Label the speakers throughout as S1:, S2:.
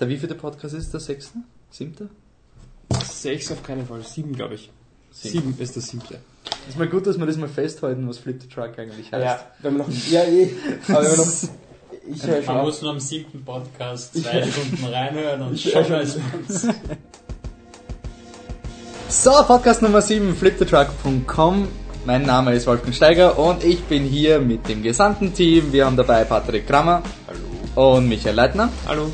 S1: Der wievielte Podcast ist der? Sechste? Siebte?
S2: Sechs auf keinen Fall, sieben glaube ich.
S1: Sieben.
S2: Sieben ist der siebte.
S1: Ist mal gut, dass wir das mal festhalten, was Flip the Truck eigentlich heißt.
S2: Ja, wenn wir noch, ja, eh, aber wenn wir noch, ich höre schon
S3: Man muss nur am siebten Podcast zwei Stunden reinhören und schon weiß man's.
S1: So, Podcast Nummer 7, flipthetruck.com. Mein Name ist Wolfgang Steiger und ich bin hier mit dem gesamten Team. Wir haben dabei Patrick Krammer
S3: Hallo.
S1: und Michael Leitner.
S2: Hallo.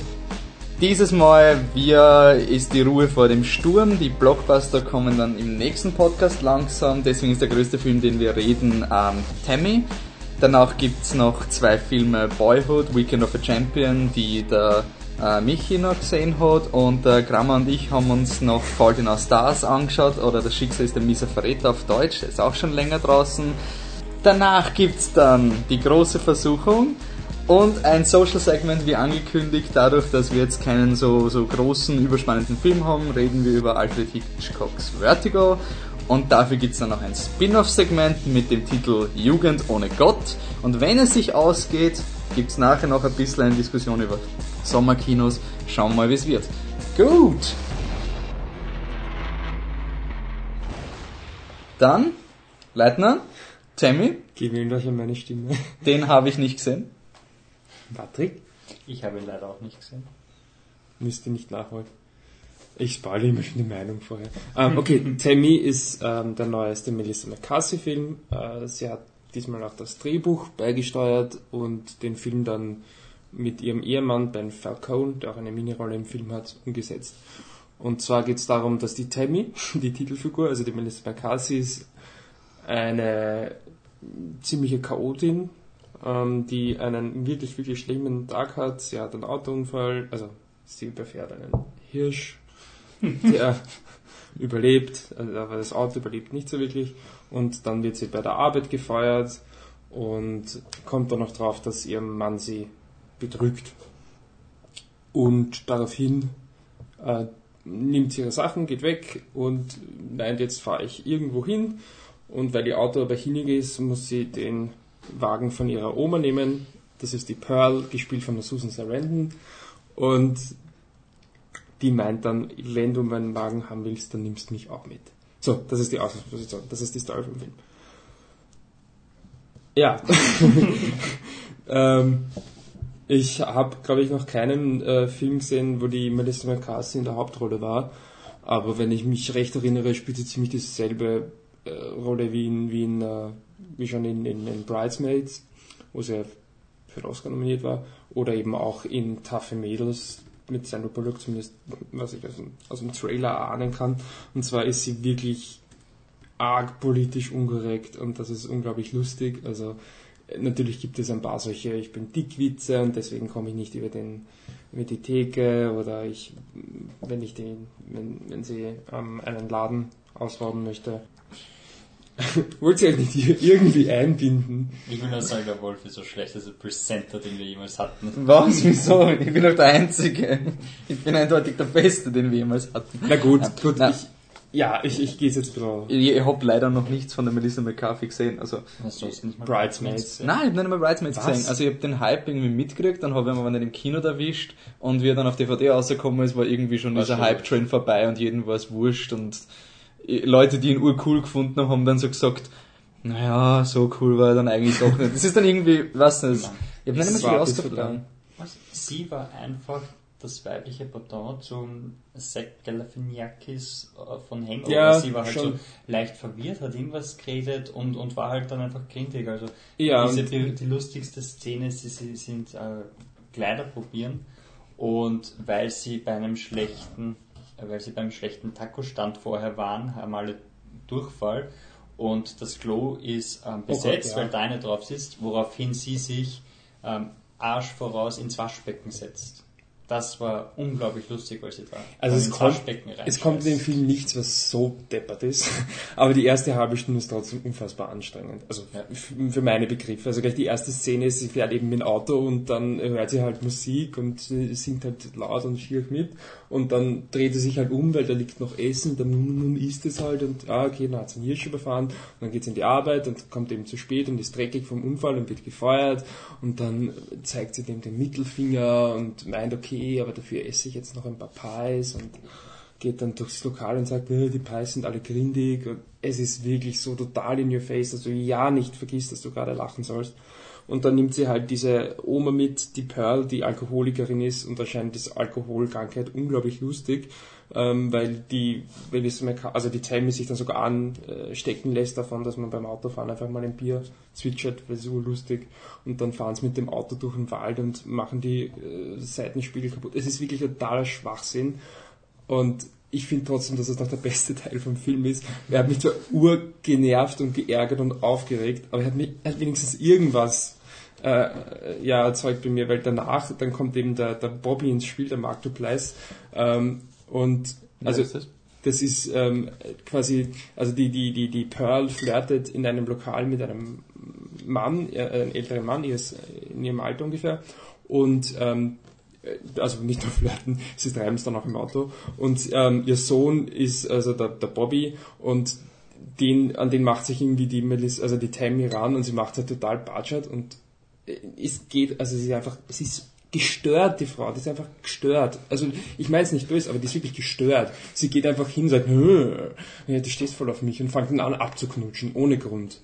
S1: Dieses Mal wir ist die Ruhe vor dem Sturm. Die Blockbuster kommen dann im nächsten Podcast langsam. Deswegen ist der größte Film, den wir reden, ähm, Tammy. Danach gibt's noch zwei Filme Boyhood, Weekend of a Champion, die der äh, Michi noch gesehen hat. Und der Grammer und ich haben uns noch Fault in Our Stars angeschaut. Oder Das Schicksal ist der miese Verräter auf Deutsch. Der ist auch schon länger draußen. Danach gibt's dann die große Versuchung und ein Social Segment wie angekündigt. Dadurch, dass wir jetzt keinen so, so großen, überspannenden Film haben, reden wir über Alfred Hitchcocks Vertigo. Und dafür gibt's dann noch ein Spin-off-Segment mit dem Titel Jugend ohne Gott. Und wenn es sich ausgeht, gibt's nachher noch ein bisschen eine Diskussion über Sommerkinos. Schauen wir mal, wie es wird. Gut. Dann, Leitner, Tammy,
S2: Gewöhnt euch an meine Stimme.
S1: den habe ich nicht gesehen.
S2: Patrick?
S3: Ich habe ihn leider auch nicht gesehen.
S2: Müsst ihr nicht nachholen. Ich spoilere immer schon die Meinung vorher. Ähm, okay, Tammy ist ähm, der neueste Melissa McCarthy-Film. Äh, sie hat diesmal auch das Drehbuch beigesteuert und den Film dann mit ihrem Ehemann Ben Falcone, der auch eine Minirolle im Film hat, umgesetzt. Und zwar geht es darum, dass die Tammy, die Titelfigur, also die Melissa McCarthy, ist eine ziemliche Chaotin, ähm, die einen wirklich, wirklich schlimmen Tag hat. Sie hat einen Autounfall, also sie überfährt einen Hirsch, der überlebt, also, aber das Auto überlebt nicht so wirklich. Und dann wird sie bei der Arbeit gefeuert und kommt dann noch drauf, dass ihr Mann sie betrügt. Und daraufhin äh, nimmt sie ihre Sachen, geht weg und meint, jetzt fahre ich irgendwo hin. Und weil ihr Auto aber hinig ist, muss sie den Wagen von ihrer Oma nehmen. Das ist die Pearl, gespielt von Susan Sarandon. Und die meint dann, wenn du meinen Wagen haben willst, dann nimmst du mich auch mit. So, das ist die Ausgangsposition. Das ist die Story vom Film. Ja. ähm, ich habe, glaube ich, noch keinen äh, Film gesehen, wo die Melissa McCarthy in der Hauptrolle war. Aber wenn ich mich recht erinnere, spielt sie ziemlich dieselbe äh, Rolle wie, in, wie, in, äh, wie schon in, in, in Bridesmaids, wo sie ja für den Oscar nominiert war. Oder eben auch in Taffe Mädels mit Sandra Bullock, zumindest was ich aus dem, aus dem Trailer ahnen kann. Und zwar ist sie wirklich arg politisch unkorrekt und das ist unglaublich lustig. Also natürlich gibt es ein paar solche, ich bin Dickwitze und deswegen komme ich nicht über den über die Theke oder ich, wenn ich den, wenn, wenn sie ähm, einen Laden ausrauben möchte. Wollt ihr nicht hier irgendwie einbinden?
S3: Ich will nur sagen, der Wolf ist der schlechteste Presenter, den wir jemals hatten.
S1: Was? Wieso? Ich bin doch der Einzige. Ich bin eindeutig der Beste, den wir jemals hatten.
S2: Na gut,
S1: Ja,
S2: gut,
S1: na.
S2: ich, ja, ich, ich gehe jetzt bisschen
S1: Ich, ich habe leider noch nichts von der Melissa McCarthy gesehen. Also,
S3: Hast du nicht mal
S2: Bridesmaids.
S1: nein, ich habe nicht einmal Bridesmaids
S2: Was?
S1: gesehen. Also ich habe den Hype irgendwie mitgekriegt, dann habe ich ihn aber nicht im Kino erwischt und wie er dann auf DVD rausgekommen ist, war irgendwie schon
S3: War
S1: dieser Hype-Train vorbei und jedem war es wurscht und Leute, die ihn urcool gefunden haben, haben dann so gesagt, naja, so cool war er dann eigentlich doch nicht. Das ist dann irgendwie, was nicht, ich habe nicht
S2: Das
S1: mehr so viel.
S3: Was? Sie war einfach das weibliche Pendant zum Zack Galifianakis äh, von Hangover.
S2: Ja,
S3: sie war halt
S2: schon.
S3: so leicht verwirrt, hat irgendwas geredet und, und war halt dann einfach grindig. Also
S2: Ja,
S3: diese, die, die lustigste Szene, sie, sie sind äh, Kleider probieren und weil sie bei einem schlechten, weil sie beim schlechten Taco-Stand vorher waren, haben alle Durchfall und das Klo ist ähm,
S2: Oh Gott,
S3: besetzt,
S2: ja.
S3: weil da eine drauf sitzt, woraufhin sie sich ähm, Arsch voraus ins Waschbecken setzt. Das war unglaublich lustig, weil sie da
S2: Also es kommt, es kommt in dem. Film nichts, was so deppert ist. Aber die erste halbe Stunde ist trotzdem unfassbar anstrengend. Also
S3: Ja.
S2: für meine Begriffe. Also gleich die erste Szene ist, sie fährt eben mit dem Auto und dann hört sie halt Musik und sie singt halt laut und schier mit. Und dann dreht sie sich halt um, weil da liegt noch Essen, dann nun, nun isst es halt und ah, okay, dann hat sie einen Hirsch überfahren. Und dann geht sie in die Arbeit und kommt eben zu spät und ist dreckig vom Unfall und wird gefeuert. Und dann zeigt sie dem den Mittelfinger und meint, okay, okay, aber dafür esse ich jetzt noch ein paar Pies und geht dann durchs Lokal und sagt, äh, die Pies sind alle grindig und es ist wirklich so total in your face, dass du ja nicht vergisst, dass du gerade lachen sollst. Und dann nimmt sie halt diese Oma mit, die Pearl, die Alkoholikerin ist und erscheint diese Alkoholkrankheit unglaublich lustig, ähm, weil die, weil es also die Tammy sich dann sogar anstecken lässt davon, dass man beim Autofahren einfach mal ein Bier zwitschert, weil es lustig. Und dann fahren sie mit dem Auto durch den Wald und machen die äh, Seitenspiegel kaputt. Es ist wirklich totaler Schwachsinn. Und ich finde trotzdem, dass es noch der beste Teil vom Film ist. Er hat mich zwar urgenervt und geärgert und aufgeregt, aber er hat, mich, er hat wenigstens irgendwas äh, ja, erzeugt bei mir, weil danach, dann kommt eben der, der Bobby ins Spiel, der Mark Duplass, ähm, und also das? das ist ähm, quasi, also die, die, die, die Pearl flirtet in einem Lokal mit einem Mann, äh, einem älteren Mann, die ist in ihrem Alter ungefähr, und ähm, äh, also nicht nur flirten, sie treiben es dann auch im Auto. Und ähm, ihr Sohn ist also der, der Bobby und den, an den macht sich irgendwie die Melissa, also die Tammy ran und sie macht halt total batschert und äh, es geht, also sie ist einfach, sie ist gestört, die Frau, die ist einfach gestört. Also ich meine es nicht böse, aber die ist wirklich gestört. Sie geht einfach hin sagt, ja, du stehst voll auf mich und fängt dann an abzuknutschen, ohne Grund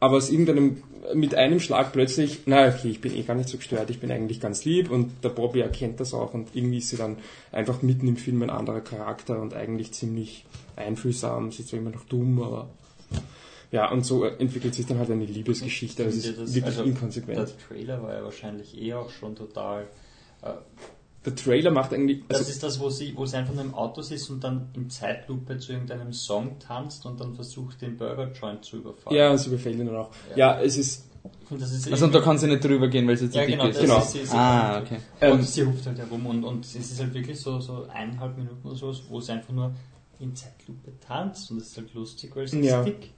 S2: aber aus irgendeinem, mit einem Schlag plötzlich, na okay, ich bin eh gar nicht so gestört, ich bin eigentlich ganz lieb und der Bobby erkennt das auch und irgendwie ist sie dann einfach mitten im Film ein anderer Charakter und eigentlich ziemlich einfühlsam, sie ist zwar immer noch dumm, aber ja, und so entwickelt sich dann halt eine Liebesgeschichte, das ist das, wirklich also inkonsequent.
S3: Der Trailer war ja wahrscheinlich eh auch schon total äh,
S2: der Trailer macht eigentlich.
S3: Also das ist das, wo sie, wo sie einfach nur im Auto sitzt und dann in Zeitlupe zu irgendeinem Song tanzt und dann versucht, den Burger Joint zu überfallen.
S2: Ja, sie überfällt ihn dann auch. Ja, ja es ist.
S1: Also und da kann sie nicht drüber gehen, weil sie zu
S3: ja, dick genau, ist.
S1: Genau,
S3: ist sie, sie ah, okay. Und ähm, sie ruft halt herum und, und es ist halt wirklich so, so eineinhalb Minuten oder so, wo sie einfach nur in Zeitlupe tanzt und das ist halt lustig, weil sie ja. ist dick.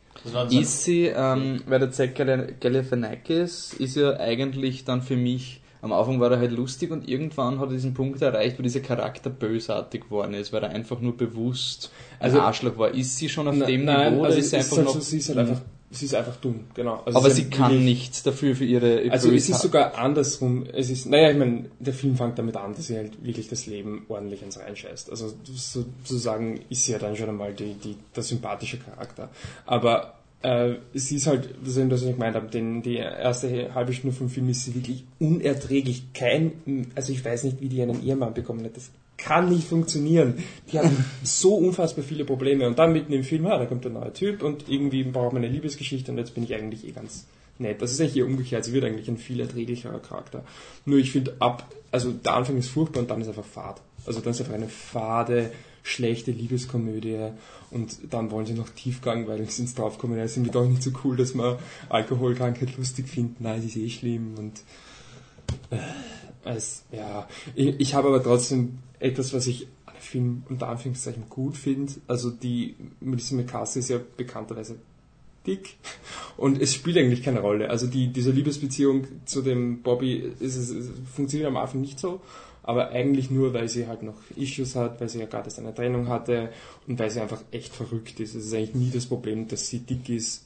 S1: Ist sie, ähm, weil der Zack Galifianakis ist ja eigentlich dann für mich am Anfang war er halt lustig und irgendwann hat er diesen Punkt erreicht, wo dieser Charakter bösartig geworden ist, weil er einfach nur bewusst ein also, Arschloch war. Ist sie schon auf dem
S2: nein, Niveau oder also ist sie einfach halt noch... So, sie ist halt einfach sie ist einfach dumm, genau.
S1: Also aber sie kann nichts dafür für ihre.
S2: Also es ist sogar andersrum. Es ist, naja, ich meine, der Film fängt damit an, dass sie halt wirklich das Leben ordentlich ins reinscheißt. Also sozusagen ist sie ja dann schon einmal die, die, der sympathische Charakter. Aber äh, sie ist halt, das ist das, was ich gemeint habe, denn die erste halbe Stunde vom Film ist sie wirklich unerträglich. Kein, also ich weiß nicht, wie die einen Ehemann bekommen hat. Das kann nicht funktionieren. Die haben so unfassbar viele Probleme. Und dann mitten im Film, ah, da kommt ein neuer Typ und irgendwie braucht man eine Liebesgeschichte und jetzt bin ich eigentlich eh ganz nett. Das ist eigentlich hier umgekehrt. Sie wird eigentlich ein viel erträglicherer Charakter. Nur ich finde ab, also der Anfang ist furchtbar und dann ist einfach Fahrt. Also dann ist einfach eine fade, schlechte Liebeskomödie und dann wollen sie noch Tiefgang, weil sie sind draufkommen, ja, sind wir doch nicht so cool, dass wir Alkoholkrankheit lustig finden. Nein, es ist eh schlimm und äh, es, ja, ich, ich habe aber trotzdem etwas, was ich an dem Film unter Anführungszeichen gut finde. Also die Melissa McCarthy ist ja bekannterweise dick und es spielt eigentlich keine Rolle. Also die, diese Liebesbeziehung zu dem Bobby ist, ist, funktioniert am Anfang nicht so aber eigentlich nur, weil sie halt noch Issues hat, weil sie ja gerade eine Trennung hatte und weil sie einfach echt verrückt ist. Es ist eigentlich nie das Problem, dass sie dick ist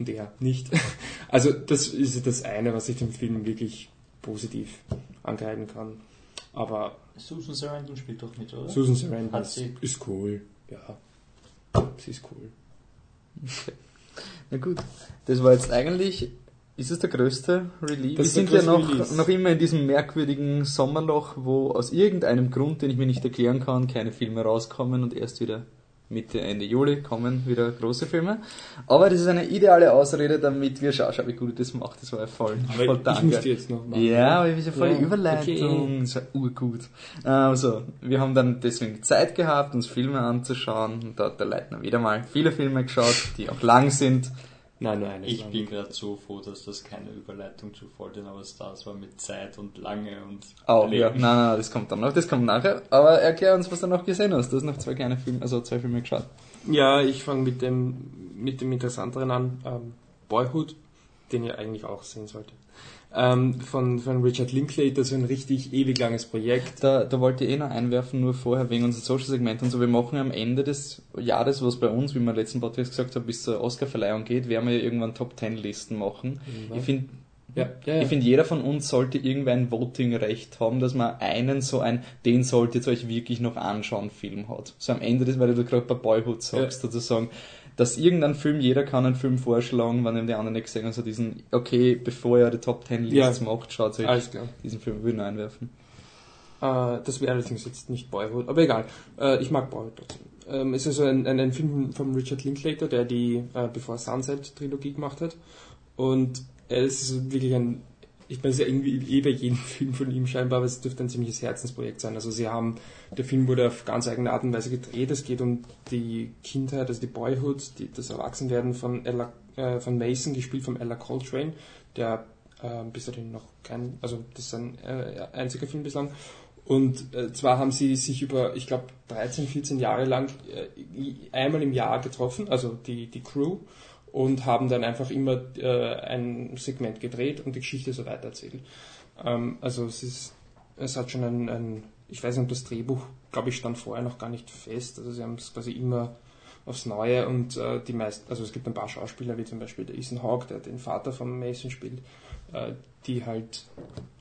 S2: und er nicht. Also das ist das eine, was ich dem Film wirklich positiv angreifen kann. Aber
S3: Susan Sarandon spielt doch mit, oder?
S2: Susan Sarandon ist, ist cool, ja. Sie ist cool.
S1: Okay. Na gut, das war jetzt eigentlich ist es der größte Release? Wir sind ja noch, noch immer in diesem merkwürdigen Sommerloch, wo aus irgendeinem Grund, den ich mir nicht erklären kann, keine Filme rauskommen und erst wieder Mitte, Ende Juli kommen wieder große Filme. Aber das ist eine ideale Ausrede, damit wir schauen, schau, wie gut das macht. Das war ja voll, aber voll
S2: danke. Ich muss jetzt noch machen.
S1: Ja, aber ich ja voll ja, Überleitung. Okay. Das war urgut. Also, wir haben dann deswegen Zeit gehabt, uns Filme anzuschauen. Und da hat der Leitner wieder mal viele Filme geschaut, die auch lang sind.
S3: Nein, nur eine. Ich bin gerade so froh, dass das keine Überleitung zu in Our Stars war mit Zeit und lange und.
S1: Oh, Leben. ja, nein, nein, das kommt dann noch, das kommt nachher. Aber erklär uns, was du noch gesehen hast. Du hast noch zwei kleine Filme, also zwei Filme geschaut.
S2: Ja, ich fange mit dem, mit dem interessanteren an. Ähm, Boyhood, den ihr eigentlich auch sehen solltet ähm, von, von Richard Linklater, so ein richtig ewig langes Projekt.
S1: Da, da wollte ich eh noch einwerfen, nur vorher wegen unserem Social-Segment und so. Wir machen am Ende des Jahres, was bei uns, wie wir letzten Podcast gesagt haben, bis zur Oscar-Verleihung geht, werden wir ja irgendwann Top-10-Listen machen. Mhm. Ich finde,
S2: Ja, ja, ja.
S1: Ich finde, jeder von uns sollte irgendwie ein Voting-Recht haben, dass man einen so ein, den solltet ihr euch wirklich noch anschauen, Film hat. So am Ende des, weil du gerade bei Boyhood sagst,
S2: Ja.
S1: sozusagen, dass irgendein Film, jeder kann einen Film vorschlagen, wenn ihm die anderen nicht gesehen haben, so diesen, okay, bevor ihr die Top 10 Lists
S2: Ja.
S1: macht, schaut euch
S2: Alles klar.
S1: diesen Film würde ich einwerfen.
S2: Äh, das wäre allerdings jetzt nicht Boyhood, aber egal. Äh, ich mag Boyhood trotzdem. Ähm, es ist so ein, ein, ein Film von Richard Linklater, der die äh, Before Sunset Trilogie gemacht hat. Und es ist wirklich ein, ich ist ja irgendwie eh bei jedem Film von ihm scheinbar, aber es dürfte ein ziemliches Herzensprojekt sein. Also sie haben, der Film wurde auf ganz eigene Art und Weise gedreht. Es geht um die Kindheit, also die Boyhood, die, das Erwachsenwerden von Ella, äh, von Mason, gespielt von Ella Coltrane, der äh, bis dahin noch kein, also das ist ein äh, einziger Film bislang. Und äh, zwar haben sie sich über, ich glaube, 13, 14 Jahre lang äh, einmal im Jahr getroffen, also die, die Crew, und haben dann einfach immer äh, ein Segment gedreht und die Geschichte so weitererzählt. Ähm, also es ist, es hat schon ein, ein ich weiß nicht, das Drehbuch, glaube ich, stand vorher noch gar nicht fest. Also sie haben es quasi immer aufs Neue und äh, die meisten, also es gibt ein paar Schauspieler, wie zum Beispiel der Ethan Hawke, der den Vater von Mason spielt, äh, die halt,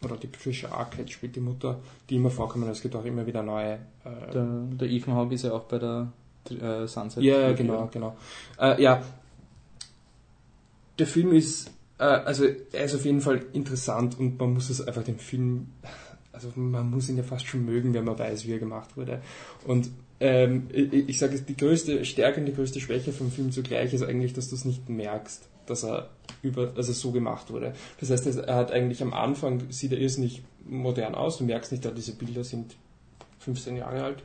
S2: oder die Patricia Arquette spielt die Mutter, die immer vorkommen. Es gibt auch immer wieder neue. Äh,
S1: Der, der Ethan Hawke ist ja auch bei der äh, Sunset.
S2: ja, genau, genau. Äh, ja, der Film ist, äh, also er ist auf jeden Fall interessant und man muss es einfach den Film, also man muss ihn ja fast schon mögen, wenn man weiß, wie er gemacht wurde. Und ähm, ich, ich sage, die größte Stärke und die größte Schwäche vom Film zugleich ist eigentlich, dass du es nicht merkst, dass er über, also so gemacht wurde. Das heißt, er hat eigentlich am Anfang sieht er irrsinnig modern aus. Du merkst nicht, da diese Bilder sind 15 Jahre alt.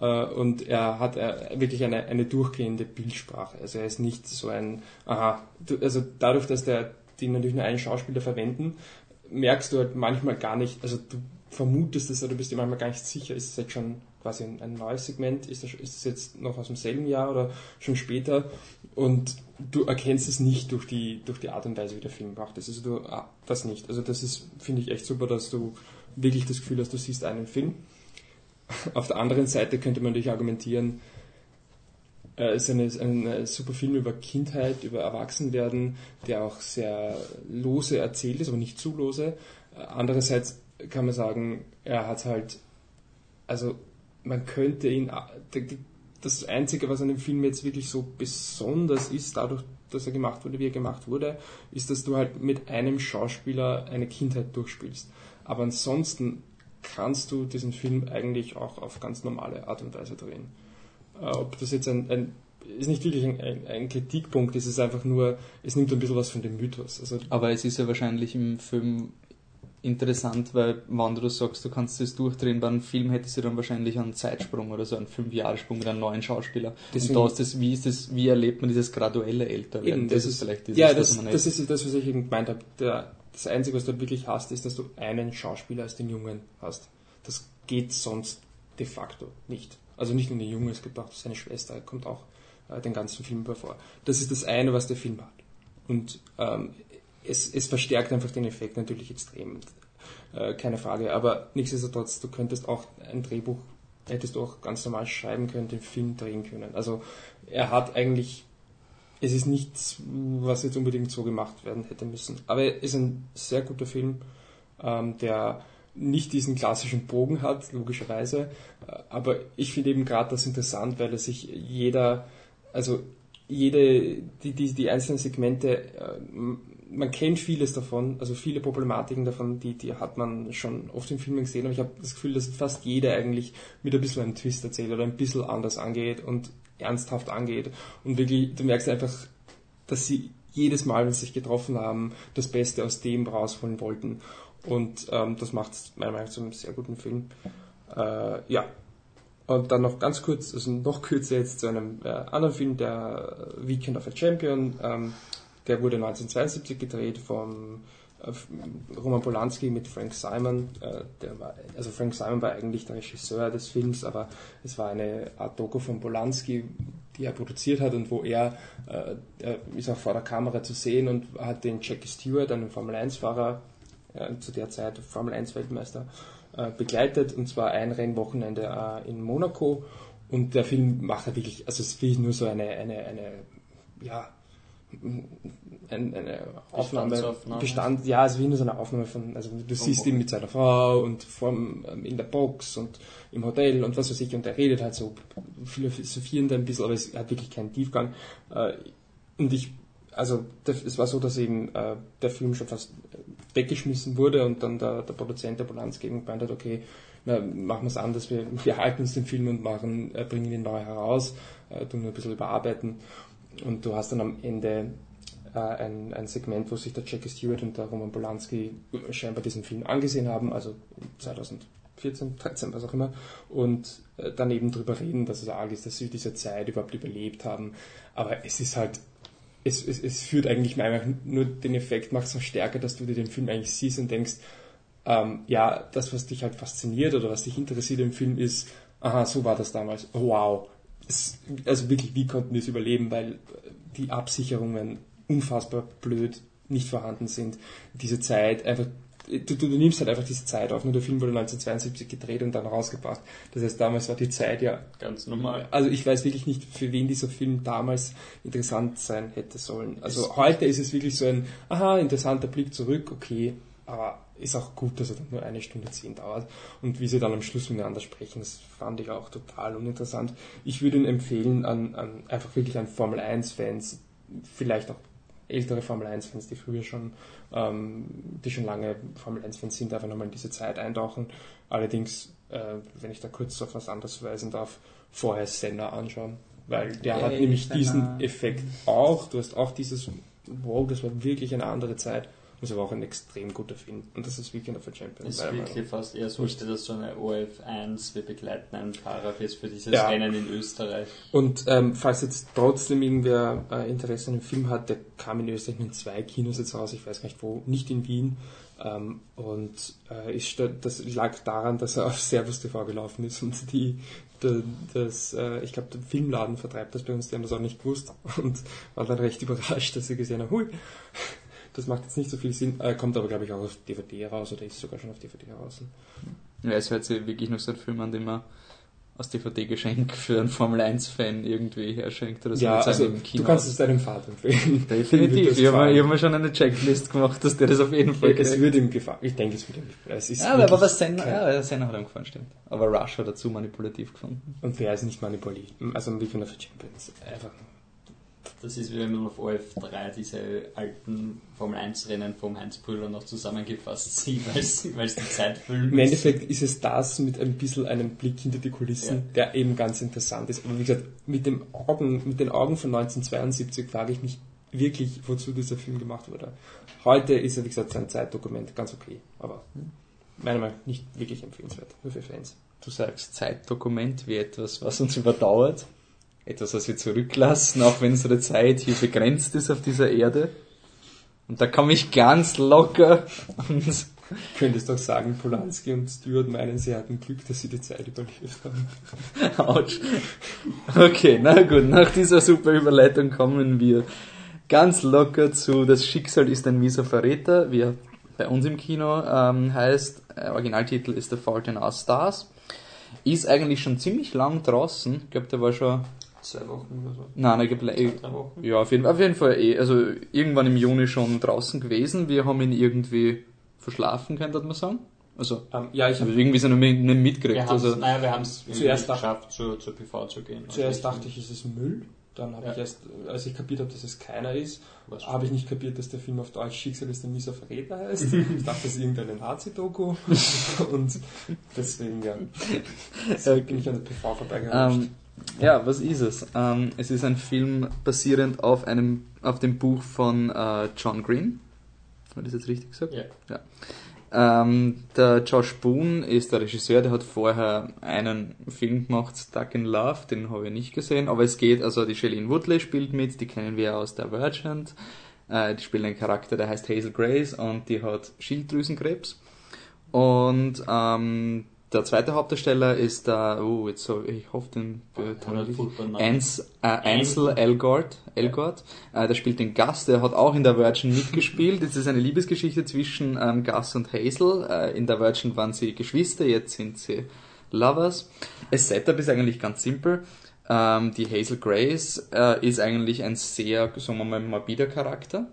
S2: Äh, Und er hat wirklich eine, eine durchgehende Bildsprache. Also er ist nicht so ein, aha, also dadurch, dass der, die natürlich nur einen Schauspieler verwenden, merkst du halt manchmal gar nicht, also du vermutest es oder du bist dir manchmal gar nicht sicher, ist es jetzt schon quasi ein, ein neues Segment, ist das, ist das jetzt noch aus demselben Jahr oder schon später und du erkennst es nicht durch die, durch die Art und Weise, wie der Film macht. Also du, ah, das nicht. Also das ist, finde ich echt super, dass du wirklich das Gefühl hast, du siehst einen Film. Auf der anderen Seite könnte man natürlich argumentieren, äh, es ist eine, ein super Film über Kindheit, über Erwachsenwerden, der auch sehr lose erzählt ist, aber nicht zu lose. Äh, Andererseits kann man sagen, er hat halt, also man könnte ihn, das Einzige, was an dem Film jetzt wirklich so besonders ist, dadurch, dass er gemacht wurde, wie er gemacht wurde, ist, dass du halt mit einem Schauspieler eine Kindheit durchspielst. Aber ansonsten kannst du diesen Film eigentlich auch auf ganz normale Art und Weise drehen. Äh, ob das jetzt ein, ein ist nicht wirklich ein, ein, ein Kritikpunkt, es ist einfach nur, es nimmt ein bisschen was von dem Mythos. Also,
S1: Aber es ist ja wahrscheinlich im Film interessant, weil wenn du sagst, du kannst das durchdrehen, bei einem Film hättest du dann wahrscheinlich einen Zeitsprung oder so einen Fünfjahressprung mit einem neuen Schauspieler.
S2: Deswegen-
S1: und da ist das, wie ist das, wie erlebt man dieses graduelle Älterwerden?
S2: Eben,
S1: das, ist vielleicht dieses,
S2: ja,
S1: was
S2: das, das ist das, was ich eben gemeint habe. Der, das Einzige, was du halt wirklich hast, ist, dass du einen Schauspieler als den Jungen hast. Das geht sonst de facto nicht. Also nicht nur den Jungen, es gibt auch seine Schwester, kommt auch äh, den ganzen Film vor. Das ist das eine, was der Film hat. Und ähm, es, es verstärkt einfach den Effekt natürlich extrem. Äh, keine Frage. Aber nichtsdestotrotz, du könntest auch ein Drehbuch, hättest du auch ganz normal schreiben können, den Film drehen können. Also er hat eigentlich es ist nichts, was jetzt unbedingt so gemacht werden hätte müssen. Aber er ist ein sehr guter Film, ähm, der nicht diesen klassischen Bogen hat, logischerweise. Äh, Aber ich finde eben gerade das interessant, weil er sich jeder, also jede, die, die, die einzelnen Segmente, äh, man kennt vieles davon, also viele Problematiken davon, die, die hat man schon oft in Filmen gesehen, aber ich habe das Gefühl, dass fast jeder eigentlich mit ein bisschen einem Twist erzählt oder ein bisschen anders angeht und ernsthaft angeht. Und wirklich, du merkst einfach, dass sie jedes Mal, wenn sie sich getroffen haben, das Beste aus dem rausholen wollten. Und ähm, das macht es meiner Meinung nach zu einem sehr guten Film. Äh, ja. Und dann noch ganz kurz, also noch kürzer jetzt zu einem äh, anderen Film, der Weekend of a Champion. Ähm, der wurde 1972 gedreht vom Roman Polanski mit Frank Simon. Äh, war, also Frank Simon war eigentlich der Regisseur des Films, aber es war eine Art Doku von Polanski, die er produziert hat und wo er, äh, er ist auch vor der Kamera zu sehen und hat den Jackie Stewart, einen Formel-1-Fahrer, äh, zu der Zeit Formel-1-Weltmeister, äh, begleitet und zwar ein Rennwochenende äh, in Monaco und der Film macht er wirklich, also es ist wirklich nur so eine, eine, eine ja, ein, eine Aufnahme. Bestand, ja, also wie nur so eine Aufnahme von, also du siehst ihn mit seiner Frau und vorm, ähm, in der Box und im Hotel und was weiß ich, und er redet halt so philosophierend ein bisschen, aber es hat wirklich keinen Tiefgang. Äh, Und ich, also das- es war so, dass eben äh, der Film schon fast weggeschmissen wurde und dann der, der Produzent der Polanski eben gemeint hat, okay, na, machen wir es anders, wir, wir halten uns den Film und machen, äh, bringen ihn neu heraus, äh, tun ein bisschen überarbeiten und du hast dann am Ende äh, ein, ein Segment, wo sich der Jackie Stewart und der Roman Polanski scheinbar diesen Film angesehen haben, also 2014, 13, was auch immer, und äh, dann eben drüber reden, dass es arg ist, dass sie diese Zeit überhaupt überlebt haben. Aber es ist halt, es, es, es führt eigentlich einfach nur den Effekt, macht es noch stärker, dass du dir den Film eigentlich siehst und denkst, ähm, ja, das, was dich halt fasziniert oder was dich interessiert im Film ist, aha, so war das damals, wow. Es, also wirklich, wie konnten die es überleben, weil die Absicherungen unfassbar blöd nicht vorhanden sind. Diese Zeit einfach, du, du, du nimmst halt einfach diese Zeit auf. Nur der Film wurde 1972 gedreht und dann rausgebracht. Das heißt, damals war die Zeit ja
S3: Ganz normal.
S2: also ich weiß wirklich nicht, für wen dieser Film damals interessant sein hätte sollen. Also heute ist es wirklich so ein, aha, interessanter Blick zurück, okay, aber ist auch gut, dass er dann nur eine Stunde zehn dauert. Und wie sie dann am Schluss miteinander sprechen, das fand ich auch total uninteressant. Ich würde ihn empfehlen an, an einfach wirklich an Formel 1 Fans, vielleicht auch ältere Formel 1 Fans, die früher schon, ähm, die schon lange Formel 1 Fans sind, einfach nochmal in diese Zeit eintauchen. Allerdings, äh, wenn ich da kurz auf was anderes verweisen darf, vorher Senna anschauen, weil der hat
S1: Yay,
S2: nämlich
S1: Senna.
S2: diesen Effekt auch. Du hast auch dieses, wow, das war wirklich eine andere Zeit. Das war auch ein extrem guter Film. Und das ist Weekend of Champions.
S3: Es
S2: meiner Meinung
S3: wirklich fast eher so, als das so eine OF1, wir begleiten einen Fahrer für dieses
S2: Ja.
S3: Rennen in Österreich.
S2: Und ähm, falls jetzt trotzdem irgendwer äh, Interesse an dem Film hat, der kam in Österreich in zwei Kinos jetzt raus, ich weiß gar nicht wo, nicht in Wien. Ähm, und äh, ist, da- das lag daran, dass er auf Servus TV gelaufen ist und die, das, äh, ich glaube, der Filmladen vertreibt das bei uns, die haben das auch nicht gewusst und war dann recht überrascht, dass sie gesehen haben, hui, das macht jetzt nicht so viel Sinn, äh, kommt aber glaube ich auch auf DVD raus oder ist sogar schon auf DVD raus.
S1: Ja, es hört sich wirklich noch so ein Film an, den man aus DVD-Geschenk für einen Formel-1-Fan irgendwie herschenkt oder so.
S2: ja, also du
S1: Kino.
S2: kannst es deinem Vater empfehlen.
S1: Definitiv. Ich habe mir, hab mir schon eine Checklist gemacht, dass der das auf jeden Fall
S2: Es würde ihm gefallen. Ich denke, es würde ihm gefallen. Es ist
S1: Ja, aber was Senna, ja, Senna hat ihm gefallen, stimmt. Aber Rush hat dazu manipulativ gefunden.
S2: Und wer ist nicht manipuliert? Also Weekend of the Champions. Einfach.
S3: Das ist wie wenn man auf OF3 diese alten Formel-1-Rennen vom Heinz Brüller noch zusammengefasst sieht, weil es weil es die Zeit füllen
S2: Im Endeffekt ist es das mit ein bisschen einem Blick hinter die Kulissen,
S3: Ja.
S2: der eben ganz interessant ist. Aber wie gesagt, mit, dem Augen, mit den Augen von 1972 frage ich mich wirklich, wozu dieser Film gemacht wurde. Heute ist er, wie gesagt, sein Zeitdokument ganz okay. Aber meiner Meinung nach nicht wirklich empfehlenswert. Nur für Fans.
S1: Du sagst Zeitdokument wie etwas, was uns überdauert. Etwas, was wir zurücklassen, auch wenn unsere Zeit hier begrenzt ist auf dieser Erde. Und da komme ich ganz locker und
S2: Könntest doch sagen, Polanski und Stewart meinen, sie hatten Glück, dass sie die Zeit überlebt haben.
S1: Autsch. Okay, na gut, nach dieser super Überleitung kommen wir ganz locker zu Das Schicksal ist ein mieser Verräter, wie er bei uns im Kino ähm, heißt. Äh, Originaltitel ist The Fault in Our Stars. Ist eigentlich schon ziemlich lang draußen. Ich glaube, der war schon.
S3: Zwei Wochen oder so.
S1: Nein, ich glaub, eh-
S3: Drei Wochen.
S1: ja, auf jeden, auf jeden Fall eh. Also irgendwann im Juni schon draußen gewesen. Wir haben ihn irgendwie verschlafen, könnte man sagen. Also,
S2: Ähm, ja, ich
S1: ich habe irgendwie so nicht
S3: Wir
S1: mitgekriegt.
S3: haben es
S1: Also,
S3: naja, wir haben's irgendwie
S2: Zuerst
S3: geschafft, zur, zur PV zu gehen.
S2: Zuerst
S3: Also
S2: dachte ich, es ist Müll. Dann habe
S3: Ja.
S2: ich erst, als ich kapiert habe, dass es keiner ist, habe ich nicht kapiert, dass der Film auf Deutsch Schicksal ist ein mieser Verräter heißt. ich dachte, das ist irgendeine Nazi-Doku. Und deswegen, ja,
S1: Okay.
S2: bin ich an der PV vorbeigerutscht.
S1: Ähm, ja, was ist es? Ähm, es ist ein Film basierend auf einem, auf dem Buch von äh, John Green. Habe ich das jetzt richtig gesagt?
S3: Ja.
S1: Ähm, der Josh Boone ist der Regisseur, der hat vorher einen Film gemacht, Stuck in Love, den habe ich nicht gesehen, aber es geht, also die Shailene Woodley spielt mit, die kennen wir aus Divergent, äh, die spielt einen Charakter, der heißt Hazel Grace und die hat Schilddrüsenkrebs und ähm, der zweite Hauptdarsteller ist der, oh, jetzt so, ich hoffe den
S3: Namen.
S1: Ans, äh, Ansel Elgort, Elgort äh, der spielt den Gus, der hat auch in der Virgin mitgespielt. Das ist eine Liebesgeschichte zwischen ähm, Gus und Hazel. Äh, in der Virgin waren sie Geschwister, jetzt sind sie Lovers. Das Setup ist eigentlich ganz simpel. Ähm, die Hazel Grace äh, ist eigentlich ein sehr, sagen wir mal, morbider Charakter.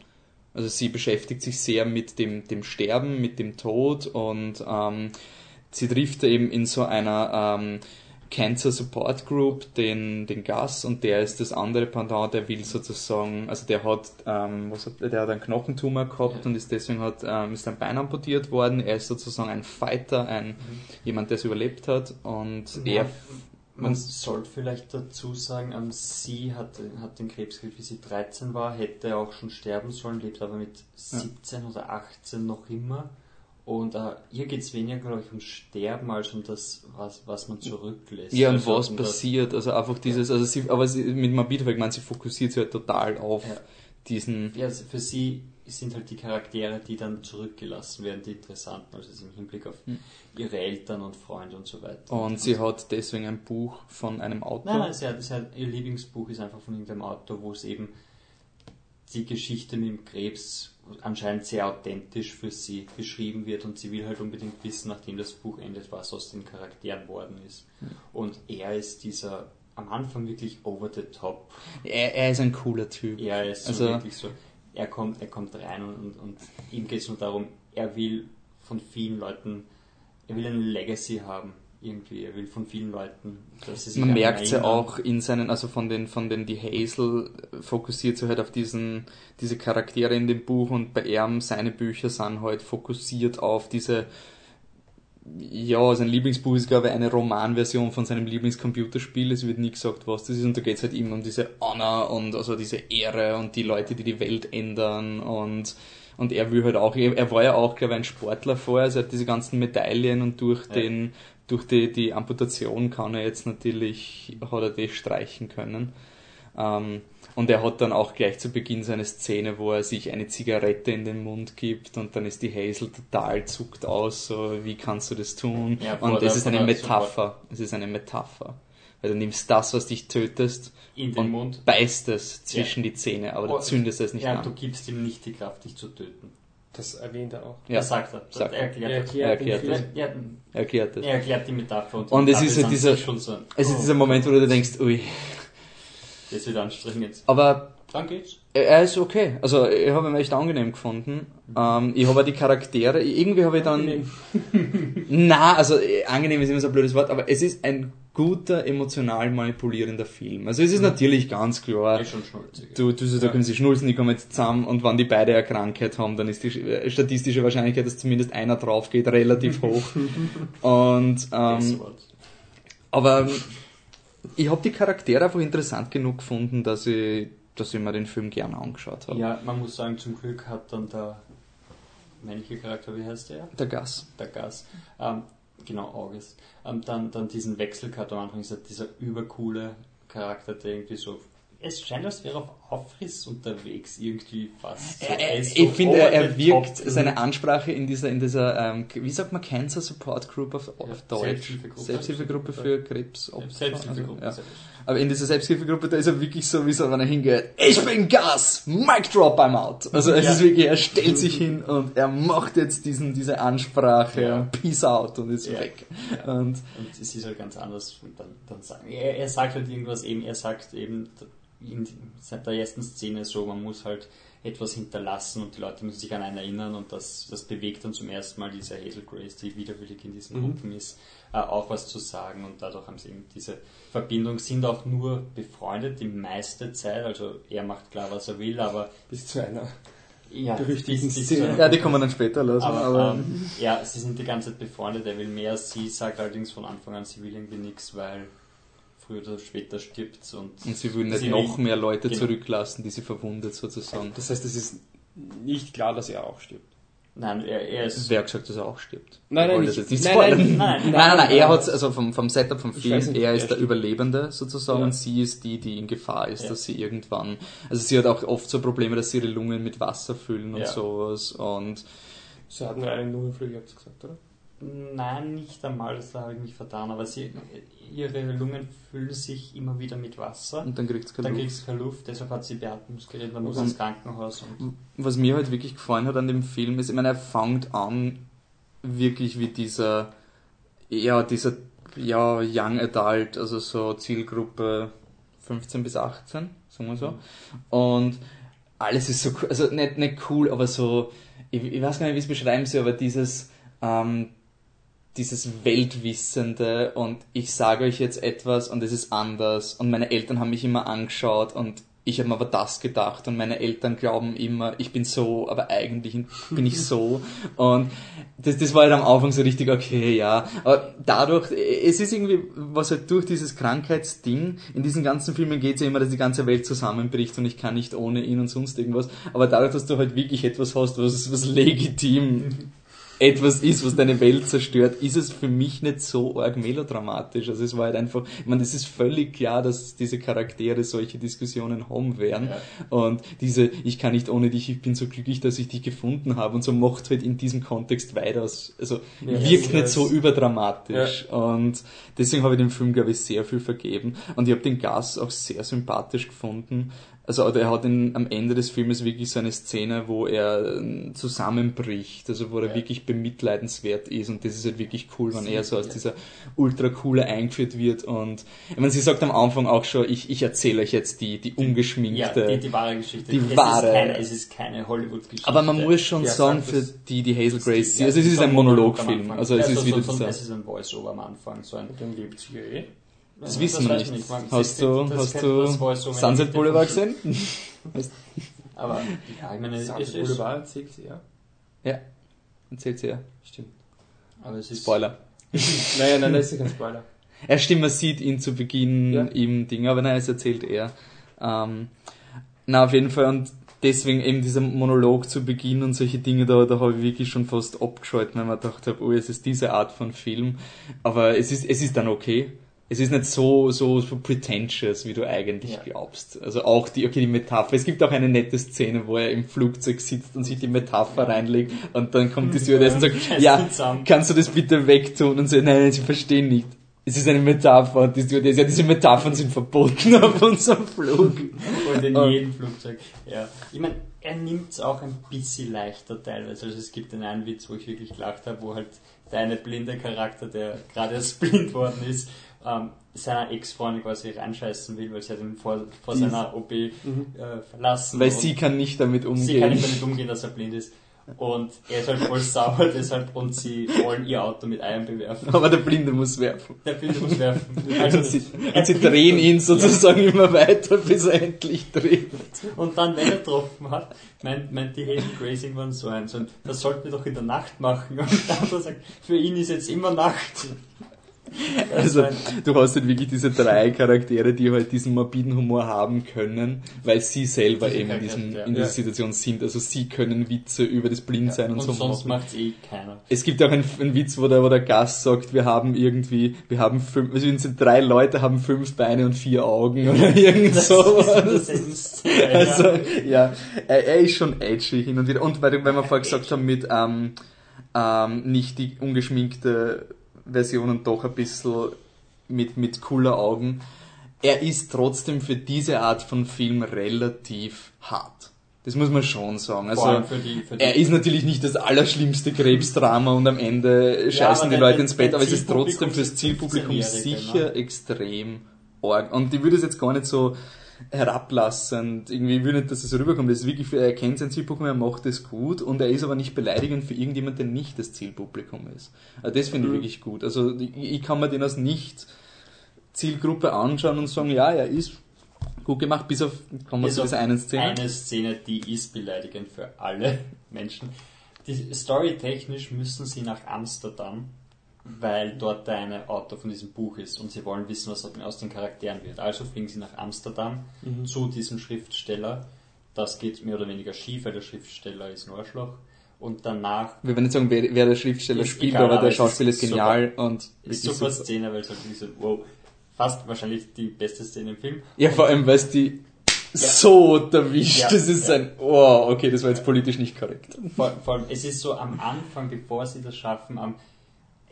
S1: Also sie beschäftigt sich sehr mit dem, dem Sterben, mit dem Tod und ähm, sie trifft eben in so einer ähm, Cancer Support Group den, den Gas und der ist das andere Pendant, der will sozusagen, also der hat, ähm, was hat der hat einen Knochentumor gehabt ja. und ist deswegen hat, ähm, ist sein Bein amputiert worden. Er ist sozusagen ein Fighter, ein mhm. jemand, der es überlebt hat und ja. er
S3: man sollte vielleicht dazu sagen, ähm, sie hat, hat den Krebs gekriegt, wie sie 13 war, hätte auch schon sterben sollen, lebt aber mit 17 ja. oder 18 noch immer. Und äh, hier geht es weniger, glaube ich, um Sterben als um das, was, was man zurücklässt.
S1: Ja, und also was um passiert. Also einfach dieses, also sie, aber sie, mit ich meine, sie fokussiert sich halt total auf ja. diesen.
S3: Ja, also für sie sind halt die Charaktere, die dann zurückgelassen werden, die interessanten, also im Hinblick auf hm. ihre Eltern und Freunde und so weiter.
S1: Und sie hat deswegen ein Buch von einem Autor?
S3: Nein, nein sie hat, sie hat, ihr Lieblingsbuch ist einfach von irgendeinem Autor, wo es eben die Geschichte mit dem Krebs anscheinend sehr authentisch für sie geschrieben wird und sie will halt unbedingt wissen, nachdem das Buch endet, was aus den Charakteren worden ist. Hm. Und er ist dieser am Anfang wirklich over the top.
S1: Er, er ist ein cooler Typ.
S3: Er ist also, wirklich so er kommt, er kommt rein und, und, und ihm geht es nur darum, er will von vielen Leuten, er will eine Legacy haben irgendwie. Er will von vielen Leuten,
S1: Man merkt ja auch in seinen, also von den, von den, die Hazel fokussiert sich halt auf diesen, diese Charaktere in dem Buch und bei ihm, seine Bücher sind halt fokussiert auf diese, ja, sein Lieblingsbuch ist, glaube ich, eine Romanversion von seinem Lieblingscomputerspiel. Es wird nie gesagt, was das ist. Und da geht es halt immer um diese Honor und also diese Ehre und die Leute, die die Welt ändern. Und, und er will halt auch, er war ja auch, glaube ich, ein Sportler vorher. Also er hat diese ganzen Medaillen und durch ja. den, durch die, die Amputation kann er jetzt natürlich, hat er das streichen können. Ähm, und er hat dann auch gleich zu Beginn seine Szene, wo er sich eine Zigarette in den Mund gibt und dann ist die Hazel total zuckt aus, so wie kannst du das tun? Ja, und es ist eine Metapher. Es ist eine Metapher. Weil du nimmst das, was dich tötest, und Mund. beißt es zwischen ja. die Zähne, aber du oh, zündest es nicht
S3: ja,
S1: an.
S3: du gibst ihm nicht die Kraft, dich zu töten.
S2: Das erwähnt er auch.
S3: Ja, das sagt er.
S1: Sagt
S3: er erklärt,
S1: er erklärt, er erklärt, er,
S3: er, erklärt, er erklärt die Metapher.
S1: Und, und es ist ja dieser, so ein, es ist dieser Moment, wo du dir denkst, ui,
S3: das wird anstrengend.
S1: Aber
S3: dann geht's.
S1: Er ist okay. Also ich habe ihn echt angenehm gefunden. Ähm, ich habe die Charaktere, irgendwie habe ich dann. Na, also angenehm ist immer so ein blödes Wort, aber es ist ein guter, emotional manipulierender Film. Also es ist mhm. natürlich ganz klar.
S3: Ist schon schnulzig.
S1: Du, du, da ja. können sie schnulzen, die kommen jetzt zusammen und wenn die beide eine Krankheit haben, dann ist die äh, statistische Wahrscheinlichkeit, dass zumindest einer drauf geht, relativ hoch. und ähm, aber ich habe die Charaktere einfach interessant genug gefunden, dass ich, dass ich mir den Film gerne angeschaut habe.
S3: Ja, man muss sagen, zum Glück hat dann der männliche Charakter, wie heißt der?
S1: Der Gas.
S3: Der Gas. Ähm, genau, August. Ähm, dann, dann diesen Wechsel gehabt am Anfang, ist dieser übercoole Charakter, der irgendwie so es scheint, als wäre er auf Aufriss unterwegs, irgendwie fast.
S1: So, er, so ich finde, er, er wirkt seine Ansprache in dieser, in dieser ähm, wie sagt man, Cancer Support Group auf, auf ja, Deutsch? Selbsthilfegruppe. Selbsthilfegruppe für Krebsopfer. Selbsthilfegruppe. Also, ja. Aber in dieser Selbsthilfegruppe, da ist er wirklich so, wie so, wenn er hingeht, ich bin Gas, Mic Drop, I'm out. Also es ja. ist wirklich, er stellt sich hin und er macht jetzt diesen, diese Ansprache, ja. Peace out und ist weg.
S3: Und, und es ist halt ganz anders, dann, dann sagen. Er, er sagt halt irgendwas eben, er sagt eben, in, der ersten Szene so, man muss halt etwas hinterlassen und die Leute müssen sich an einen erinnern und das, das bewegt dann zum ersten Mal diese Hazel Grace, die widerwillig in diesen mhm. Gruppen ist, äh, auch was zu sagen und dadurch haben sie eben diese Verbindung, sind auch nur befreundet die meiste Zeit, also er macht klar, was er will, aber...
S2: Bis zu einer
S3: ja, berüchtigten
S1: Szene. Ja, die kommen dann später lassen.
S3: Aber, aber ähm, ja, sie sind die ganze Zeit befreundet, er will mehr, sie sagt allerdings von Anfang an, sie will irgendwie nichts, weil früher oder später stirbt. Und,
S1: und sie würden nicht noch mehr Leute genau. zurücklassen, die sie verwundet sozusagen.
S2: Das heißt, es ist nicht klar, dass er auch stirbt.
S3: Nein, er, er ist.
S1: Wer hat gesagt, dass er auch stirbt?
S2: Nein, nein, nicht,
S1: nicht nein, nein, nein, nein, nein, nein, er hat, also vom, vom Setup vom Film, nicht, er ist der Überlebende sozusagen ja. und sie ist die, die in Gefahr ist, ja. dass sie irgendwann, also sie hat auch oft so Probleme, dass sie ihre Lungen mit Wasser füllen und ja. sowas und.
S2: Sie hat nur einen Lungenflügel, habt ihr gesagt, oder?
S3: Nein, nicht einmal, das habe ich mich vertan, aber sie, ihre Lungen füllen sich immer wieder mit Wasser.
S1: Und dann kriegt es keine,
S3: Luft. keine Luft. Deshalb hat sie Beatmungsgerät, dann muss ins Krankenhaus. Und
S1: was mir halt wirklich gefallen hat an dem Film ist, ich meine, er fängt an wirklich wie dieser, ja, dieser, ja, Young Adult, also so Zielgruppe 15 bis 18, sagen wir so. Und alles ist so cool, also nicht, nicht cool, aber so, ich, ich weiß gar nicht, wie ich es beschreiben soll, aber dieses, ähm, dieses Weltwissende und ich sage euch jetzt etwas und es ist anders und meine Eltern haben mich immer angeschaut und ich habe mir aber das gedacht und meine Eltern glauben immer, ich bin so, aber eigentlich bin ich so. Und das, das war halt am Anfang so richtig, okay, ja. Aber dadurch, es ist irgendwie, was halt durch dieses Krankheitsding, in diesen ganzen Filmen geht es ja immer, dass die ganze Welt zusammenbricht und ich kann nicht ohne ihn und sonst irgendwas. Aber dadurch, dass du halt wirklich etwas hast, was, was legitim etwas ist, was deine Welt zerstört, ist es für mich nicht so arg melodramatisch. Also es war halt einfach, ich meine, es ist völlig klar, dass diese Charaktere solche Diskussionen haben werden. Ja. Und diese, ich kann nicht ohne dich, ich bin so glücklich, dass ich dich gefunden habe und so macht halt in diesem Kontext weiter. Also ja, wirkt nicht so überdramatisch. Ja. Und deswegen habe ich dem Film, glaube ich, sehr viel vergeben. Und ich habe den Gas auch sehr sympathisch gefunden. Also er hat in, am Ende des Filmes wirklich so eine Szene, wo er ähm, zusammenbricht, also wo er ja. wirklich bemitleidenswert ist und das ist halt wirklich cool, wenn er so als dieser ultra coole eingeführt wird und ich meine, sie sagt am Anfang auch schon, ich, ich erzähle euch jetzt die, die ungeschminkte...
S3: Ja, die, die wahre Geschichte.
S1: Die es wahre...
S3: Ist keine, es ist keine Hollywood-Geschichte.
S1: Aber man muss schon ja, sagen, für die, die Hazel Grace, also es ist ein Monologfilm, also es ist wieder...
S3: So, es ist ein Voice-Over am Anfang, so ein...
S2: Dann lebt sie eh.
S1: Das wissen wir nicht. nicht. Hast du, hast du Sunset Boulevard gesehen?
S3: Aber ja, ich meine,
S2: Sunset Boulevard erzählt sie ja.
S1: Ja, erzählt sie ja.
S2: Stimmt.
S1: Aber es ist Spoiler.
S2: naja, nein, das ist kein Spoiler.
S1: Ja, stimmt, man sieht ihn zu Beginn ja. im Ding, aber nein, es erzählt er. Ähm, na, auf jeden Fall, und deswegen eben dieser Monolog zu Beginn und solche Dinge, da, da habe ich wirklich schon fast abgeschaltet, weil man gedacht habe, oh, es ist diese Art von Film. Aber es ist, es ist dann okay es ist nicht so, so, so pretentious, wie du eigentlich ja. glaubst. Also auch die, okay, die Metapher. Es gibt auch eine nette Szene, wo er im Flugzeug sitzt und sich die Metapher ja. reinlegt und dann kommt die Stewardess und sagt, ja, kannst du das bitte wegtun? Und so, nein, nein, sie verstehen nicht. Es ist eine Metapher und die Stewardess, ja, diese Metaphern sind verboten auf unserem Flug.
S3: Und in jedem Flugzeug, ja. Ich meine, er nimmt es auch ein bisschen leichter teilweise. Also es gibt den einen Witz, wo ich wirklich gelacht habe, wo halt der eine blinde Charakter, der gerade erst blind worden ist, ähm, seiner Ex-Freundin quasi reinscheißen will, weil sie hat ihn vor, vor seiner OP mhm. äh, verlassen.
S1: Weil sie kann nicht damit umgehen.
S3: Sie kann nicht damit umgehen, dass er blind ist. Und er ist halt voll sauer deshalb und sie wollen ihr Auto mit Eiern bewerfen.
S1: Aber der Blinde muss werfen.
S3: Der Blinde muss werfen.
S1: Also und sie, und sie drehen ihn sozusagen ja. immer weiter, bis er endlich dreht.
S3: Und dann, wenn er getroffen hat, meint, meint die Hazel Grace irgendwann so ein, so ein, das sollten wir doch in der Nacht machen. Und der andere sagt, für ihn ist jetzt immer Nacht.
S1: Also, du hast halt wirklich diese drei Charaktere, die halt diesen morbiden Humor haben können, weil sie selber eben in, diesem, in dieser Situation sind. Also sie können Witze über das Blindsein ja, und,
S3: und
S1: so
S3: sonst macht eh keiner.
S1: Es gibt auch einen, einen Witz, wo der, wo der Gast sagt, wir haben irgendwie, wir haben fünf, also wir sind drei Leute, haben fünf Beine und vier Augen oder irgend sowas. also, ja, er, er, ist schon edgy hin und wieder. Und weil, weil wir vorher gesagt haben mit, ähm, ähm, nicht die ungeschminkte Versionen doch ein bisschen mit, mit cooler Augen. Er ist trotzdem für diese Art von Film relativ hart. Das muss man schon sagen. Also, für die, für die er ist natürlich nicht das allerschlimmste Krebsdrama und am Ende scheißen ja, die Leute ins Bett, aber es ist trotzdem fürs Zielpublikum sicher ne? extrem arg. Und ich würde es jetzt gar nicht so herablassend. Irgendwie will nicht, dass es rüberkommt. Das ist wirklich, er kennt sein Zielpublikum, er macht es gut und er ist aber nicht beleidigend für irgendjemand, der nicht das Zielpublikum ist. Also das finde ich mhm. wirklich gut. Also ich, kann mir den als nicht Zielgruppe anschauen und sagen, ja, er ist gut gemacht, bis auf, kommen wir zu dieser einen Szene.
S3: Eine Szene, die ist beleidigend für alle Menschen. Die storytechnisch müssen sie nach Amsterdam weil dort ein Autor von diesem Buch ist und sie wollen wissen, was aus den Charakteren wird. Also fliegen sie nach Amsterdam mhm. zu diesem Schriftsteller. Das geht mehr oder weniger schief, weil der Schriftsteller ist ein Arschloch. Und danach.
S1: Wir werden nicht sagen, wer, wer der Schriftsteller spielt, egal, aber der Schauspieler ist, genial
S3: super,
S1: und.
S3: Ist super, super Szene, weil es halt wirklich so, wow, fast wahrscheinlich die beste Szene im Film.
S1: Ja, vor allem, weil es die ja. so erwischt. Ja, das ist ja. ein, oh, okay, das war jetzt politisch nicht korrekt.
S3: Vor, vor allem, es ist so am Anfang, bevor sie das schaffen, am,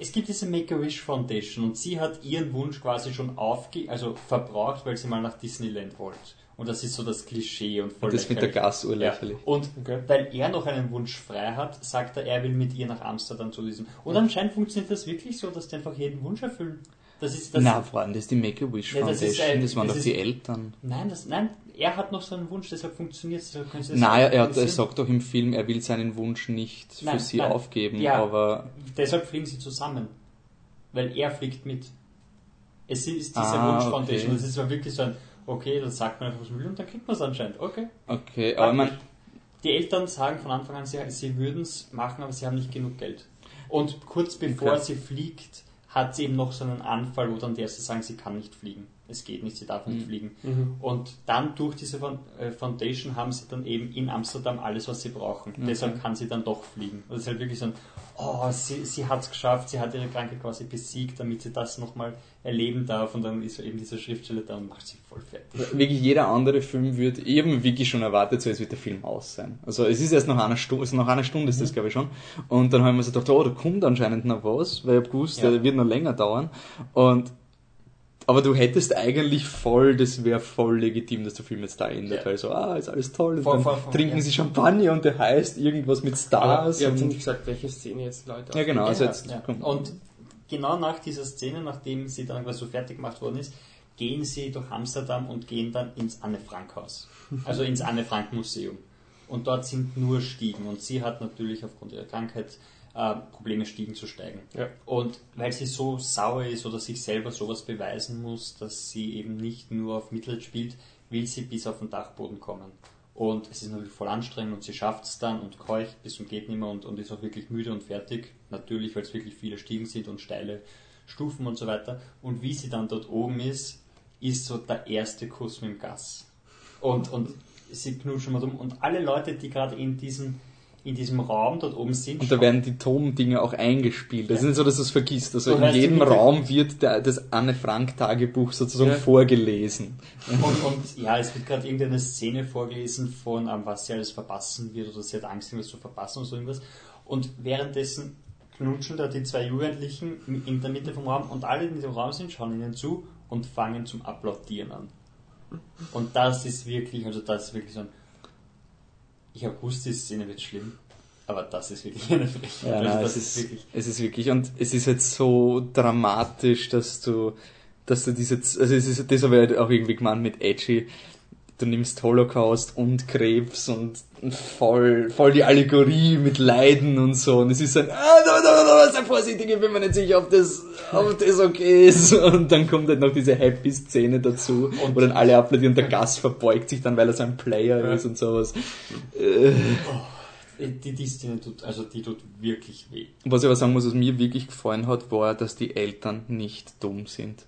S3: es gibt diese Make-A-Wish Foundation und sie hat ihren Wunsch quasi schon aufge also verbraucht, weil sie mal nach Disneyland wollte. Und das ist so das Klischee und
S1: voll und Das mit der Gas urlächerlich.
S3: Ja. Und okay. weil er noch einen Wunsch frei hat, sagt er, er will mit ihr nach Amsterdam zu diesem. Und anscheinend funktioniert das wirklich so, dass die einfach jeden Wunsch erfüllen. Das ist, das
S1: Na, waren das die Make-A-Wish
S3: Nee, das
S1: Foundation?
S3: ist
S1: Das,
S3: ein-
S1: waren
S3: das
S1: doch
S3: ist-
S1: die Eltern.
S3: Nein, das, nein, er hat noch so einen Wunsch, deshalb funktioniert es. Deshalb können Sie das
S1: Nein, er, er
S3: organisieren.
S1: sagt doch im Film, er will seinen Wunsch nicht für
S3: Nein,
S1: sie
S3: nein.
S1: aufgeben,
S3: Ja.
S1: aber
S3: Deshalb fliegen sie zusammen. Weil er fliegt mit. Es ist diese
S1: Ah,
S3: Wunsch
S1: okay.
S3: Foundation. Das ist wirklich so ein, okay, dann sagt man einfach, was man will und dann kriegt man es anscheinend. Okay.
S1: okay, aber man,
S3: Die Eltern sagen von Anfang an, sie, sie würden es machen, aber sie haben nicht genug Geld. Und kurz bevor
S1: Okay.
S3: sie fliegt, hat sie eben noch so einen Anfall, wo dann die Ärzte sagen, sie kann nicht fliegen. Es geht nicht, sie darf
S1: Mhm.
S3: nicht fliegen. Und dann durch diese äh, Foundation haben sie dann eben in Amsterdam alles, was sie brauchen. Deshalb kann sie dann doch fliegen. Das ist halt wirklich so ein, oh, sie, sie hat es geschafft, sie hat ihre Krankheit quasi besiegt, damit sie das nochmal erleben darf. Und dann ist eben dieser Schriftsteller da und macht sie voll fertig.
S1: wirklich jeder andere Film wird eben wirklich schon erwartet, so jetzt wird der Film aus sein. Also es ist erst nach einer Stunde, also nach einer Stunde ist das
S3: Mhm.
S1: glaube ich schon. Und dann haben wir so gedacht, oh, da kommt anscheinend noch was, weil ich hab gewusst,
S3: Ja.
S1: der wird noch länger dauern. Und aber du hättest eigentlich voll, das wäre voll legitim, dass der Film jetzt da endet,
S3: Ja.
S1: weil so, ah, ist alles toll. Und
S3: Voll,
S1: dann
S3: voll, voll,
S1: trinken
S3: ja.
S1: sie Champagner und der heißt irgendwas mit
S2: Aber
S1: Stars.
S2: ihr habt nicht gesagt, welche Szene jetzt Leute
S1: ja genau, also jetzt
S3: ja. Und genau nach dieser Szene, nachdem sie dann quasi so fertig gemacht worden ist, gehen sie durch Amsterdam und gehen dann ins Anne Frank Haus. Also ins Anne Frank Museum. Und dort sind nur Stiegen. Und sie hat natürlich aufgrund ihrer Krankheit äh, Probleme, Stiegen zu steigen.
S2: Ja.
S3: Und weil sie so sauer ist oder sich selber sowas beweisen muss, dass sie eben nicht nur auf Mitleid spielt, will sie bis auf den Dachboden kommen. Und es ist natürlich voll anstrengend und sie schafft es dann und keucht bis zum geht nimmer und, und ist auch wirklich müde und fertig. Natürlich, weil es wirklich viele Stiegen sind und steile Stufen und so weiter. Und wie sie dann dort oben ist, ist so der erste Kuss mit dem Gas. Und, und sie knutschen mal um. Und alle Leute, die gerade in diesem, in diesem Raum dort oben sind,
S1: Und da werden die Tom-Dinge auch eingespielt. Das ist
S3: Ja.
S1: nicht so, dass du es vergisst. Also in jedem Raum wird der, das Anne-Frank-Tagebuch sozusagen
S2: Ja.
S1: vorgelesen.
S3: Und, und ja, es wird gerade irgendeine Szene vorgelesen von, ähm, was sie alles verpassen wird oder sie hat Angst, irgendwas zu verpassen oder so irgendwas. Und währenddessen knutschen da die zwei Jugendlichen in der Mitte vom Raum und alle, die in dem Raum sind, schauen ihnen zu und fangen zum Applaudieren an. Und das ist wirklich, also das ist wirklich so ein. Ich habe gewusst, die Szene wird schlimm, aber das ist wirklich eine Frechheit.
S1: Ja,
S3: also
S1: es, ist,
S3: wirklich.
S1: es ist wirklich, und es ist jetzt so dramatisch, dass du, dass du diese, also es ist, das habe ich halt auch irgendwie gemeint mit Edgy, du nimmst Holocaust und Krebs und voll, voll die Allegorie mit Leiden und so, und es ist ein, ah, da, da, da, sei vorsichtig, ich bin mir nicht sicher, ob das, ob das okay ist, und dann kommt halt noch diese Happy-Szene dazu,
S3: Und-
S1: wo dann alle applaudieren, der Gast verbeugt sich dann, weil er so ein Player
S2: Ja.
S1: ist und sowas.
S3: Die, die Szene tut, also die tut wirklich weh.
S1: Was ich aber sagen muss, was mir wirklich gefallen hat, war, dass die Eltern nicht dumm sind.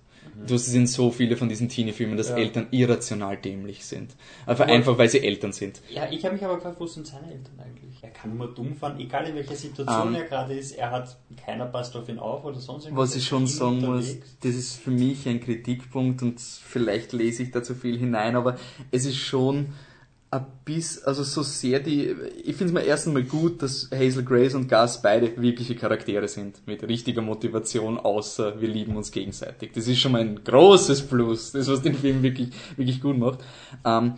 S1: Du hast es in so viele von diesen Teenie-Filmen, dass
S2: Ja.
S1: Eltern irrational dämlich sind. Einfach,
S3: Aber-
S1: einfach weil sie Eltern sind.
S3: Ja, ich habe mich aber gefragt, wo sind seine Eltern eigentlich? Er kann immer dumm fahren, egal in welcher Situation
S1: Ähm,
S3: er gerade ist. Er hat, keiner passt auf ihn auf oder sonst irgendwas.
S1: Was ich schon sagen muss,
S3: unterwegs.
S1: das ist für mich ein Kritikpunkt und vielleicht lese ich da zu viel hinein, aber es ist schon ein bisschen, also so sehr die, ich finde es mal erst einmal gut, dass Hazel Grace und Gus beide wirkliche Charaktere sind, mit richtiger Motivation, außer wir lieben uns gegenseitig. Das ist schon mal ein großes Plus, das was den Film wirklich, wirklich gut macht. Ähm,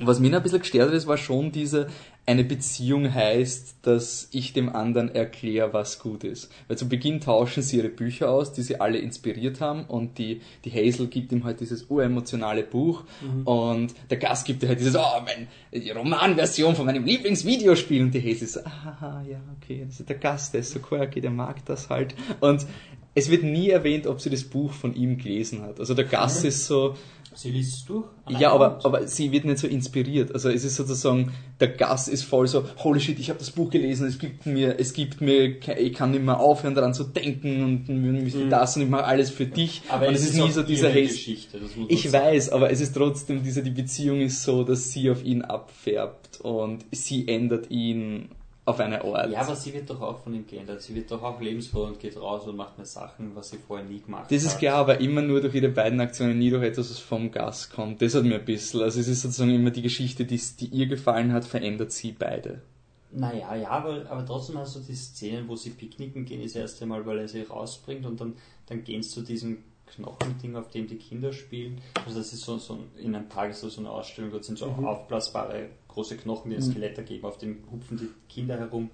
S1: was noch ein bisschen gestört hat, das war schon diese, eine Beziehung heißt, dass ich dem anderen erkläre, was gut ist. Weil zu Beginn tauschen sie ihre Bücher aus, die sie alle inspiriert haben und die, die Hazel gibt ihm halt dieses uremotionale Buch und der Gast gibt ihr halt dieses, oh, mein, die Romanversion von meinem Lieblingsvideospiel und die Hazel so, ah, ja, okay, das ist der Gast, der ist so quirky, der mag das halt und es wird nie erwähnt, ob sie das Buch von ihm gelesen hat. Also der Gast ist so,
S3: Sie liest es durch?
S1: ja, aber, aber sie wird nicht so inspiriert. Also es ist sozusagen, der Gast ist voll so, holy shit, ich habe das Buch gelesen, es gibt mir, es gibt mir, ich kann nicht mehr aufhören daran zu denken und wie das und ich mache alles für dich.
S3: Mhm. aber
S1: und
S3: es
S1: es ist
S3: auch
S1: nie so dieser Haze.
S3: Geschichte.
S1: Ich
S3: sagen.
S1: weiß, aber es ist trotzdem dieser, die Beziehung ist so, dass sie auf ihn abfärbt und sie ändert ihn auf eine Art.
S3: Ja, aber sie wird doch auch von ihm geändert. Sie wird doch auch lebensfroh und geht raus und macht mehr Sachen, was sie vorher nie gemacht hat.
S1: Das ist klar, aber immer nur durch ihre beiden Aktionen, nie durch etwas, was vom Gast kommt. Das hat mir ein bisschen, also es ist sozusagen immer die Geschichte, die, die ihr gefallen hat, verändert sie beide.
S3: Naja, ja, aber, aber trotzdem hast du die Szenen, wo sie picknicken gehen, das erste Mal, weil er sie rausbringt und dann, dann gehen sie zu diesem Knochending, auf dem die Kinder spielen. Also das ist so, so in einem ist so eine Ausstellung, dort sind so aufblasbare große Knochen, die ein Skelett ergeben, auf dem hupfen die Kinder herum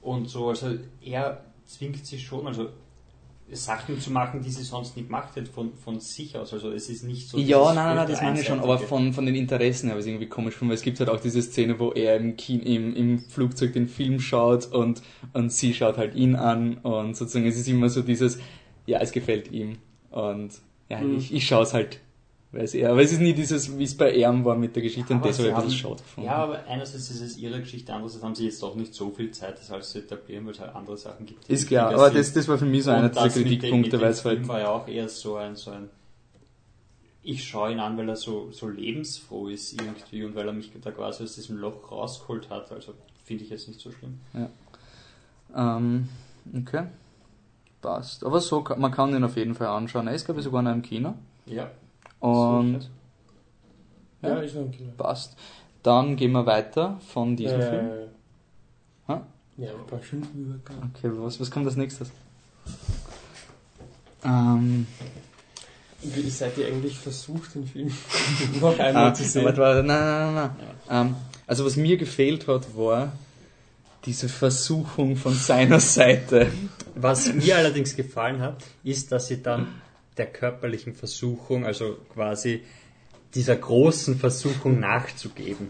S3: und so. Also er zwingt sie schon, also Sachen zu machen, die sie sonst nicht gemacht hätte, von, von sich aus. Also es ist nicht so.
S1: Ja, nein, nein, nein, das meine ich schon, aber von, von den Interessen her, was irgendwie komisch finde, weil es gibt halt auch diese Szene, wo er im, Kino, im, im Flugzeug den Film schaut und, und sie schaut halt ihn an und sozusagen es ist immer so dieses, ja, es gefällt ihm und ja,
S2: Mhm.
S1: ich, ich schaue es halt, es eher, aber es ist nie dieses, wie es bei Erm war mit der Geschichte und
S3: Aber
S1: das habe
S3: sie
S1: ich ein bisschen schade gefunden.
S3: Ja, aber einerseits ist es ihre Geschichte, andererseits haben sie jetzt auch nicht so viel Zeit, das alles zu etablieren, weil es halt andere Sachen gibt.
S1: ist klar, aber das, das war für mich so
S3: Und
S1: einer
S3: dem-
S1: Kritikpunkte, weil es halt,
S3: war ja auch eher so ein, so ein ich schaue ihn an, weil er so, so lebensfroh ist irgendwie und weil er mich da quasi aus diesem Loch rausgeholt hat. Also finde ich jetzt nicht so schlimm.
S1: ähm, okay, passt. Aber so, man kann ihn auf jeden Fall anschauen. Er ist, glaube ich, sogar noch im Kino
S3: Ja.
S1: Und
S2: Ja,
S1: Ja.
S2: ist noch ein Kino.
S1: Passt. Dann gehen wir weiter von diesem Film.
S2: Äh,
S1: Ha?
S2: ja, ein paar Stunden übergangen.
S1: Okay, was, was kommt als nächstes? Ähm,
S2: Wie seid ihr eigentlich versucht, den Film noch einmal
S1: ah,
S2: zu sehen?
S1: warte, warte, nein, nein, nein, nein. Ähm, also was mir gefehlt hat, war diese Versuchung von seiner Seite.
S3: Was mir allerdings gefallen hat, ist, dass sie dann der körperlichen Versuchung, also quasi dieser großen Versuchung nachzugeben.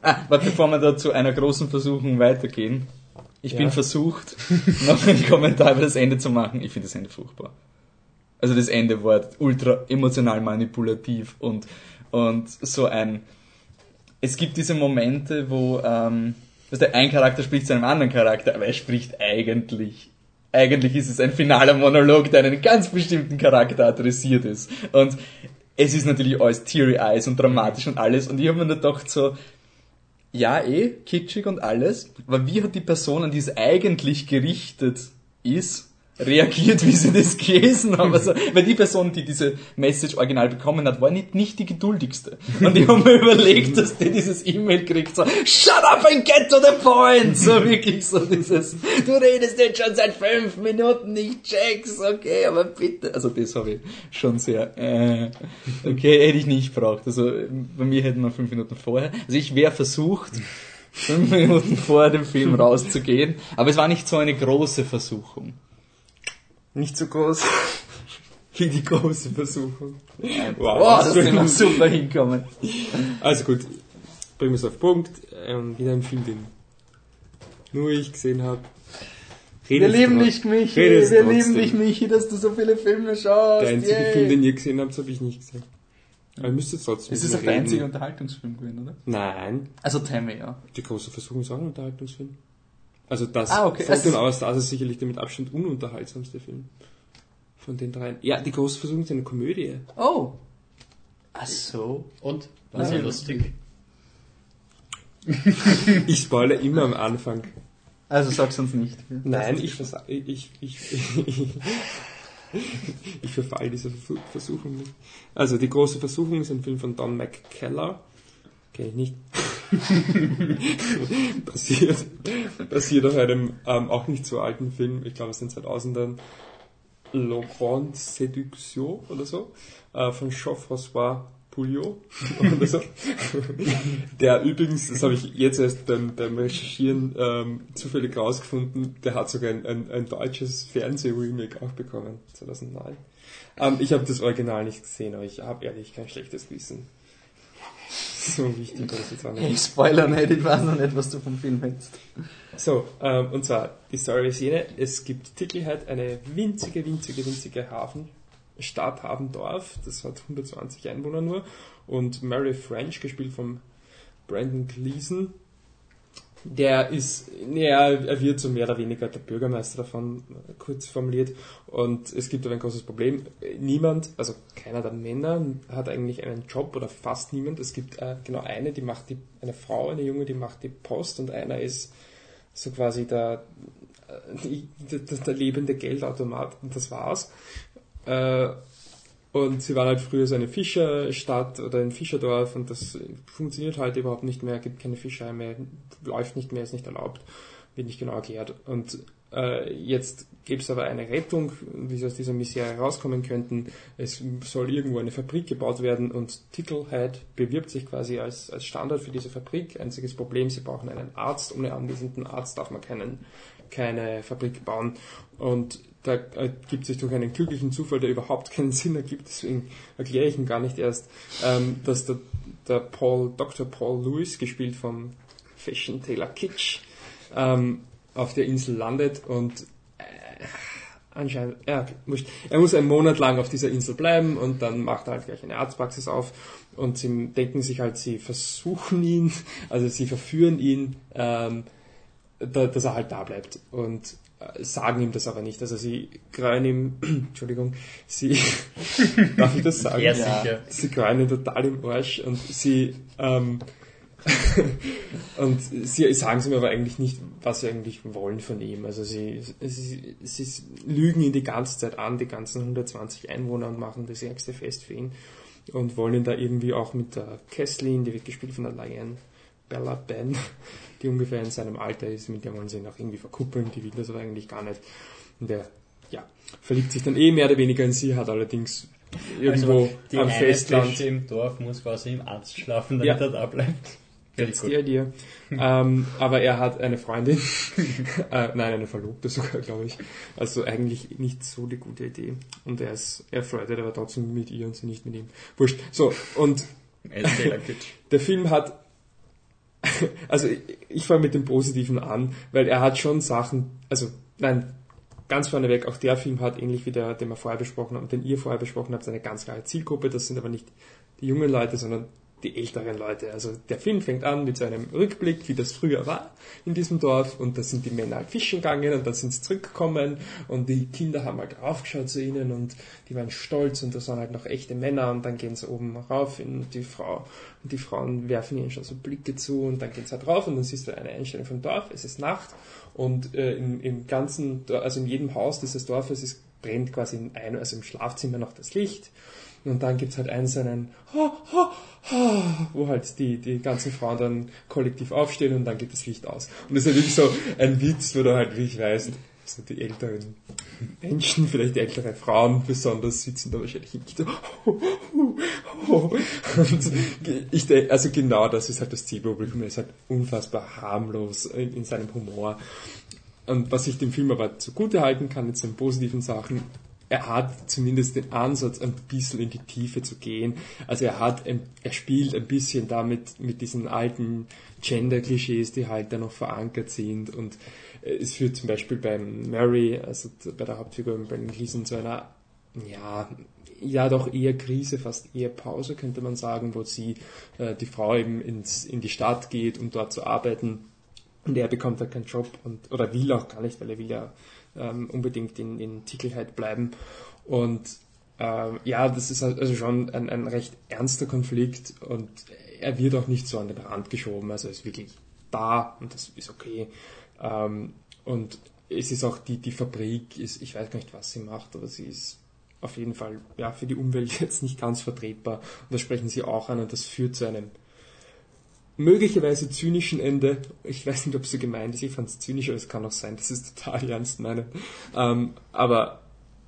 S1: Ah, warte, bevor wir da zu einer großen Versuchung weitergehen. Ich
S2: Ja.
S1: bin versucht, noch einen Kommentar über das Ende zu machen. Ich finde das Ende furchtbar. Also das Ende war ultra emotional manipulativ und, und so ein... Es gibt diese Momente, wo ähm, dass der ein Charakter spricht zu einem anderen Charakter, aber er spricht eigentlich... Eigentlich ist es ein finaler Monolog, der einen ganz bestimmten Charakter adressiert ist. Und es ist natürlich alles Teary Eyes und dramatisch und alles. Und ich habe mir nur gedacht so, ja, eh, kitschig und alles, aber wie hat die Person, an die es eigentlich gerichtet ist, reagiert, wie sie das gelesen haben? Also, weil die Person, die diese Message original bekommen hat, war nicht, nicht die geduldigste. Und ich habe mir überlegt, dass die dieses E-Mail kriegt, so, shut up and get to the point! So wirklich so dieses, du redest jetzt schon seit fünf Minuten, ich check's, okay, aber bitte. Also das habe ich schon sehr, äh, okay, hätte ich nicht braucht. Also bei mir hätten wir fünf Minuten vorher. Also ich wäre versucht, fünf Minuten vor dem Film rauszugehen, aber es war nicht so eine große Versuchung.
S2: Nicht so groß wie die große Versuchung.
S1: Wow, das sind wir super hinkommen.
S2: Also gut, bringen wir es auf Punkt. Ähm, wieder ein Film, den nur ich gesehen habe.
S1: Wir lieben dich, Michi.
S2: Redest
S1: Wir lieben dich, Michi, dass du so viele Filme schaust.
S2: Der einzige
S1: Yay.
S2: Film, den ihr gesehen habt, habe ich nicht gesehen. Aber ihr müsst jetzt trotzdem
S1: Es ist auch der einzige Unterhaltungsfilm gewesen, oder?
S2: Nein,
S1: Also Tammy, ja.
S2: die große Versuchung ist auch ein Unterhaltungsfilm. Also das
S1: Ah, okay.
S2: Phantom
S1: Also-
S2: Hour Stars ist sicherlich der mit Abstand ununterhaltsamste Film. Von den dreien. Ja, die große Versuchung ist eine Komödie.
S1: Oh. Ach so.
S3: Und? War sehr
S1: Ja.
S3: lustig.
S2: Ich spoilere immer am Anfang.
S1: Also sag's uns nicht.
S2: Nein, ich, ich, ich, ich, ich verfall dieser Versuch- Versuchung nicht. Also, Die große Versuchung ist ein Film von Don McKellar. Kenn ich nicht. basiert, basiert auf einem ähm, auch nicht so alten Film, ich glaube aus den 2000ern, Le Grand Séduction oder so, äh, von Jean-François Pouliot oder so. Der übrigens, das habe ich jetzt erst beim, beim Recherchieren ähm, zufällig rausgefunden, der hat sogar ein, ein, ein deutsches Fernseh-Remake auch bekommen, 2009. Ähm, ich habe das Original nicht gesehen, aber ich habe ehrlich kein schlechtes Gewissen. So wichtig, dass jetzt auch nicht.
S1: Ich spoiler nicht, ich weiß noch nicht, was du vom Film hältst.
S2: So, ähm, und zwar, die Story ist jene, es gibt Tickelheit, eine winzige, winzige, winzige Hafen, Stadt Habendorf, das hat 120 Einwohner nur, und Mary French, gespielt von Brandon Gleason, der ist, ja, er wird so mehr oder weniger der Bürgermeister davon, äh, kurz formuliert, und es gibt aber ein großes Problem, niemand, also keiner der Männer hat eigentlich einen Job, oder fast niemand, es gibt äh, genau eine, die macht die, eine Frau, eine Junge, die macht die Post, und einer ist so quasi der, äh, der, der lebende Geldautomat. Und das war's. Äh, und sie waren halt früher so eine Fischerstadt oder ein Fischerdorf und das funktioniert heute überhaupt nicht mehr, gibt keine Fischerei mehr, läuft nicht mehr, ist nicht erlaubt, wird nicht genau erklärt. Und äh, jetzt gibt es aber eine Rettung, wie sie aus dieser Misere rauskommen könnten. Es soll irgendwo eine Fabrik gebaut werden und Ticklehead bewirbt sich quasi als, als Standard für diese Fabrik. Einziges Problem, sie brauchen einen Arzt. Ohne anwesenden Arzt darf man keinen, keine Fabrik bauen. Und da ergibt sich durch einen glücklichen Zufall, der überhaupt keinen Sinn ergibt, deswegen erkläre ich ihn gar nicht erst, ähm, dass der, der Paul, Dr. Paul Lewis, gespielt vom Fashion Taylor Kitsch, ähm, auf der Insel landet und anscheinend, ja, wurscht. Er muss einen Monat lang auf dieser Insel bleiben und dann macht er halt gleich eine Arztpraxis auf und sie denken sich halt, sie versuchen ihn, also sie verführen ihn, ähm, da, dass er halt da bleibt und äh, sagen ihm das aber nicht. Also sie kreuen ihm, Entschuldigung, sie, darf ich das sagen?
S3: Ja, sicher.
S2: Sie kreuen ihn total im Arsch und sie, ähm, und sie sagen sie mir aber eigentlich nicht, was sie eigentlich wollen von ihm. Also sie, sie, sie lügen ihn die ganze Zeit an, die ganzen 120 Einwohner und machen das ärgste Fest für ihn und wollen ihn da irgendwie auch mit der Kesslin, die wird gespielt von der Lion Bella Ben, die ungefähr in seinem Alter ist, mit der wollen sie ihn auch irgendwie verkuppeln, die will das aber eigentlich gar nicht. Und der, ja, verliebt sich dann eh mehr oder weniger in sie, hat allerdings irgendwo
S3: also die
S2: am Festland
S3: im Dorf muss quasi im Arzt schlafen, damit
S2: Ja.
S3: er da bleibt.
S2: That's the idea. ähm, aber er hat eine Freundin, äh, nein, eine Verlobte sogar, glaube ich. Also eigentlich nicht so die gute Idee. Und er ist, er flirtet aber trotzdem mit ihr und sie nicht mit ihm. Wurscht. So, und der Film hat, also ich, ich fange mit dem Positiven an, weil er hat schon Sachen, also nein, ganz vorneweg, auch der Film hat, ähnlich wie der, den wir vorher besprochen haben, den ihr vorher besprochen habt, eine ganz klare Zielgruppe. Das sind aber nicht die jungen Leute, sondern die älteren Leute. Also der Film fängt an mit so einem Rückblick, wie das früher war in diesem Dorf. Und da sind die Männer halt fischen gegangen und dann sind sie zurückgekommen. Und die Kinder haben halt raufgeschaut zu ihnen und die waren stolz und das waren halt noch echte Männer. Und dann gehen sie oben rauf in die Frau. Und die Frauen werfen ihnen schon so Blicke zu und dann gehen sie halt rauf und dann siehst du eine Einstellung vom Dorf, es ist Nacht. Und äh, im, im ganzen, also in jedem Haus dieses Dorfes ist, brennt quasi in einem, also im Schlafzimmer noch das Licht und dann gibt's halt einen so einen, ha, ha, ha, wo halt die, die ganzen Frauen dann kollektiv aufstehen und dann geht das Licht aus. Und das ist ja wirklich so ein Witz, wo du halt wirklich weißt, so die älteren Menschen, vielleicht ältere Frauen besonders, sitzen da wahrscheinlich im Kino. Und ich denke, also genau das ist halt das Zielpublikum. Er ist halt unfassbar harmlos in, in seinem Humor. Und was ich dem Film aber zugute halten kann, jetzt den positiven Sachen, er hat zumindest den Ansatz, ein bisschen in die Tiefe zu gehen. Also er hat, er spielt ein bisschen damit, mit diesen alten Gender-Klischees, die halt da noch verankert sind. Und äh, es führt zum Beispiel beim Murray, also bei der Hauptfigur Brendan Gleeson, zu einer, ja, ja doch eher Krise, fast eher Pause, könnte man sagen, wo sie, äh, die Frau eben ins, in die Stadt geht, um dort zu arbeiten. Und er bekommt halt keinen Job und, oder will auch gar nicht, weil er will ja ähm, unbedingt in, in Tickelheit bleiben. Und ähm, ja, das ist halt also schon ein, ein recht ernster Konflikt und er wird auch nicht so an den Rand geschoben. Also er ist wirklich da und das ist okay. Ähm, und es ist auch die, die Fabrik, ist, ich weiß gar nicht, was sie macht, aber sie ist auf jeden Fall ja, für die Umwelt jetzt nicht ganz vertretbar. Und das sprechen sie auch an und das führt zu einem möglicherweise zynischen Ende. Ich weiß nicht, ob so gemeint ist. Ich fand es zynisch, aber es kann auch sein, dass es total ernst meine. Ähm, aber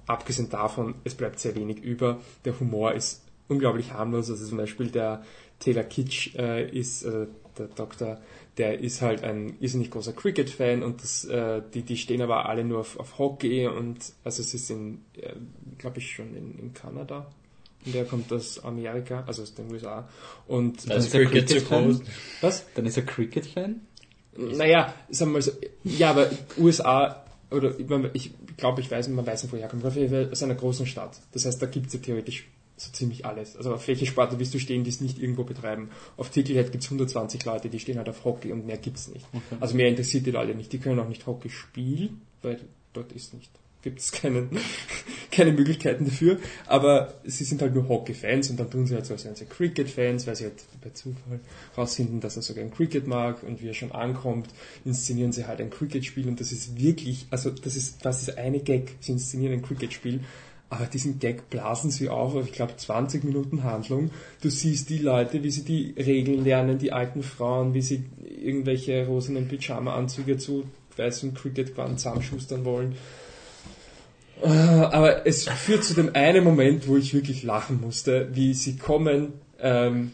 S2: abgesehen davon, es bleibt sehr wenig über. Der Humor ist unglaublich harmlos. Also zum Beispiel der Taylor Kitsch äh, ist, äh, der Doktor, der ist halt ein irrsinnig großer Cricket-Fan und das, äh, die, die stehen aber alle nur auf, auf Hockey und also es ist in, äh, glaube ich, schon in, in Kanada. Und der kommt aus Amerika, also aus den USA. Und
S3: Das
S1: ist der
S3: Cricket zu groß.
S2: was?
S1: Dann ist er Cricket-Fan?
S2: Naja, sagen wir mal so, ja, aber USA, oder ich, glaube, ich weiß, man weiß nicht, woher kommt, jeden Fall aus einer großen Stadt. Das heißt, da gibt es ja theoretisch so ziemlich alles. Also auf welche Sparte wirst du stehen, die es nicht irgendwo betreiben? Auf Tickelhead gibt es 120 Leute, die stehen halt auf Hockey und mehr gibt's nicht. Also mehr interessiert die Leute nicht. Die können auch nicht Hockey spielen, weil dort ist nicht gibt es keine Möglichkeiten dafür, aber sie sind halt nur Hockey-Fans und dann tun sie halt so, als wären sie Cricket-Fans, weil sie halt bei Zufall rausfinden, dass er sogar ein Cricket mag und wie er schon ankommt, inszenieren sie halt ein Cricket-Spiel und das ist wirklich, also das ist, das ist eine Gag, sie inszenieren ein Cricket-Spiel, aber diesen Gag blasen sie auf, ich glaube 20 Minuten Handlung. Du siehst die Leute, wie sie die Regeln lernen, die alten Frauen, wie sie irgendwelche rosenen Pyjama-Anzüge zu weißen Cricket-Gewand zusammenschustern wollen. Äh, Aber es führt zu dem einen Moment, wo ich wirklich lachen musste, wie sie kommen, ähm,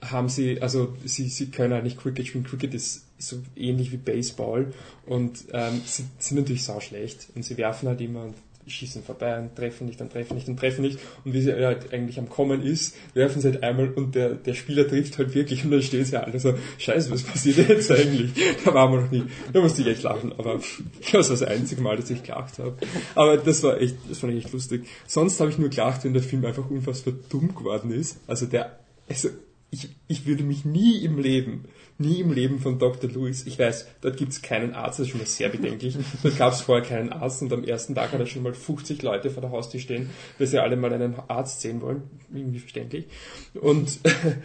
S2: haben sie, also sie, sie können halt nicht Cricket spielen. Cricket ist so ähnlich wie Baseball und ähm, sie sind natürlich sau schlecht und sie werfen halt immer und schießen vorbei und treffen nicht, dann treffen nicht und treffen nicht und wie sie halt eigentlich am Kommen ist, werfen sie halt einmal und der, der Spieler trifft halt wirklich und dann stehen sie alle so, scheiße, was passiert jetzt eigentlich? Da waren wir noch nie. Da musste ich echt lachen, aber das war das einzige Mal, dass ich gelacht habe. Aber das war echt, das fand ich echt lustig. Sonst habe ich nur gelacht, wenn der Film einfach unfassbar dumm geworden ist. Also der, also ich, ich würde mich nie im Leben, nie im Leben von Dr. Lewis, ich weiß, dort gibt es keinen Arzt, das ist schon mal sehr bedenklich. Dort gab es vorher keinen Arzt und am ersten Tag hat er schon mal 50 Leute vor der Haustür stehen, weil sie alle mal einen Arzt sehen wollen. Irgendwie verständlich. Und,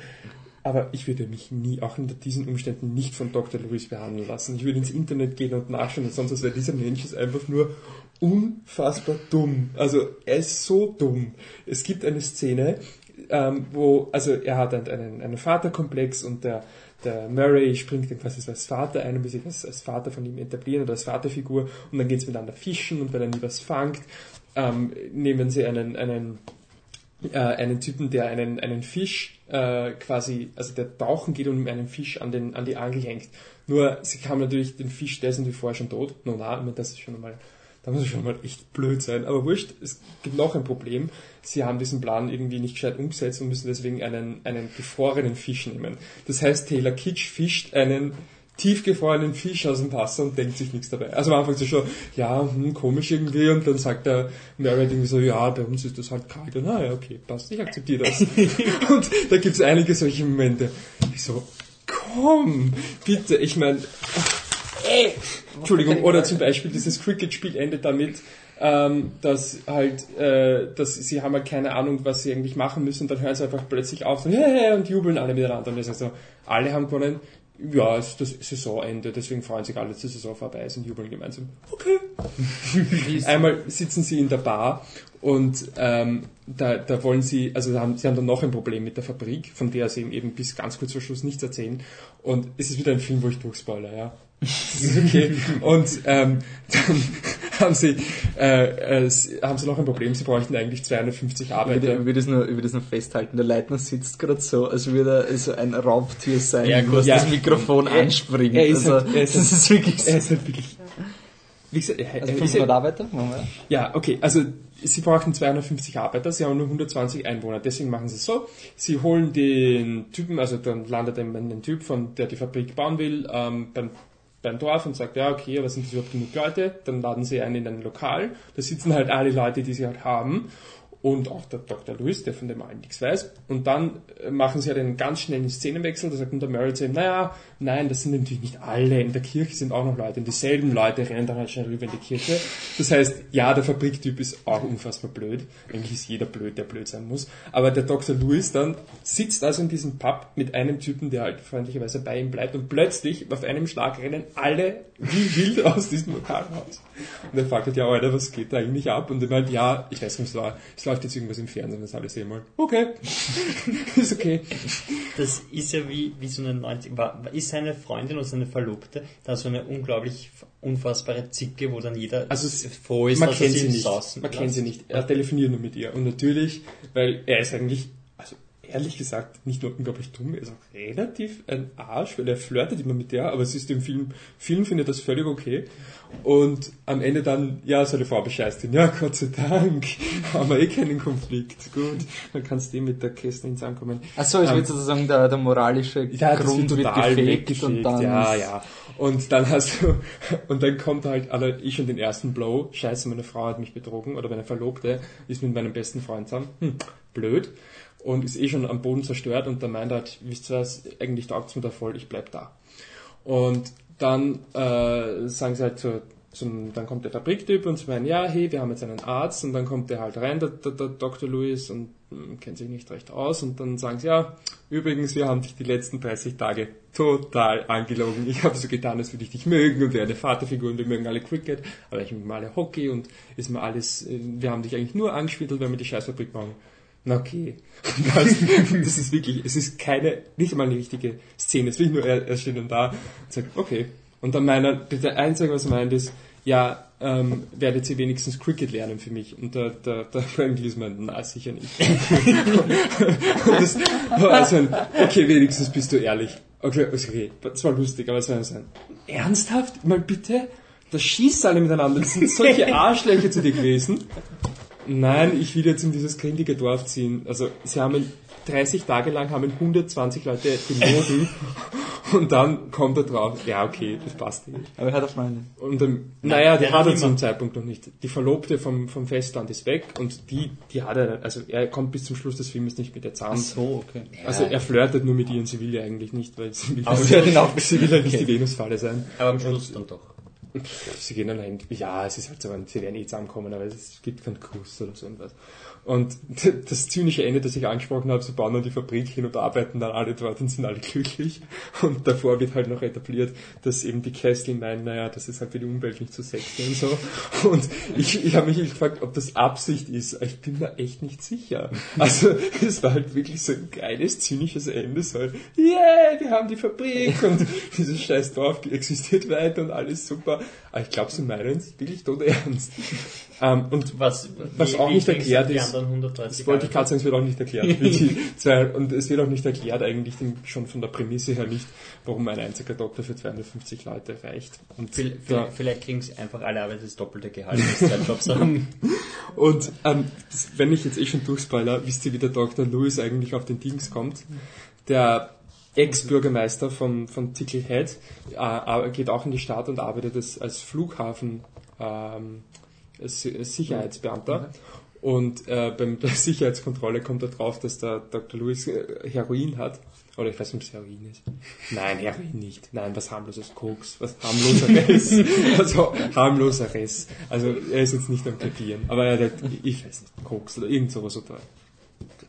S2: aber ich würde mich nie, auch unter diesen Umständen, nicht von Dr. Lewis behandeln lassen. Ich würde ins Internet gehen und nachschauen und sonst was, weil dieser Mensch ist einfach nur unfassbar dumm. Also er ist so dumm. Es gibt eine Szene, ähm, wo, also er hat einen, einen Vaterkomplex und der, der Murray springt dann quasi so als Vater ein und will sich als, als Vater von ihm etablieren oder als Vaterfigur und dann geht es miteinander fischen und weil er nie was fangt, ähm, nehmen sie einen, einen, äh, einen Typen, der einen, einen Fisch äh, quasi, also der tauchen geht und einen Fisch an, den, an die Angel hängt. Nur sie haben natürlich den Fisch, ist natürlich vorher schon tot. No, na, das ist schon einmal da muss es schon mal echt blöd sein. Aber wurscht, es gibt noch ein Problem. Sie haben diesen Plan irgendwie nicht gescheit umgesetzt und müssen deswegen einen, einen gefrorenen Fisch nehmen. Das heißt, Taylor Kitsch fischt einen tiefgefrorenen Fisch aus dem Wasser und denkt sich nichts dabei. Also am Anfang so schon, ja, hm, komisch irgendwie und dann sagt der Meredith irgendwie so, ja, bei uns ist das halt kalt. Und ah ja, okay, passt, ich akzeptiere das. und da gibt's einige solche Momente. Ich so, komm, bitte, ich meine, ey, Entschuldigung, oder zum Beispiel dieses Cricket-Spiel endet damit, ähm, dass halt, äh, dass sie haben halt keine Ahnung, was sie eigentlich machen müssen, und dann hören sie einfach plötzlich auf so, hey, und jubeln alle miteinander. Und das heißt so, alle haben gewonnen, ja, es ist das Saisonende, deswegen freuen sich alle, dass die Saison vorbei ist und jubeln gemeinsam. Okay. Einmal sitzen sie in der Bar und ähm, da, da wollen sie, also da haben, sie haben dann noch ein Problem mit der Fabrik, von der sie eben bis ganz kurz vor Schluss nichts erzählen. Und es ist wieder ein Film, wo ich durchspoiler, ja. Das okay. Und ähm, dann haben sie, äh, äh, haben sie noch ein Problem, sie bräuchten eigentlich 250 Arbeiter.
S1: Ich würde es nur, ich würde es nur festhalten, der Leitner sitzt gerade so, als würde er so ein Raubtier sein,
S2: Ja,
S1: was
S2: ja.
S1: das Mikrofon
S2: Er-
S1: anspringt.
S2: er ist
S1: also,
S2: halt- er ist
S1: das
S2: halt-
S1: ist wirklich
S2: Er ist halt wirklich. Wie gesagt, er,
S1: Also
S2: er ist
S1: 500
S2: ja,
S1: Arbeiter?
S2: Ja, okay, also sie brauchten 250 Arbeiter, sie haben nur 120 Einwohner, deswegen machen sie es so. Sie holen den Typen, also dann landet ein, ein Typ, von der die Fabrik bauen will, ähm, beim, beim Dorf und sagt, ja, okay, aber sind das überhaupt genug Leute? Dann laden sie ein in ein Lokal, da sitzen halt alle Leute, die sie halt haben. Und auch der Dr. Lewis, der von dem allen nichts weiß. Und dann äh, machen sie halt einen ganz schnellen Szenenwechsel. Da sagt der Murray zu ihm, naja, nein, das sind natürlich nicht alle. In der Kirche sind auch noch Leute. Und dieselben Leute rennen dann halt schnell rüber in die Kirche. Das heißt, ja, der Fabriktyp ist auch unfassbar blöd. Eigentlich ist jeder blöd, der blöd sein muss. Aber der Dr. Lewis dann sitzt also in diesem Pub mit einem Typen, der halt freundlicherweise bei ihm bleibt. Und plötzlich, auf einem Schlag, rennen alle wie wild aus diesem Lokal raus. Und er fragt halt, ja, Alter, was geht da eigentlich ab? Und er meint, ja, ich weiß nicht, war. Es läuft jetzt irgendwas im Fernsehen, das alle sehen wollen. Okay. ist okay.
S3: Das ist ja wie, wie so eine 90, war, ist seine Freundin oder seine Verlobte da so eine unglaublich unfassbare Zicke, wo dann jeder
S2: Also es-
S3: froh ist,
S2: man
S3: dass
S2: kennt sie nicht. Man kennt sie
S3: lässt.
S2: nicht. Er telefoniert nur mit ihr. Und natürlich, weil er ist eigentlich, ehrlich gesagt, nicht nur unglaublich dumm, er ist auch relativ ein Arsch, weil er flirtet immer mit der, aber es ist im Film, Film findet das völlig okay. Und am Ende dann, ja, seine Frau bescheißt ihn. Ja, Gott sei Dank, haben wir eh keinen Konflikt. Gut, dann kannst du eh mit der Kästner ins Ankommen.
S1: Achso, ich
S2: Ähm,
S1: würde sozusagen der, der moralische
S2: ja,
S1: Grund
S2: wird
S1: wird
S2: total
S1: gefegt
S2: weggefegt.
S1: und dann
S2: ja, ja. Und dann hast du, und dann kommt halt alle, ich schon den ersten Blow. Scheiße, meine Frau hat mich betrogen oder meine Verlobte ist mit meinem besten Freund zusammen. Hm, blöd. Und ist eh schon am Boden zerstört und dann meint halt, wisst ihr was, eigentlich taugt's mir da voll, ich bleib da. Und dann äh, sagen sie halt so, zum, dann kommt der Fabriktyp und sie meinen, ja, hey, wir haben jetzt einen Arzt und dann kommt der halt rein, der, der, der Dr. Lewis und hm, kennt sich nicht recht aus und dann sagen sie, ja, übrigens, wir haben dich die letzten 30 Tage total angelogen. Ich habe so getan, als würde ich dich mögen und wäre eine Vaterfigur und wir mögen alle Cricket, aber ich mögen alle Hockey und ist mir alles, äh, wir haben dich eigentlich nur angespielt, wenn wir die Scheißfabrik bauen. Okay. Das, das ist wirklich, es ist keine, nicht einmal eine richtige Szene. Es ist nur, er, er steht dann da und sagt, okay, Und dann meiner, der Einzige, was er meint, ist, ja, ähm, werdet ihr wenigstens Cricket lernen für mich? Und der, der, Glees meint, na, sicher nicht. und das war also ein, okay, wenigstens bist du ehrlich. Okay, okay, das war lustig, aber es war so ein, ernsthaft? Mal bitte? Da schießt alle miteinander, das sind solche Arschlöcher zu dir gewesen. Nein, ich will jetzt in dieses grindige Dorf ziehen. Also, sie haben 30 Tage lang haben 120 Leute belogen und dann kommt er drauf, ja okay, das passt nicht.
S1: Aber er hat eine Freundin.
S2: Und dann, naja, die hat er zum Zeitpunkt noch nicht. Die Verlobte vom, vom Festland ist weg und die, die hat er, also er kommt bis zum Schluss des Filmes nicht mit ihr zusammen.
S1: Ach so, okay.
S2: Also er flirtet nur mit ihr und sie will ja eigentlich nicht, weil sie will,
S1: Aber sie auch
S2: will ja nicht die Venusfalle sein.
S3: Aber am Schluss dann doch.
S2: Sie gehen dann hin, ja, es ist halt so, sie werden eh zusammenkommen, aber es gibt keinen Kuss oder so irgendwas. Und das zynische Ende, das ich angesprochen habe, sie bauen dann die Fabrik hin und arbeiten dann alle dort und sind alle glücklich. Und davor wird halt noch etabliert, dass eben die Kessel meinen, naja, das ist halt für die Umwelt nicht so sexy und so. Und ich, ich habe mich gefragt, ob das Absicht ist. Ich bin mir echt nicht sicher. Also es war halt wirklich so ein geiles, zynisches Ende. So, yeah, wir haben die Fabrik und dieses scheiß Dorf existiert weiter und alles super. Aber ich glaube, sie meinen es wirklich tot ernst. Ähm, und
S3: Was,
S2: was
S3: wie-
S2: auch
S3: wie
S2: nicht erklärt ist,
S3: anderen 130
S2: das wollte ich gerade sagen, es wird auch nicht erklärt. zwei, und es wird auch nicht erklärt eigentlich schon von der Prämisse her nicht, warum ein einziger Doktor für 250 Leute reicht. Und,
S3: Viel-
S2: da,
S3: viel- Vielleicht kriegen sie einfach alle Arbeit das doppelte Gehalt, sie zwei Jobs haben.
S2: und ähm, das, wenn ich jetzt eh schon durchspoiler, wisst ihr, wie der Dr. Lewis eigentlich auf den Dings kommt? Der Ex-Bürgermeister von, von Tickle Head äh, geht auch in die Stadt und arbeitet als, als Flughafen ähm, als Sicherheitsbeamter. Und äh, beim, bei der Sicherheitskontrolle kommt er drauf, dass der Dr. Lewis äh, Heroin hat. Oder ich weiß nicht, ob es Heroin ist. Nein, Heroin nicht. Nein, was harmloses Koks, was harmloseres. also harmloseres. Also er ist jetzt nicht am Kapieren. Aber er hat, ich weiß nicht, Koks oder irgend sowas oder.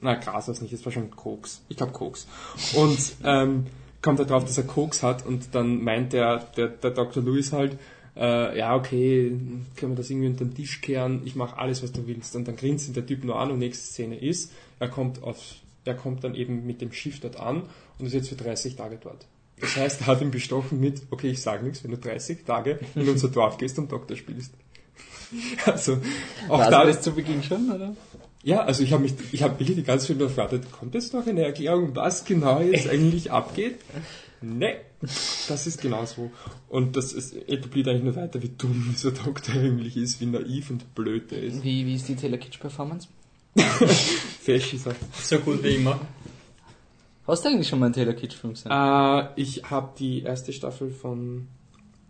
S2: Na, Gras war es nicht, es war schon Koks. Ich glaube Koks. Und ähm, kommt er drauf, dass er Koks hat und dann meint der, der, der Dr. Lewis halt, äh, ja, okay, können wir das irgendwie unter den Tisch kehren, ich mache alles, was du willst. Und dann grinst ihn der Typ nur an und nächste Szene ist, er kommt auf, er kommt dann eben mit dem Schiff dort an und ist jetzt für 30 Tage dort. Das heißt, er hat ihn bestochen mit, okay, ich sage nichts, wenn du 30 Tage in unser Dorf gehst und Doktor spielst. Also, auch
S1: War
S2: da,
S1: das zu Beginn schon, oder?
S2: ja, also ich habe mich, ich habe wirklich die ganze Zeit nur erwartet, kommt jetzt noch eine Erklärung, was genau jetzt eigentlich abgeht? Nee, das ist genau so. Und das ist, etabliert eigentlich nur weiter, wie dumm dieser Doktor eigentlich ist, wie naiv und blöd der ist.
S1: Wie, wie ist die Taylor Kitsch Performance?
S2: Fesch ist er.
S3: So gut wie immer.
S1: Hast du eigentlich schon mal einen Taylor Kitsch Film gesehen?
S2: Äh, ich habe die erste Staffel von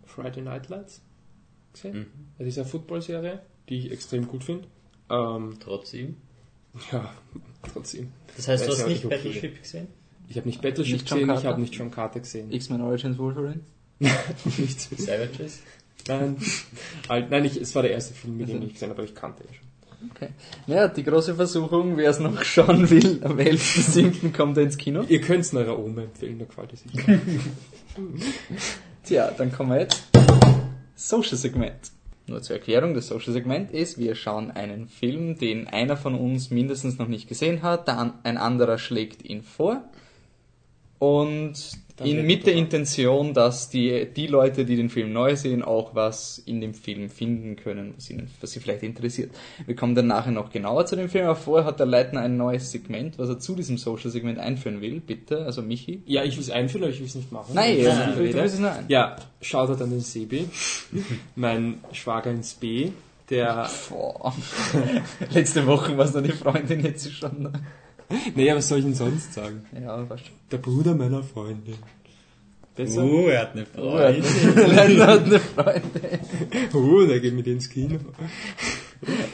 S2: Friday Night Lights gesehen.
S3: Mhm.
S2: Das ist eine Football-Serie, die ich extrem gut finde. Ähm,
S3: Trotzdem.
S2: ja, trotzdem.
S3: Das heißt, du
S2: Das ist
S3: hast nicht
S2: okay.
S3: Battleship gesehen?
S2: Ich habe nicht Battleship
S1: Nicht
S2: gesehen, ich habe nicht John Carter gesehen.
S1: X-Men Origins Wolverine?
S2: Nichts.
S3: Savages?
S2: Nein, halt, nein ich, es war der erste Film, mit dem ich gesehen habe, aber ich kannte ihn schon.
S1: Okay. Ja, die große Versuchung, wer es noch schauen will, am 11.7. kommt er ins Kino.
S2: Ihr könnt es eurer Oma empfehlen, da gefällt es sich.
S1: Tja, dann kommen wir jetzt. Social Segment. Nur zur Erklärung, das Social Segment ist, wir schauen einen Film, den einer von uns mindestens noch nicht gesehen hat, an, ein anderer schlägt ihn vor. Und in, mit der Intention, dass die, die Leute, die den Film neu sehen, auch was in dem Film finden können, was, ihnen, was sie vielleicht interessiert. Wir kommen dann nachher noch genauer zu dem Film, aber vorher hat der Leitner ein neues Segment, was er zu diesem Social Segment einführen will. Bitte, also Michi.
S2: Ja, ich will es einführen, aber ich will es nicht machen.
S1: Nein,
S2: Ich
S1: ja,
S2: will
S1: du, willst es nur ein.
S2: Ja, Shoutout an den Sebi, mein Schwager ins B, der,
S1: Boah. Letzte Woche war es noch die Freundin, jetzt ist schon.
S2: naja, was soll ich denn sonst sagen?
S1: Ja, schon.
S2: Der Bruder meiner Freundin. Besser?
S3: Uh, er hat eine
S1: Oh,
S3: Freude.
S1: Leitner hat eine Freundin.
S2: Oh, der geht mit ins Kino.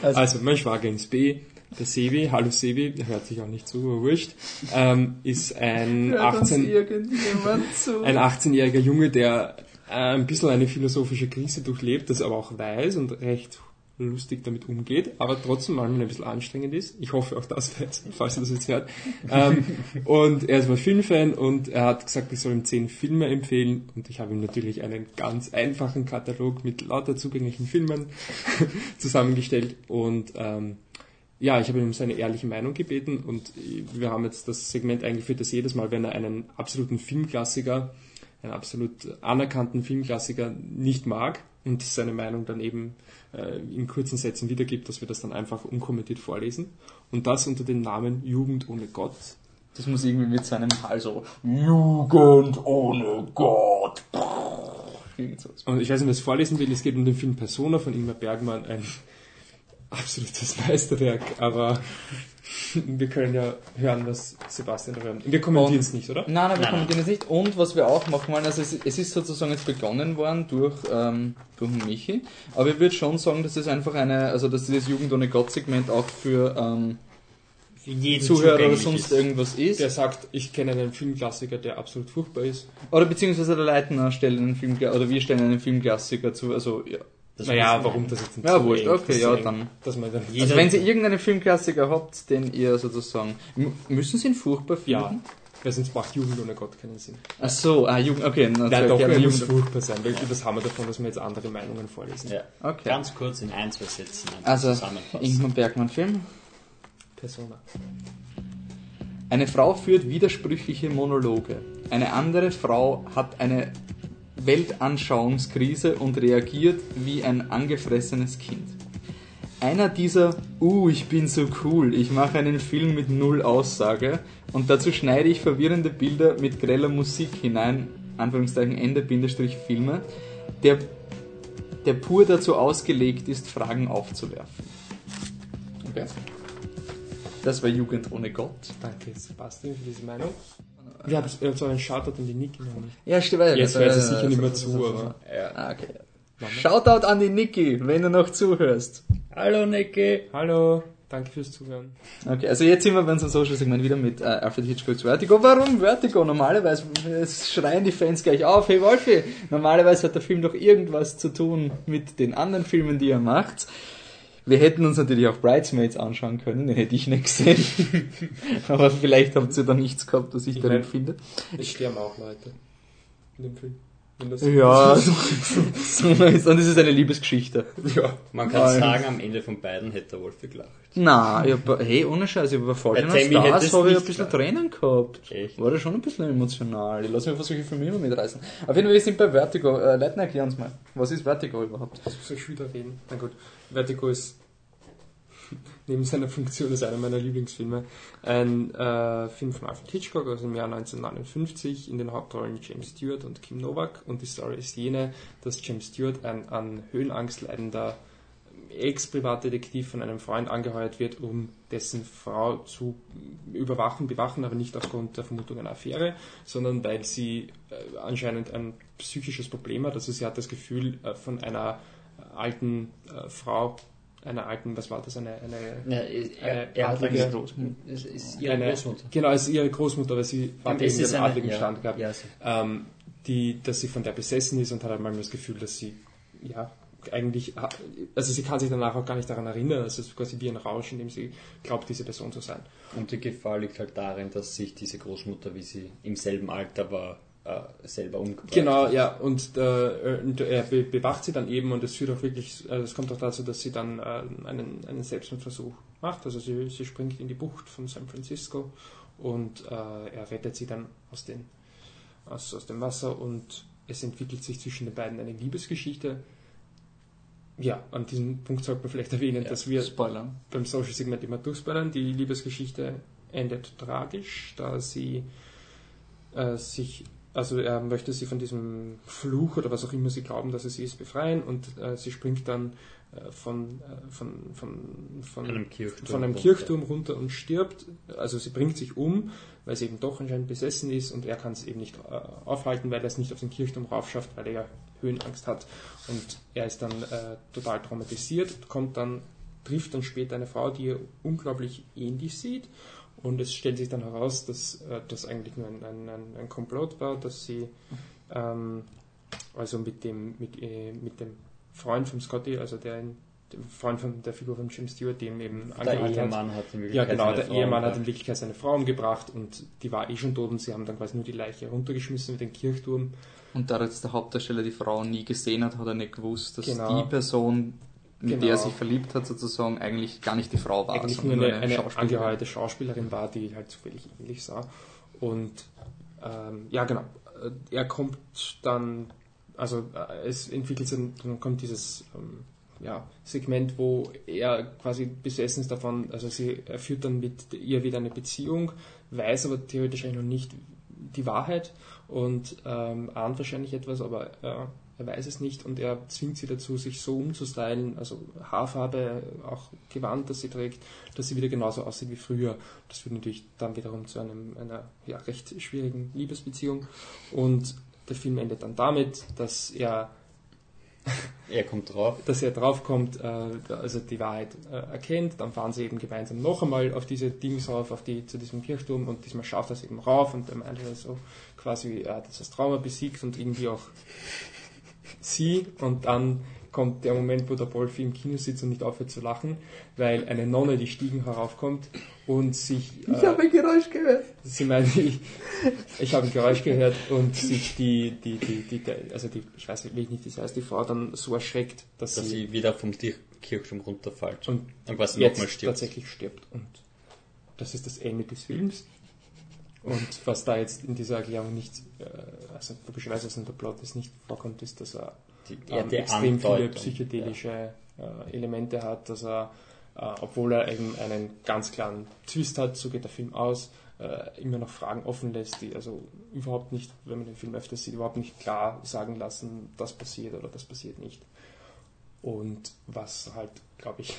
S1: Also-
S2: Also, mein Schwager ins B, der Sebi, hallo Sebi, der hört sich auch nicht zu, aber wurscht, ähm, ist ein
S1: Hört uns
S2: 18,
S1: irgendjemand zu?
S2: ein 18-jähriger Junge, der äh, ein bisschen eine philosophische Krise durchlebt, das aber auch weiß und recht lustig damit umgeht, aber trotzdem manchmal ein bisschen anstrengend ist. Ich hoffe auch das falls er das jetzt hört. Ähm, und er ist mal Filmfan und er hat gesagt, ich soll ihm zehn Filme empfehlen und ich habe ihm natürlich einen ganz einfachen Katalog mit lauter zugänglichen Filmen zusammengestellt und ähm, ja, ich habe ihn um seine ehrliche Meinung gebeten und wir haben jetzt das Segment eingeführt, dass jedes Mal, wenn er einen absoluten Filmklassiker einen absolut anerkannten Filmklassiker nicht mag und seine Meinung dann eben äh, in kurzen Sätzen wiedergibt, dass wir das dann einfach unkommentiert vorlesen. Und das unter dem Namen Jugend ohne Gott.
S1: Das muss irgendwie mit seinem Hals so Jugend ohne Gott.
S2: Und ich weiß nicht, was ich vorlesen will. Es geht um den Film Persona von Ingmar Bergmann, ein absolutes Meisterwerk, aber wir können ja hören, was Sebastian da hören. Wir kommentieren es nicht, oder?
S1: Nein, nein, wir
S3: Nein,
S1: kommentieren es nicht. Und was wir auch machen wollen, also es, es ist sozusagen jetzt begonnen worden durch, ähm, durch Michi, aber ich würde schon sagen, dass es einfach eine, also dass dieses Jugend ohne Gott Segment auch für ähm,
S3: Für jeden
S1: Zuhörer oder sonst
S3: ist.
S1: irgendwas ist.
S2: Der sagt, ich kenne einen Filmklassiker, der absolut furchtbar ist.
S1: Oder beziehungsweise der Leitner stellt einen Film, oder wir stellen einen Filmklassiker zu, also ja.
S3: Das
S2: naja, warum das jetzt nicht
S1: Ja,
S2: so
S1: wurscht, okay,
S2: das
S1: ja, dann.
S2: Dass man dann
S1: Also wenn Sie irgendeinen Filmklassiker habt, den ihr sozusagen, müssen Sie ihn furchtbar finden?
S2: Ja, weil sonst macht Jugend ohne Gott keinen Sinn.
S1: Ach so, ah, Jugend, okay.
S2: Nein,
S1: so
S2: doch, er muss
S1: Jugend.
S2: furchtbar sein, weil was haben wir davon, dass wir jetzt andere Meinungen vorlesen?
S3: Ja.
S1: Okay.
S3: Ganz kurz in ein, zwei Sätzen
S1: Also,
S3: zusammenfassen.
S1: Ingmar Bergmann Film.
S2: Persona.
S1: Eine Frau führt widersprüchliche Monologe. Eine andere Frau hat eine Weltanschauungskrise und reagiert wie ein angefressenes Kind. Einer dieser, uh, ich bin so cool, ich mache einen Film mit null Aussage und dazu schneide ich verwirrende Bilder mit greller Musik hinein, Anführungszeichen Ende Bindestrich Filme, der, der pur dazu ausgelegt ist, Fragen aufzuwerfen. Okay. Das war Jugend ohne Gott.
S2: Danke, Sebastian, für diese Meinung. Wir haben so einen Shoutout an die Niki noch nicht.
S1: Ja, stimmt. weil-
S2: Jetzt hört sie
S1: äh,
S2: sicher nicht mehr zu,
S1: so-
S2: aber-
S1: Ja, ah, okay. Shoutout an die Niki, wenn du noch zuhörst.
S3: Hallo Nicky!
S2: Hallo, danke fürs Zuhören.
S1: Okay, also jetzt sind wir bei unserem Social-Segment wieder mit äh, Alfred Hitchcocks Vertigo. Warum Vertigo? Normalerweise es schreien die Fans gleich auf, hey Wolfi, normalerweise hat der Film doch irgendwas zu tun mit den anderen Filmen, die er macht. Wir hätten uns natürlich auch Bridesmaids anschauen können, den hätte ich nicht gesehen. Aber vielleicht habt ihr da nichts gehabt, was ich
S2: Ich
S1: darin
S2: mein-
S1: finde.
S2: Es sterben auch Leute in dem Film. Wenn das
S1: Ja, und es ist eine Liebesgeschichte.
S2: ja.
S3: Man kann
S1: Nein.
S3: sagen, am Ende von beiden hätte der Wolf gelacht.
S1: Na, ich hab, hey, ohne Scheiß, ich hab bei Fallen Stars habe ich ein bisschen
S3: gelacht.
S1: Tränen gehabt.
S3: Echt?
S1: War das schon ein bisschen emotional. Ich lasse mich auf solche Filme immer mitreißen. Auf jeden Fall, wir sind bei Vertigo. Äh, Leitner, erklär uns mal. Was ist Vertigo überhaupt?
S2: Was soll ich wieder reden? Na gut. Vertigo ist neben seiner Funktion ist einer meiner Lieblingsfilme. Ein äh, Film von Alfred Hitchcock aus dem Jahr 1959, in den Hauptrollen James Stewart und Kim Novak. Und die Story ist jene, dass James Stewart, ein an Höhenangst leidender Ex-Privatdetektiv von einem Freund angeheuert wird, um dessen Frau zu überwachen, bewachen, aber nicht aufgrund der Vermutung einer Affäre, sondern weil sie äh, anscheinend ein psychisches Problem hat. Also sie hat das Gefühl, äh, von einer alten äh, Frau, einer alten, was war das, eine, eine
S3: Ja, er,
S2: Eine
S3: er hat
S2: adlige-
S3: eine, es ist ihre
S2: eine,
S3: Großmutter.
S2: Genau, es ist ihre Großmutter, weil sie hat eben den
S3: eine-
S2: adligen
S3: ja,
S2: Stand gehabt,
S3: ja, so.
S2: ähm, die, dass sie von der besessen ist und hat einmal das Gefühl, dass sie, ja, eigentlich, also sie kann sich danach auch gar nicht daran erinnern, also es ist quasi wie ein Rausch, in dem sie glaubt, diese Person zu sein.
S3: Und die Gefahr liegt halt darin, dass sich diese Großmutter, wie sie im selben Alter war, selber umgebracht
S2: Genau, ja, und äh, und er be bewacht sie dann eben und es führt auch wirklich, äh, es kommt auch dazu, dass sie dann äh, einen, einen Selbstmordversuch macht. Also sie, sie springt in die Bucht von San Francisco und äh, er rettet sie dann aus, den, aus, aus dem Wasser und es entwickelt sich zwischen den beiden eine Liebesgeschichte. Ja, an diesem Punkt sollte man vielleicht erwähnen,
S3: Ja,
S2: dass wir
S1: Spoiler.
S2: beim Social Segment immer durchspoilern. Die Liebesgeschichte endet tragisch, da sie äh, sich, also er möchte sie von diesem Fluch oder was auch immer sie glauben, dass es sie ist, befreien und äh, sie springt dann äh, von, äh, von, von, von,
S3: einem Kirchturm
S2: von einem
S3: runter.
S2: Kirchturm runter und stirbt. Also sie bringt sich um, weil sie eben doch anscheinend besessen ist und er kann es eben nicht äh, aufhalten, weil er es nicht auf den Kirchturm raufschafft, weil er ja Höhenangst hat. Und er ist dann äh, total traumatisiert, kommt dann, trifft dann später eine Frau, die ihr unglaublich ähnlich sieht. Und es stellt sich dann heraus, dass äh, das eigentlich nur ein, ein, ein, ein Komplott war, dass sie ähm, also mit dem, mit, äh, mit dem Freund von Scotty, also der, dem Freund von der Figur von Jim Stewart, dem eben
S3: Der
S2: hat.
S3: Ehemann hat in
S2: Ja,
S3: Wirklichkeit
S2: genau,
S3: seine
S2: der
S3: Frau
S2: Ehemann hat in
S3: umgebracht.
S2: Wirklichkeit seine Frau umgebracht und die war eh schon tot und sie haben dann quasi nur die Leiche runtergeschmissen mit dem Kirchturm.
S1: Und dadurch, dass der Hauptdarsteller die Frau nie gesehen hat, hat er nicht gewusst, dass
S2: Genau.
S1: die Person, mit
S2: Genau.
S1: der er sich verliebt hat, sozusagen eigentlich gar nicht die Frau war,
S2: eigentlich nur eine, eine
S1: Schauspielerin.
S2: angeheuerte Schauspielerin war, die halt zufällig ähnlich sah. Und ähm, ja, genau. er kommt dann, also äh, es entwickelt sich, dann kommt dieses ähm, ja, Segment, wo er quasi besessen ist davon, also sie, er führt dann mit ihr wieder eine Beziehung, weiß aber theoretisch eigentlich noch nicht die Wahrheit und ähm, ahnt wahrscheinlich etwas, aber äh, er weiß es nicht und er zwingt sie dazu, sich so umzustylen, also Haarfarbe, auch Gewand, das sie trägt, dass sie wieder genauso aussieht wie früher. Das führt natürlich dann wiederum zu einem, einer ja, recht schwierigen Liebesbeziehung und der Film endet dann damit, dass er
S3: er kommt drauf.
S2: Dass er draufkommt, äh, also die Wahrheit äh, erkennt, dann fahren sie eben gemeinsam noch einmal auf diese Dings rauf, auf die, zu diesem Kirchturm und diesmal schafft er es eben rauf und er meint so quasi, er hat das Trauma besiegt und irgendwie auch sie und dann kommt der Moment, wo der Wolfi im Kino sitzt und nicht aufhört zu lachen, weil eine Nonne die Stiegen heraufkommt und sich...
S1: Ich äh, habe ein Geräusch gehört.
S2: Sie meint, ich, ich habe ein Geräusch gehört und sich die, die, die, die, also die, ich weiß nicht, wie das heißt, die Frau dann so erschreckt, dass,
S3: dass
S2: sie,
S3: sie wieder vom Kirchturm runterfällt
S2: und, und quasi nochmal stirbt. tatsächlich stirbt. Und das ist das Ende des Films. Und was da jetzt in dieser Erklärung nicht, äh, also logischerweise in der Plot ist nicht vorkommt, ist, dass er die, ähm, extrem viele psychedelische ja. äh, Elemente hat, dass er, äh, obwohl er eben einen ganz klaren Twist hat, so geht der Film aus, äh, immer noch Fragen offen lässt, die also überhaupt nicht, wenn man den Film öfter sieht, überhaupt nicht klar sagen lassen, das passiert oder das passiert nicht. Und was halt, glaube ich,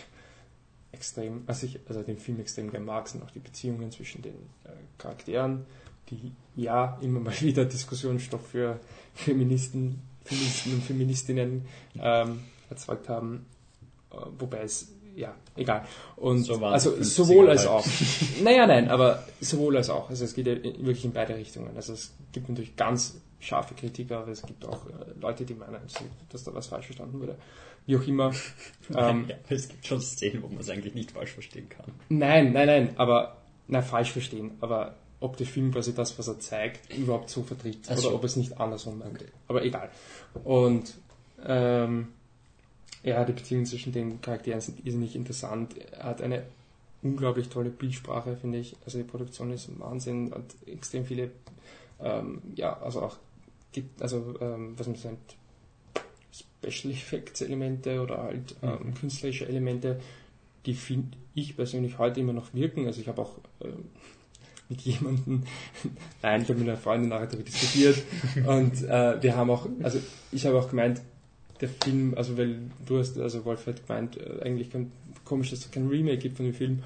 S2: extrem, also ich also den Film extrem gerne mag, sind auch die Beziehungen zwischen den äh, Charakteren, die ja immer mal wieder Diskussionsstoff für Feministen, Feministen und Feministinnen ähm, erzeugt haben, äh, wobei es ja, egal. Und so also sowohl als auch. naja, nein, aber sowohl als auch. Also es geht ja wirklich in beide Richtungen. Also es gibt natürlich ganz scharfe Kritiker, aber es gibt auch äh, Leute, die meinen, dass da was falsch verstanden wurde wie auch immer.
S3: Ähm, ja, es gibt schon Szenen, wo man es eigentlich nicht falsch verstehen kann.
S2: Nein, nein, nein, aber, na, falsch verstehen, aber ob der Film quasi das, was er zeigt, überhaupt so vertritt Ach oder ob es nicht andersrum meint. Aber egal. Und, ähm, ja, die Beziehungen zwischen den Charakteren sind irrsinnig interessant. Er hat eine unglaublich tolle Bildsprache, finde ich. Also die Produktion ist Wahnsinn, hat extrem viele, ähm, ja, also auch, also, ähm, was man sagt, Special Effects Elemente oder halt ähm, mhm. künstlerische Elemente, die finde ich persönlich heute immer noch wirken. Also ich habe auch ähm, mit jemandem, nein, ich habe mit einer Freundin nachher darüber diskutiert und äh, wir haben auch, also ich habe auch gemeint, der Film, also weil du hast, also Wolf hat gemeint, äh, eigentlich kein, komisch, dass es kein Remake gibt von dem Film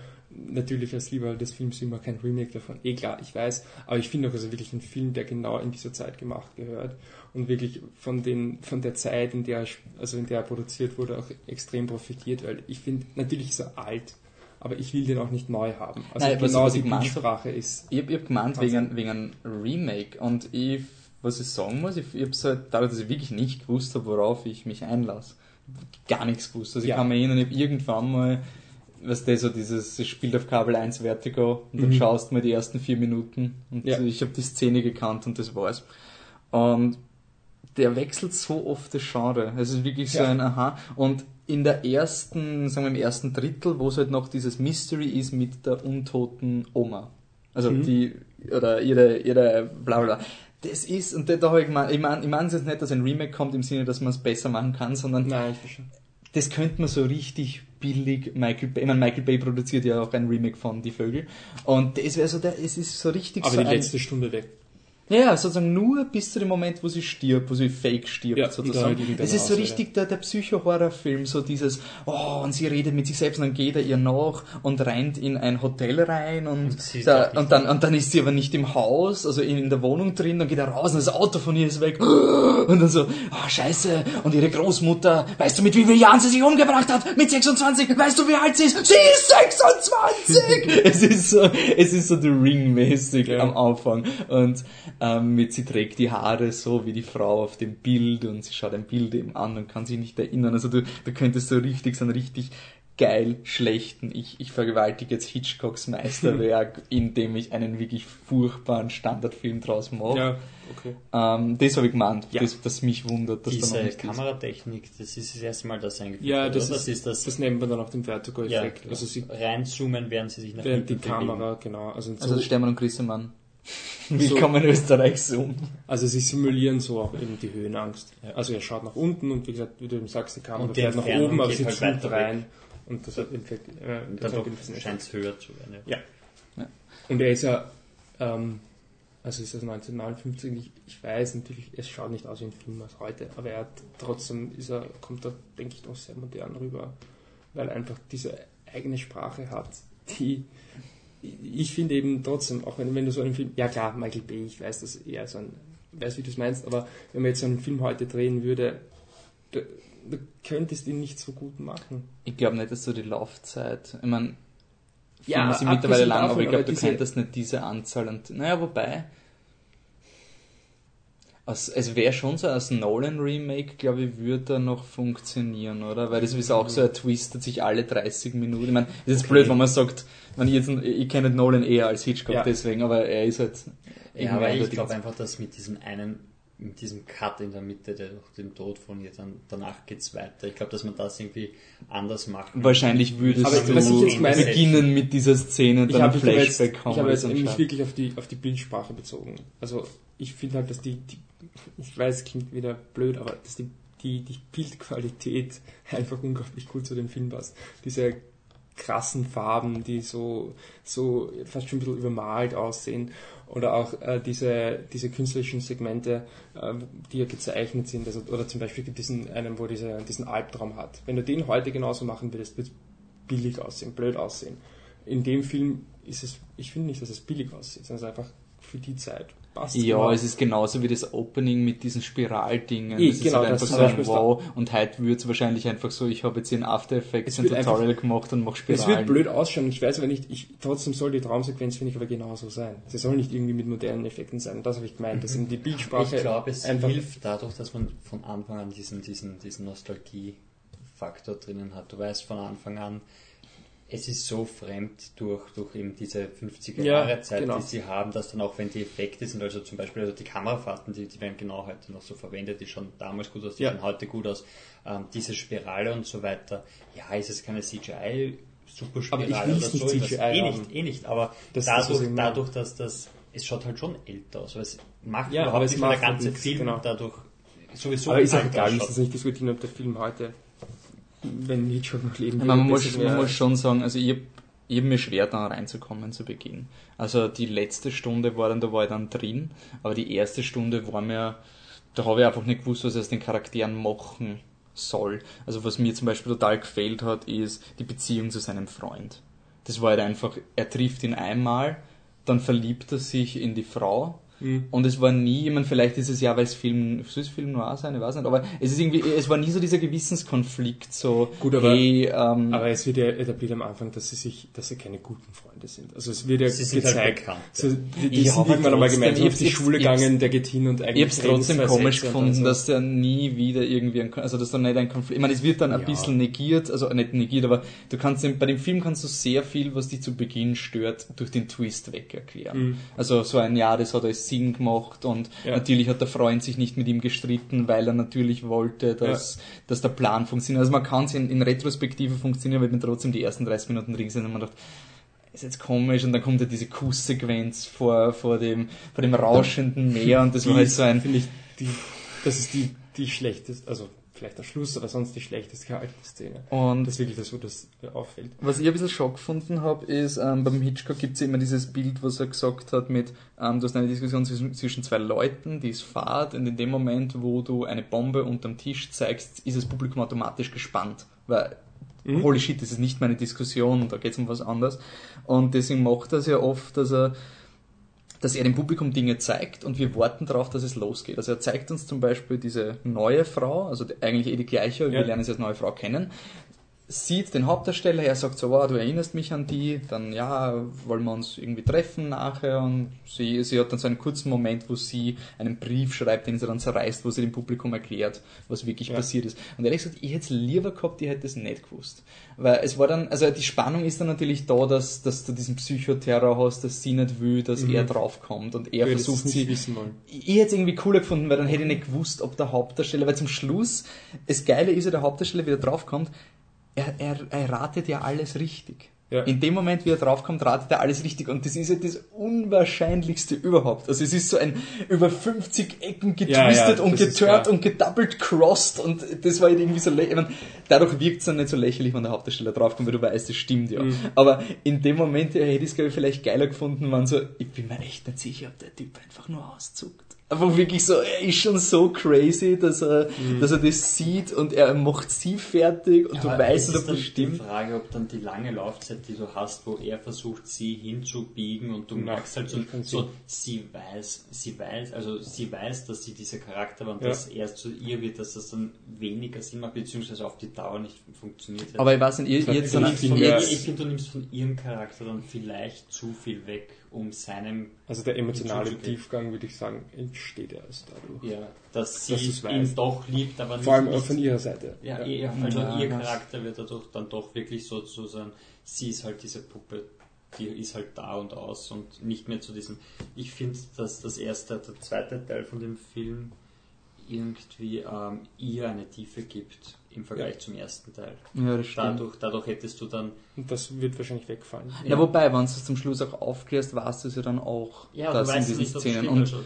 S2: natürlich als Lieber des Films immer kein Remake davon. Eh klar, ich weiß, aber ich finde auch also wirklich ein Film, der genau in dieser Zeit gemacht gehört und wirklich von den von der Zeit, in der also in der er produziert wurde, auch extrem profitiert, weil ich finde, natürlich ist er alt, aber ich will den auch nicht neu haben.
S1: Also Nein, genau was, was die Sprache ist. Ich habe hab gemeint wegen, wegen einem Remake und ich, was ich sagen muss, ich, ich habe es halt, dadurch, dass ich wirklich nicht gewusst habe, worauf ich mich einlasse, gar nichts gewusst. Also ich kann mich erinnern, ich habe irgendwann mal weißt du, so dieses, es spielt auf Kabel 1 Vertigo und dann mhm. schaust mal die ersten vier Minuten und ja. ich habe die Szene gekannt und das war's. Und der wechselt so oft das Genre. Es ist wirklich so ja. ein Aha. Und in der ersten, sagen wir im ersten Drittel, wo es halt noch dieses Mystery ist mit der untoten Oma. Also mhm. die, oder ihre, ihre, bla bla. Das ist, und da habe ich gemeint, ich meine ich mein es jetzt nicht, dass ein Remake kommt im Sinne, dass man es besser machen kann, sondern
S2: Nein,
S1: das könnte man so richtig billig Michael Bay. Ich meine, Michael Bay produziert ja auch ein Remake von Die Vögel. Und das wäre so der, es ist so richtig
S2: Aber
S1: so
S2: die letzte Stunde weg.
S1: Ja, sozusagen nur bis zu dem Moment, wo sie stirbt, wo sie fake stirbt, ja, sozusagen. Es ist so richtig der, der Psycho-Horror-Film, so dieses, oh, und sie redet mit sich selbst und dann geht er ihr nach und rennt in ein Hotel rein und, und, da, und, dann, und dann ist sie aber nicht im Haus, also in, in der Wohnung drin, dann geht er raus und das Auto von ihr ist weg und dann so, oh, scheiße, und ihre Großmutter, weißt du, mit wie vielen Jahren sie sich umgebracht hat? Mit 26, weißt du, wie alt sie ist? Sie ist 26! es ist so, es ist so The Ring-mäßig ja. am Anfang und ähm, mit sie trägt die Haare so wie die Frau auf dem Bild und sie schaut ein Bild eben an und kann sich nicht erinnern. Also du, du könntest so richtig, so einen richtig geil schlechten, ich, ich vergewaltige jetzt Hitchcocks Meisterwerk, indem ich einen wirklich furchtbaren Standardfilm draus mache. Ja, okay. Ähm, das habe ich gemeint, ja. das, das mich wundert.
S3: Dass Diese da noch Kameratechnik, das ist das erste Mal, dass eingeführt
S2: Ja, das, ist, ist, das, das nennt man dann auch den Vertigo-Effekt.
S3: Ja, also sie reinzoomen, während sie sich
S2: nach während die Kamera, genau.
S1: Also, also so Stermann und Grissemann. Willkommen in Österreich Zoom.
S2: Also sie simulieren so auch eben die Höhenangst. Also er schaut nach unten und wie gesagt, wie du eben sagst, die Kamera fährt nach oben, aber sie
S3: halt
S2: zoomt rein. Und das hat Effekt, äh, das hat
S3: dadurch
S2: einen gewissen
S3: scheint es höher zu werden.
S2: Ja.
S1: Ja.
S2: Und er ist ja, ähm, also ist das 1959, ich, ich weiß natürlich, es schaut nicht aus wie ein Film aus heute, aber er hat trotzdem, ist er, kommt da, denke ich, noch sehr modern rüber, weil er einfach diese eigene Sprache hat, die, ich finde eben trotzdem, auch wenn, wenn du so einen Film, ja klar, Michael Bay, ich weiß, dass er so ein, weiß, wie du es meinst, aber wenn man jetzt so einen Film heute drehen würde, du, du könntest ihn nicht so gut machen.
S1: Ich glaube nicht, dass du die Laufzeit, ich meine,
S2: Ja,
S1: Filme sind mittlerweile
S2: abgesehen
S1: lang, aber ich glaube, du könntest nicht diese Anzahl und, naja, wobei, als, es wäre schon so, als Nolan-Remake, glaube ich, würde er noch funktionieren, oder? Weil das ist auch so, er twistet sich alle 30 Minuten. Ich meine, das ist
S2: Okay.
S1: blöd, wenn man sagt, wenn ich, jetzt, ich kenne Nolan eher als Hitchcock
S2: Ja.
S1: deswegen, aber er ist halt
S3: Ja, aber ich glaube einfach, dass mit diesem einen, mit diesem Cut in der Mitte, der durch den Tod von ihr, dann danach geht's weiter. Ich glaube, dass man das irgendwie anders machen.
S1: Wahrscheinlich würdest
S2: Aber was ich
S1: du
S2: jetzt meine-
S1: beginnen mit dieser Szene und
S2: Ich
S1: dann
S2: habe aber jetzt,
S1: Flashback
S2: ich
S1: kommen.
S2: habe
S1: das
S2: jetzt
S1: schade.
S2: wirklich auf die, auf die Bildsprache bezogen. Also ich finde halt, dass die, die, ich weiß, es klingt wieder blöd, aber dass die, die, die Bildqualität einfach unglaublich gut zu dem Film passt. Diese krassen Farben, die so, so fast schon ein bisschen übermalt aussehen. Oder auch äh, diese, diese künstlerischen Segmente, äh, die ja gezeichnet sind. Also, oder zum Beispiel gibt diesen einen, wo dieser, diesen Albtraum hat. Wenn du den heute genauso machen würdest, wird es billig aussehen, blöd aussehen. In dem Film ist es, ich finde nicht, dass es billig aussieht, sondern es ist einfach für die Zeit. Passt
S1: Ja,
S2: genau.
S1: es ist genauso wie das Opening mit diesen Spiraldingen. Das ist
S2: genau,
S1: halt
S2: das
S1: einfach so ein
S2: ist
S1: Wow. Und heute würde es wahrscheinlich einfach so, ich habe jetzt hier in After Effects
S2: Es
S1: ein
S2: wird einfach-
S1: Tutorial gemacht und mache
S2: Es
S1: Spiralen.
S2: wird blöd ausschauen, ich weiß aber nicht, ich, trotzdem soll die Traumsequenz, finde ich, aber genauso sein. Sie soll nicht irgendwie mit modernen Effekten sein. Und das habe ich gemeint, dass eben die Bildsprache
S3: ich glaube, es
S2: einfach
S3: hilft dadurch, dass man von Anfang an diesen, diesen, diesen Nostalgie-Faktor drinnen hat. Du weißt von Anfang an, es ist so fremd durch, durch eben diese 50er
S2: Ja,
S3: Jahre Zeit,
S2: genau.
S3: die sie haben, dass dann auch wenn die Effekte sind, also zum Beispiel also die Kamerafahrten, die, die werden genau heute noch so verwendet, die schauen damals gut aus, die
S2: Ja.
S3: heute gut aus, ähm, diese Spirale und so weiter. Ja, ist es keine CGI Superspirale
S2: Aber ich will
S3: oder
S2: es nicht
S3: so.
S2: CGI
S3: eh nicht, eh nicht, aber
S2: Das ist das,
S3: dadurch, dadurch, dass das, es schaut halt schon älter aus, weil es macht
S2: Ja,
S3: überhaupt
S2: es
S3: nicht, weil der ganze
S2: nichts,
S3: Film
S2: genau.
S3: dadurch sowieso
S2: Aber ist auch egal, wir müssen nicht diskutieren, ob der Film heute, wenn Hitchcock noch leben
S1: meine, man,
S2: würde,
S1: muss, man muss schon sagen, also ich, hab- ich habe mir schwer da reinzukommen zu Beginn. Also die letzte Stunde war dann, da war ich dann drin, aber die erste Stunde war mir, da habe ich einfach nicht gewusst, was ich aus den Charakteren machen soll. Also was mir zum Beispiel total gefehlt hat, ist die Beziehung zu seinem Freund. Das war halt einfach, er trifft ihn einmal, dann verliebt er sich in die Frau
S2: Mhm.
S1: und es war nie, ich meine, vielleicht ist es ja, weil es Film, soll es Film noir sein, ich weiß nicht, aber es ist irgendwie, es war nie so dieser Gewissenskonflikt, so,
S2: Gut, aber-
S1: hey, ähm,
S2: Aber es wird ja etabliert am Anfang, dass sie sich, dass sie keine guten Freunde sind. Also es wird ja
S3: Sie halt
S2: gezeigt.
S3: bekannt,
S2: so, die die sind irgendwann einmal
S1: trotzdem,
S2: gemeinsam
S1: ich
S2: auf die Schule gegangen, der geht hin und eigentlich
S1: Ich hab's trotzdem komisch gefunden,
S2: so.
S1: dass der nie wieder irgendwie ein, also dass da nicht ein Konflikt, ich meine, es wird dann ein
S2: Ja.
S1: bisschen negiert, also nicht negiert, aber du kannst, bei dem Film kannst du sehr viel, was dich zu Beginn stört, durch den Twist weg erklären.
S2: Mhm.
S1: Also so ein Jahr, das hat alles Sinn gemacht und
S2: Ja.
S1: natürlich hat der Freund sich nicht mit ihm gestritten, weil er natürlich wollte, dass, dass der Plan funktioniert. Also man kann es in, in Retrospektive funktionieren, weil mir trotzdem die ersten 30 Minuten drin sind und man dachte, ist jetzt komisch und dann kommt ja diese Kusssequenz vor, vor dem, vor dem rauschenden Meer und das war
S2: Die
S1: halt
S2: ist,
S1: so ein,
S2: finde ich, die, das ist die, die schlechteste, also vielleicht der Schluss, aber sonst die schlechtest gehaltene Szene.
S1: und
S2: Das ist wirklich das, wo das äh, auffällt.
S1: Was ich ein bisschen schock gefunden habe, ist, ähm, beim Hitchcock gibt es immer dieses Bild, was er gesagt hat mit, ähm, du hast eine Diskussion zwischen, zwischen zwei Leuten, die ist Fahrt, und in dem Moment, wo du eine Bombe unterm Tisch zeigst, ist das Publikum automatisch gespannt. Weil,
S2: Mhm.
S1: holy shit, das ist nicht meine Diskussion, da geht es um was anderes. Und deswegen macht er es ja oft, dass er dass er dem Publikum Dinge zeigt und wir warten darauf, dass es losgeht. Also er zeigt uns zum Beispiel diese neue Frau, also eigentlich eh die gleiche, wir
S2: Ja.
S1: lernen sie als neue Frau kennen, sieht den Hauptdarsteller, er sagt so, wow, du erinnerst mich an die, dann ja, wollen wir uns irgendwie treffen nachher und sie, sie hat dann so einen kurzen Moment, wo sie einen Brief schreibt, den sie dann zerreißt, wo sie dem Publikum erklärt, was wirklich
S2: Ja.
S1: passiert ist. Und ehrlich gesagt, ich hätte es lieber gehabt, ich hätte es nicht gewusst. Weil es war dann, also die Spannung ist dann natürlich da, dass, dass du diesen Psychoterror hast, dass sie nicht will, dass
S2: Mhm.
S1: er draufkommt und er
S2: es
S1: versucht sie
S2: wissen wollen.
S1: ich hätte es irgendwie cooler gefunden, weil dann hätte ich nicht gewusst, ob der Hauptdarsteller, weil zum Schluss, das Geile ist ja, der Hauptdarsteller wieder draufkommt, er, er, er ratet ja alles richtig.
S2: Ja.
S1: In dem Moment, wie er draufkommt, ratet er alles richtig und das ist ja das Unwahrscheinlichste überhaupt. Also es ist so ein über 50 Ecken getwistet
S2: Ja, ja,
S1: und geturnt und gedoubled crossed und das war halt irgendwie so lächerlich. Dadurch wirkt es dann nicht so lächerlich, wenn der Hauptdarsteller draufkommt, weil du weißt, das stimmt ja.
S2: Mhm.
S1: Aber in dem Moment hätte ich es glaube ich vielleicht geiler gefunden, wenn so, ich bin mir echt nicht sicher, ob der Typ einfach nur auszuckt. Einfach wirklich so, er ist schon so crazy, dass er,
S2: Mhm.
S1: dass er das sieht und er macht sie fertig und du
S3: Aber
S1: weißt,
S3: dann
S1: das
S3: die
S1: stimmt.
S3: Frage, ob dann die lange Laufzeit, die du hast, wo er versucht, sie hinzubiegen und du
S2: Ja,
S3: merkst halt so,
S2: ich
S3: so, sie weiß, sie weiß, also sie weiß, dass sie dieser Charakter war und
S2: Ja.
S3: dass er zu ihr wird, dass das dann weniger Sinn macht, beziehungsweise auf die Dauer nicht funktioniert.
S1: Aber ich weiß nicht, ihr, jetzt
S2: Ja.
S3: ich, ich finde, du nimmst von ihrem Charakter dann vielleicht zu viel weg, um seinem,
S2: Also der emotionale. Tiefgang, würde ich sagen, entsteht erst dadurch.
S3: ja, dass sie
S2: Dass
S3: ihn doch liebt, aber
S2: Vor allem
S3: nicht,
S2: auch von ihrer Seite.
S3: Ja,
S2: Ja.
S3: also
S1: Ja,
S3: ihr Charakter wird dadurch dann doch wirklich so zu sein, sie ist halt diese Puppe, die ist halt da und aus und nicht mehr zu diesem. Ich finde, dass das erste, der zweite Teil von dem Film irgendwie ähm, ihr eine Tiefe gibt im Vergleich zum ersten Teil.
S1: ja, das stimmt.
S3: Dadurch, dadurch hättest du dann.
S2: Und das wird wahrscheinlich wegfallen.
S1: Ja, wobei, wenn du es zum Schluss auch aufklärst, weißt du es ja dann auch,
S3: Ja,
S1: dass
S3: du
S1: in diesen
S3: nicht,
S1: Szenen.
S3: stimmt.
S1: Und,
S3: Also,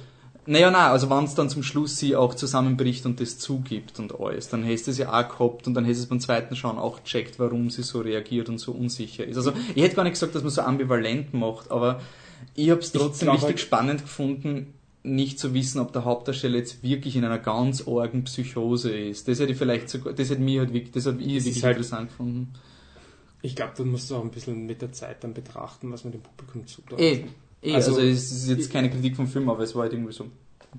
S1: naja, nein, also wenn es dann zum Schluss sie auch zusammenbricht und das zugibt und alles, dann hast du es ja auch gehabt und dann hast du es beim zweiten Schauen auch gecheckt, warum sie so reagiert und so unsicher ist. Also ich hätte gar nicht gesagt, dass man so ambivalent macht, aber ich habe es trotzdem richtig
S2: halt-
S1: spannend gefunden, nicht zu wissen, ob der Hauptdarsteller jetzt wirklich in einer ganz argen Psychose ist. Das hätte ich vielleicht sogar, das hätte mir halt wirklich, das habe ich
S2: ist
S1: wirklich
S2: halt-
S1: interessant gefunden.
S2: Ich glaube, du musst auch ein bisschen mit der Zeit dann betrachten, was man dem Publikum zutraut.
S1: Eh, eh
S2: Also-
S1: also, es ist jetzt keine Kritik vom Film, aber es war halt irgendwie so,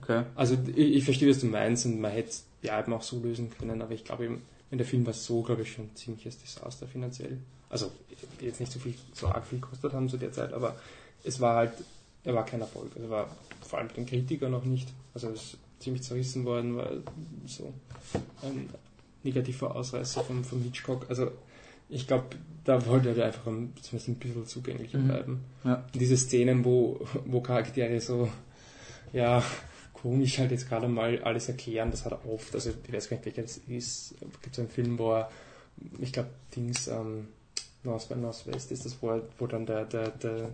S1: okay.
S2: Also ich, ich verstehe, was du meinst und man hätte es ja eben auch so lösen können, aber ich glaube eben, in der Film war so, glaube ich, schon ein ziemliches Desaster finanziell. Also jetzt nicht so viel, so arg viel gekostet haben zu der Zeit, aber es war halt, er war kein Erfolg. Also war vor allem den Kritikern noch nicht. Also es ist ziemlich zerrissen worden, weil so ein negativer Ausreißer vom, vom Hitchcock. Also ich glaube, da wollte er einfach ein, zumindest ein bisschen zugänglicher
S1: Mhm.
S2: bleiben.
S1: Ja.
S2: Diese Szenen, wo, wo Charaktere so, ja, komisch halt jetzt gerade mal alles erklären, das hat er oft. Also ich weiß gar nicht, welcher das ist. Es gibt so einen Film, wo er, ich glaube, Dings, ähm, North by Northwest ist das, wo, er, wo dann der, der, der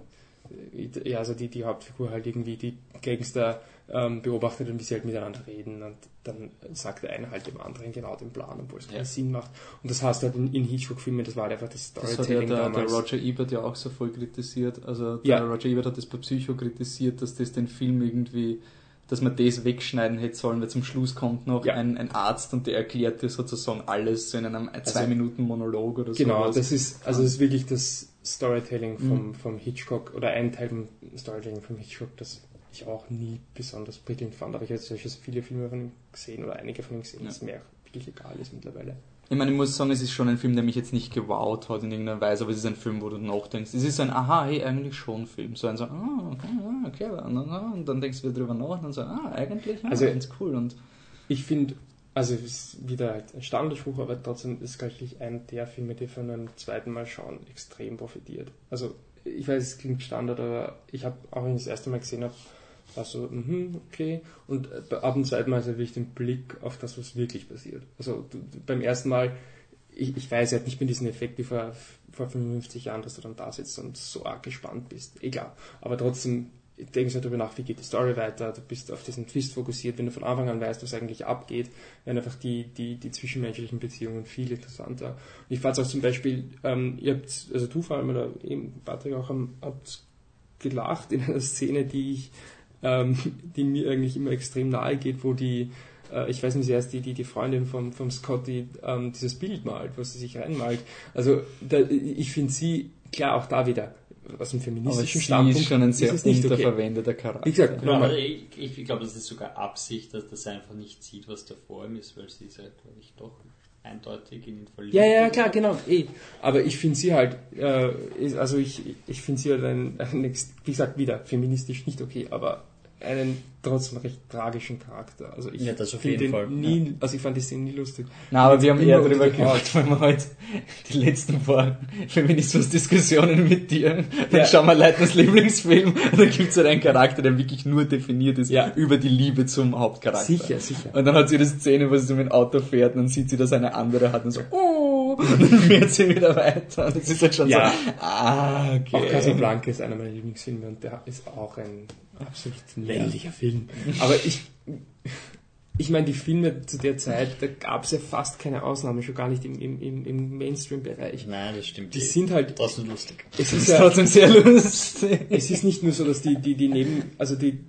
S2: ja, also die, die Hauptfigur halt irgendwie die Gangster ähm, beobachtet und wie sie halt miteinander reden und dann sagt der eine halt dem anderen genau den Plan, obwohl es keinen
S3: Ja.
S2: Sinn macht. Und das hast du halt in, in Hitchcock-Filmen, das war halt einfach das
S1: Das hat ja
S2: Storytelling
S1: der, der. Roger Ebert ja auch so voll kritisiert. Also der
S2: Ja.
S1: Roger Ebert hat das bei Psycho kritisiert, dass das den Film irgendwie, dass man das wegschneiden hätte sollen, weil zum Schluss kommt noch
S2: Ja.
S1: ein, ein Arzt und der erklärt dir sozusagen alles so in einem zwei Minuten Monolog oder so.
S2: Genau, das ist, also das ist wirklich das Storytelling vom,
S1: Mhm.
S2: vom Hitchcock oder ein Teil vom Storytelling vom Hitchcock, das ich auch nie besonders prickelnd fand, aber ich habe solche viele Filme von ihm gesehen oder einige von ihm gesehen,
S1: Ja.
S2: dass mir auch wirklich egal ist mittlerweile.
S1: Ich meine, ich muss sagen, es ist schon ein Film, der mich jetzt nicht gewowt hat in irgendeiner Weise, aber es ist ein Film, wo du nachdenkst. Es ist ein, aha, hey, eigentlich schon Film. So ein so, ah, okay, okay, und dann, denkst du wieder drüber nach und dann so, ah, eigentlich, ah,
S2: Also-
S1: ganz cool. Und
S2: Ich finde, also ist wieder halt ein Standardspruch, aber trotzdem ist glaube ich ein der Filme, die von einem zweiten Mal schauen extrem profitiert. Also ich weiß, es klingt Standard, aber ich habe auch wenn ich das erste Mal gesehen habe, war so, mhm, okay. Und äh, ab dem zweiten Mal ist wirklich den Blick auf das, was wirklich passiert. Also du, beim ersten Mal, ich, ich weiß, hat nicht mehr diesen Effekt wie vor, vor 55 Jahren, dass du dann da sitzt und so arg gespannt bist. Egal. Aber trotzdem denkst du darüber nach, wie geht die Story weiter, du bist auf diesen Twist fokussiert, wenn du von Anfang an weißt, was eigentlich abgeht, werden einfach die, die, die zwischenmenschlichen Beziehungen viel interessanter. Und ich fand es auch zum Beispiel, ähm, ihr habt, also du vor allem oder eben Patrick auch, ähm, habt gelacht in einer Szene, die ich, ähm, die mir eigentlich immer extrem nahe geht, wo die, äh, ich weiß nicht, sie heißt die, die, die Freundin vom, vom Scotty ähm, dieses Bild malt, wo sie sich reinmalt. Also da, ich finde sie, klar auch da wieder, aus dem
S1: aber
S2: feministischen
S1: sie
S2: Standpunkt
S1: ist schon ein sehr
S2: nicht okay.
S1: unterverwendeter Charakter.
S2: Wie gesagt,
S3: Ja, also ich, ich, glaube, das ist sogar Absicht, dass das einfach nicht sieht, was da vor ihm ist, weil sie ist halt, glaube ich, doch eindeutig in ihn verliebt.
S2: Ja, ja, klar, genau. Eh. Aber ich finde sie halt, äh, also ich, ich finde sie halt ein, ein, wie gesagt, wieder feministisch nicht okay, aber einen trotzdem recht tragischen Charakter. Also ich
S3: Ja, das auf jeden
S2: den
S3: Fall,
S2: Nie, Also ich fand die Szene nie lustig.
S1: Na, aber wir haben eher
S2: die Haut.
S1: gelacht, weil wir heute die letzten paar Feminismus-Diskussionen mit dir, dann
S2: Ja.
S1: schauen wir Leitners Lieblingsfilm und dann gibt es halt einen Charakter, der wirklich nur definiert ist
S2: Ja.
S1: über die Liebe zum Hauptcharakter.
S2: Sicher, sicher.
S1: Und dann hat sie eine Szene, wo sie so mit dem Auto fährt und dann sieht sie, dass eine andere hat und so, oh, und dann fährt sie wieder weiter. Und das ist halt schon
S2: Ja.
S1: so, ah, okay.
S2: Auch Casablanca ist einer meiner Lieblingsfilme und der ist auch ein absolut männlicher Film. Aber ich, ich meine, die Filme zu der Zeit, da gab es ja fast keine Ausnahme, schon gar nicht im, im, im, im Mainstream-Bereich.
S3: Nein, das stimmt.
S2: Die sind halt,
S3: trotzdem lustig.
S2: es
S1: Das
S2: ist
S1: ist
S2: ja,
S1: trotzdem sehr lustig.
S2: es ist nicht nur so, dass die, die, die neben, also die,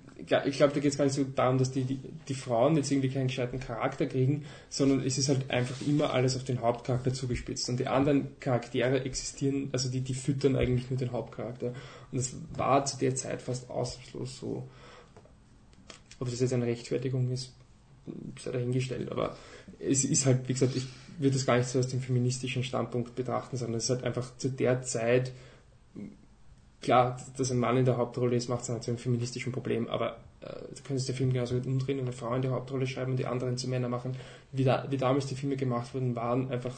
S2: ich glaube, da geht es gar nicht so darum, dass die, die, die Frauen jetzt irgendwie keinen gescheiten Charakter kriegen, sondern es ist halt einfach immer alles auf den Hauptcharakter zugespitzt. Und die anderen Charaktere existieren, also die, die füttern eigentlich nur den Hauptcharakter. Und das war zu der Zeit fast ausnahmslos so. Ob das jetzt eine Rechtfertigung ist, sei dahingestellt. Aber es ist halt, wie gesagt, ich würde das gar nicht so aus dem feministischen Standpunkt betrachten, sondern es ist halt einfach zu der Zeit klar, dass ein Mann in der Hauptrolle ist, macht es dann zu einem feministischen Problem, aber äh, du könntest den Film genauso gut umdrehen und eine Frau in die Hauptrolle schreiben und die anderen zu Männer machen. Wie, da, wie damals die Filme gemacht wurden, waren einfach,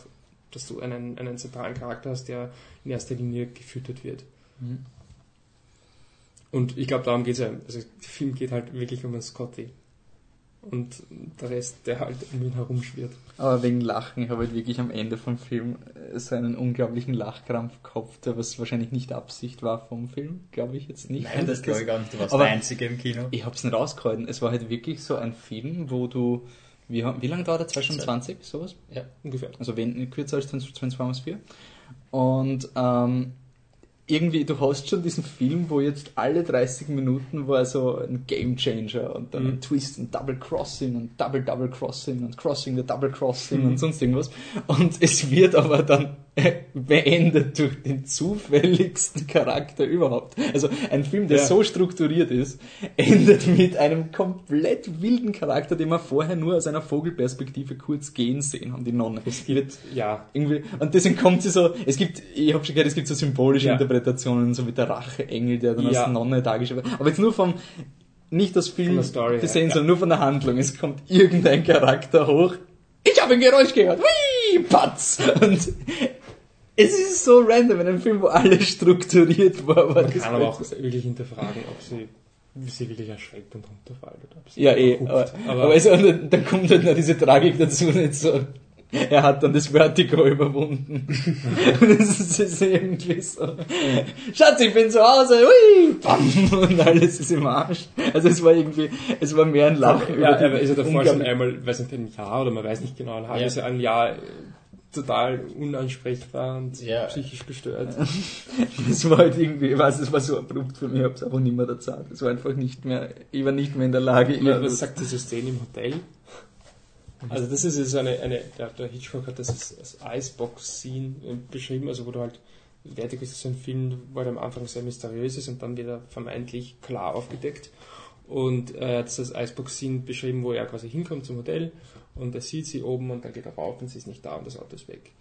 S2: dass du einen, einen zentralen Charakter hast, der in erster Linie gefüttert wird.
S1: Mhm.
S2: Und ich glaube, darum geht es ja. Also der Film geht halt wirklich um einen Scotty. Und der Rest, der halt um ihn herumschwirrt.
S1: Aber wegen Lachen, ich habe halt wirklich am Ende vom Film äh, so einen unglaublichen Lachkrampf gehabt, der was wahrscheinlich nicht Absicht war vom Film, glaube ich jetzt nicht.
S3: Nein, das glaube ich gar nicht. Du warst
S1: Aber-
S3: der Einzige im Kino.
S1: Ich habe es nicht rausgehalten. Es war halt wirklich so ein Film, wo du, wie, wie lange dauert er? 2 Stunden 20, sowas?
S3: Ja.
S2: Ungefähr.
S1: Also wen, kürzer als 22 bis 4. Und ähm, irgendwie, du hast schon diesen Film, wo jetzt alle 30 Minuten war so ein Game Changer und dann
S2: Mhm.
S1: ein Twist und Double Crossing und Double Double Crossing und Crossing the Double Crossing
S2: Mhm.
S1: und sonst irgendwas. Und es wird aber dann beendet durch den zufälligsten Charakter überhaupt. Also ein Film, der
S2: Ja.
S1: so strukturiert ist, endet mit einem komplett wilden Charakter, den wir vorher nur aus einer Vogelperspektive kurz gehen sehen haben, die Nonne.
S2: Es gibt, ja,
S1: Irgendwie, und deswegen kommt sie so, es gibt, ich habe schon gehört, es gibt so symbolische
S2: Ja.
S1: Interpretationen, so wie der Racheengel, der dann
S2: Ja.
S1: als Nonne dargestellt wird. Aber jetzt nur vom, nicht das Film
S2: Story
S1: gesehen, sondern nur von der Handlung. Es kommt irgendein Charakter hoch, ich habe ein Geräusch gehört, Whee, Patz! Und es ist so random in einem Film, wo alles strukturiert war. Aber
S2: man
S1: das
S2: kann aber auch wirklich hinterfragen, ob sie, sie wirklich erschreckt und runterfällt oder ob sie
S1: Ja, eh, aber,
S2: aber,
S1: aber, dann- dann kommt halt noch diese Tragik dazu, nicht so. Er hat dann das Vertigo überwunden. und es ist, ist irgendwie so. Schatz, ich bin zu Hause, hui, bam, und alles ist im Arsch. Also es war irgendwie, es war mehr ein Lachen.
S2: ja,
S1: die
S2: er ist ja davor schon einmal, weiß nicht, ein Jahr oder man weiß nicht genau, ein halbes
S3: Ja.
S2: Jahr, ein Jahr total unansprechbar und
S3: Ja.
S2: psychisch gestört.
S1: Es war halt irgendwie, ich weiß, es war so abrupt für mich, ich hab's einfach nicht mehr erzählt. Es war einfach nicht mehr, ich war nicht mehr in der Lage,
S2: Ja, was sagt diese Szene im Hotel? Also das ist jetzt eine, eine der, der Hitchcock hat das als, Icebox-Scene äh, beschrieben, also wo du halt, Vertigo ist so ein Film, wo er am Anfang sehr mysteriös ist und dann wieder vermeintlich klar aufgedeckt. Und er hat das als Icebox-Scene beschrieben, wo er quasi hinkommt zum Hotel und er sieht sie oben und dann geht er rauf und sie ist nicht da und das Auto ist weg.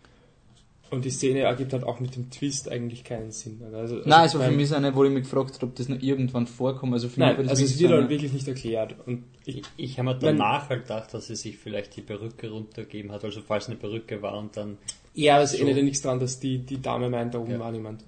S2: Und die Szene ergibt halt auch mit dem Twist eigentlich keinen Sinn. Also, also
S1: Nein, es war für mich so eine, wo ich mich gefragt habe, ob das noch irgendwann vorkommt. Also für mich
S2: Nein,
S1: war das
S2: also es
S1: wirklich
S2: wird halt wirklich nicht erklärt. Und ich,
S3: Ich, ich habe mir danach halt gedacht, dass sie sich vielleicht die Perücke runtergeben hat, also falls eine Perücke war und dann
S2: Ja, es
S3: So.
S2: ändert ja nichts dran, dass die, die Dame meint, da oben
S3: Ja.
S2: war niemand.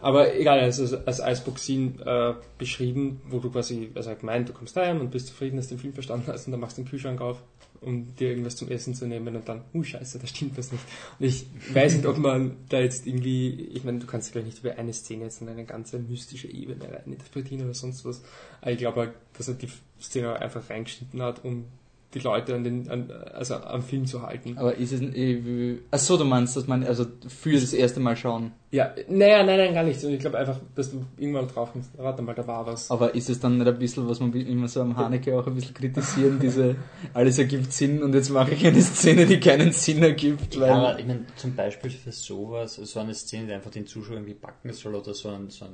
S2: Aber egal, also als Icebox-Scene äh, beschrieben, wo du quasi, also hat gemeint, du kommst heim und bist zufrieden, dass du den Film verstanden hast und dann machst du den Kühlschrank auf, um dir irgendwas zum Essen zu nehmen und dann, uh, scheiße, da stimmt was nicht. Und ich weiß nicht, ob man da jetzt irgendwie, ich meine, du kannst gleich nicht über eine Szene jetzt in eine ganze mystische Ebene rein interpretieren oder sonst was. Aber ich glaube, halt, dass er die Szene einfach reingeschnitten hat, um die Leute an den, an, also am Film zu halten.
S1: Aber ist es, äh, ach so, du meinst, dass man, also für das erste Mal schauen.
S2: Ja, naja, nein, nein, gar nicht. Und ich glaube einfach, dass du irgendwann drauf kommst, warte mal, da war was.
S1: Aber ist es dann nicht ein bisschen, was man immer so am Haneke auch ein bisschen kritisieren, diese, alles ergibt Sinn und jetzt mache ich eine Szene, die keinen Sinn ergibt, weil,
S3: Ja, aber ich meine, zum Beispiel für sowas, so eine Szene, die einfach den Zuschauer irgendwie backen soll oder so ein, so ein,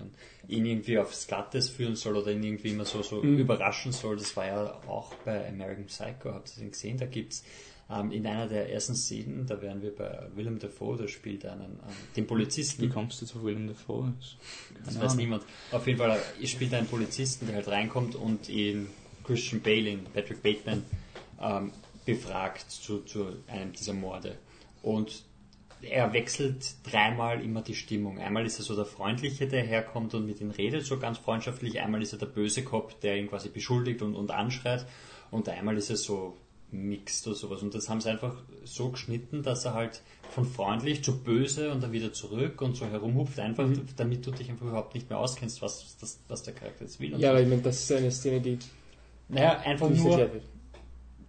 S3: ein ihn irgendwie aufs Glattes führen soll oder ihn irgendwie immer so, so
S2: Mhm.
S3: überraschen soll. Das war ja auch bei American Psycho, habt ihr den gesehen? Da gibt's ähm, in einer der ersten Szenen, da wären wir bei Willem Dafoe, der spielt einen, ähm, den
S1: wie
S3: Polizisten.
S1: kommst du zu Willem Dafoe?
S3: Das
S1: Keine
S3: weiß
S1: Ahnung.
S3: niemand. Auf jeden Fall, er spielt einen Polizisten, der halt reinkommt und ihn Christian Bale, ihn Patrick Bateman, ähm, befragt zu, zu einem dieser Morde. Und er wechselt dreimal immer die Stimmung. Einmal ist er so der Freundliche, der herkommt und mit ihm redet, so ganz freundschaftlich. Einmal ist er der böse Kopf, der ihn quasi beschuldigt und, und anschreit. Und einmal ist er so mixt oder sowas. Und das haben sie einfach so geschnitten, dass er halt von freundlich zu böse und dann wieder zurück und so herumhupft, einfach
S2: Mhm.
S3: damit du dich einfach überhaupt nicht mehr auskennst, was, das, was der Charakter jetzt will.
S2: Ja,
S3: so.
S2: aber ich meine, das ist eine Szene, die
S3: naja, einfach nur,
S2: erklärt wird.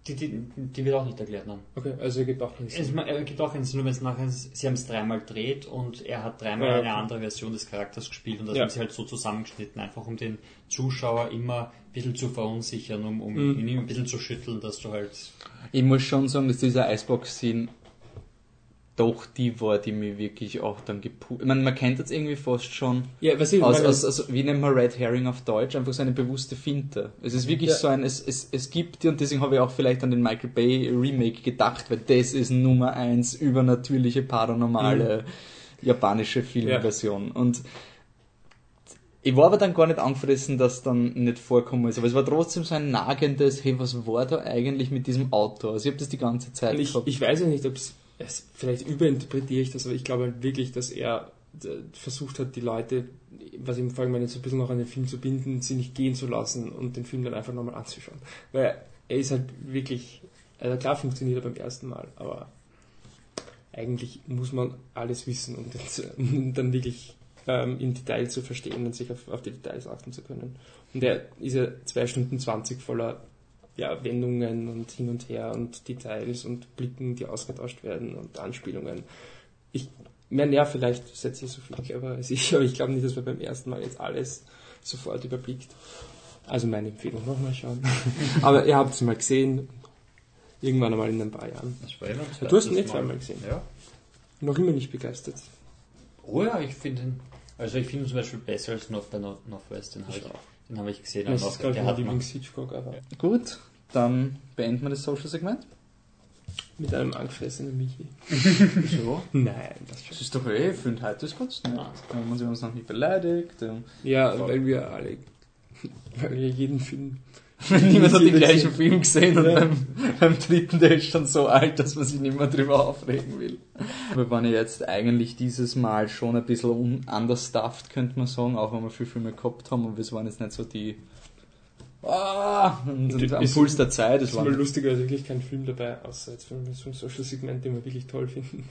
S3: Die, die, die wird auch nicht erklärt, nein.
S2: Okay, also er gibt auch keinen
S3: Es
S2: Sinn.
S3: ma- er gibt auch einen Sinn, nur wenn es nachher, sie haben es dreimal dreht und er hat dreimal
S2: Ja,
S3: eine
S2: okay.
S3: andere Version des Charakters gespielt und das
S2: Ja.
S3: haben sie halt so zusammengeschnitten, einfach um den Zuschauer immer ein bisschen zu verunsichern, um, um
S2: Mhm.
S3: ihn ein bisschen zu schütteln, dass du halt
S1: Ich muss schon sagen, dass diese Icebox-Scene doch die war, die mich wirklich auch dann gepusht. Ich meine, man kennt das irgendwie fast schon
S2: Ja, was ich
S1: aus, aus, aus, wie nennt man Red Herring auf Deutsch? Einfach so eine bewusste Finte. Es ist wirklich
S2: Ja.
S1: so ein, es, es, es gibt, und deswegen habe ich auch vielleicht an den Michael Bay Remake gedacht, weil das ist Nummer eins übernatürliche, paranormale japanische Filmversion. Und ich war aber dann gar nicht angefressen, dass dann nicht vorkommen ist. Aber es war trotzdem so ein nagendes, hey, was war da eigentlich mit diesem Auto? Also ich habe das die ganze Zeit
S2: ich,
S1: gehabt.
S2: ich weiß ja nicht, ob es, es, vielleicht überinterpretiere ich das, aber ich glaube halt wirklich, dass er äh, versucht hat, die Leute, was im Folge meine, so ein bisschen noch an den Film zu binden, sie nicht gehen zu lassen und den Film dann einfach nochmal anzuschauen. Weil er ist halt wirklich, also klar funktioniert er beim ersten Mal, aber eigentlich muss man alles wissen, um, das, um dann wirklich ähm, im Detail zu verstehen und sich auf, auf die Details achten zu können. Und er ist ja zwei Stunden 20 voller ja, Wendungen und hin und her und Details und Blicken, die ausgetauscht werden und Anspielungen. Ich, mehr nervt vielleicht, setze ich so viel clever als ich, aber ich glaube nicht, dass man beim ersten Mal jetzt alles sofort überblickt. Also meine Empfehlung, nochmal schauen. aber ihr habt es mal gesehen, irgendwann einmal in ein paar Jahren.
S3: Das war immer
S2: Ja, du hast ihn eh zweimal gesehen.
S3: Ja.
S2: Noch immer nicht begeistert.
S3: Oh ja, ich finde ihn, also ich finde ihn zum Beispiel besser als North by North, Northwest, den habe ich, den habe ich gesehen.
S2: Das ist, glaube ich, mein Lieblings-Hitchcock, aber
S1: Gut, dann beenden wir das Social-Segment.
S2: mit einem angefressenen Michi.
S1: So.
S2: Nein, das.
S1: Das ist doch eh, ich finde heute ist kurz. Ne? Da haben wir uns noch nicht beleidigt. ähm.
S2: Ja, weil wir alle, weil wir jeden Film
S1: Niemand hat den gleichen. Film gesehen und
S2: Ja.
S1: beim, beim dritten, der ist schon so alt, dass man sich nicht mehr drüber aufregen will. Wir waren ja jetzt eigentlich dieses Mal schon ein bisschen un understuffed, könnte man sagen, auch wenn wir viel Filme gehabt haben, aber es waren jetzt nicht so die ah, und, und am Puls der Zeit. Es
S2: ist mal
S1: waren,
S2: lustiger, also wirklich kein Film dabei, außer jetzt von so einem Social-Segment, den wir wirklich toll finden.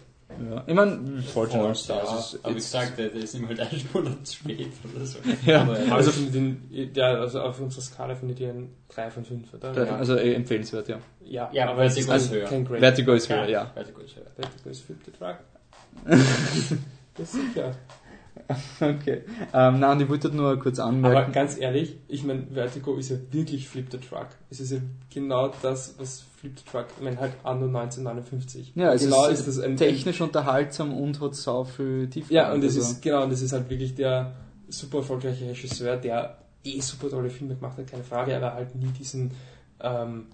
S1: Ja. Ich meine, Fortune
S3: Ja,
S1: All Stars ist
S3: aber wie gesagt, der, der ist immer halt ein Monat zu spät oder so.
S1: Ja,
S3: aber,
S2: Also,
S1: Also-
S2: ihn, ja, also auf unserer Skala findet ihr ein 3 von 5, oder?
S1: der- also eh, empfehlenswert, ja.
S2: ja,
S3: Ja,
S2: aber es
S3: Vertigo
S2: ist
S3: ist höher.
S2: kein.
S1: Vertigo ist höher, ja.
S3: Vertigo ist höher.
S2: Vertigo ist the Truck. das ist sicher.
S1: Okay. Ähm, na, und ich wollte nur kurz
S2: Aber
S1: anmerken.
S2: ganz ehrlich, ich meine, Vertigo ist ja wirklich Flip the Truck. Es ist ja genau das, was Flip the Truck, ich meine halt anno 1959.
S1: ja, es
S2: genau
S1: ist,
S2: das ein,
S1: technisch unterhaltsam und hat sau viel Tiefgang.
S2: Ja, und das
S1: also-
S2: ist, genau, und das ist halt wirklich der super erfolgreiche Regisseur, der eh super tolle Filme gemacht hat, keine Frage, aber halt nie diesen, ähm,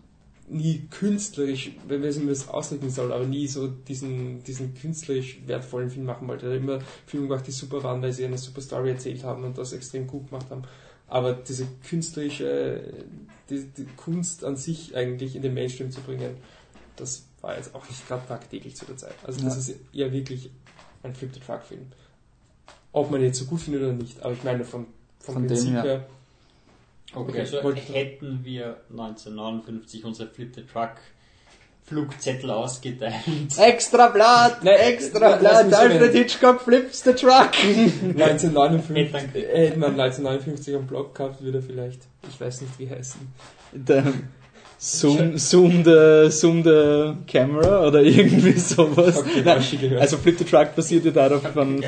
S2: nie künstlerisch, wenn man es ausdrücken soll, aber nie so diesen, diesen künstlerisch wertvollen Film machen wollte. Er hat immer Filme gemacht, die super waren, weil sie eine super Story erzählt haben und das extrem gut gemacht haben. Aber diese künstlerische, die, die Kunst an sich eigentlich in den Mainstream zu bringen, das war jetzt auch nicht gerade tagtäglich zu der Zeit. Also das
S1: Ja.
S2: ist ja wirklich ein Flip the Truck Film. Ob man ihn jetzt so gut findet oder nicht, aber ich meine vom, vom
S1: Von dem
S2: Prinzip
S1: her.
S3: Okay,
S2: Okay,
S3: also
S2: wollte-
S3: hätten wir 1959 unsere Flip the Truck Flugzettel ausgeteilt.
S1: Extra Blatt!
S2: Nein,
S1: extra Blatt! Alfred. Hitchcock flips the truck!
S2: 1959,
S3: Hätte dann-
S2: hätte man 1959 am Blog gehabt, würde er vielleicht, ich weiß nicht wie heißen.
S1: Der Zoom, Zoom the, Zoom the Camera oder irgendwie sowas.
S2: Okay,
S1: Nein, also Flip the Truck basiert ja darauf von,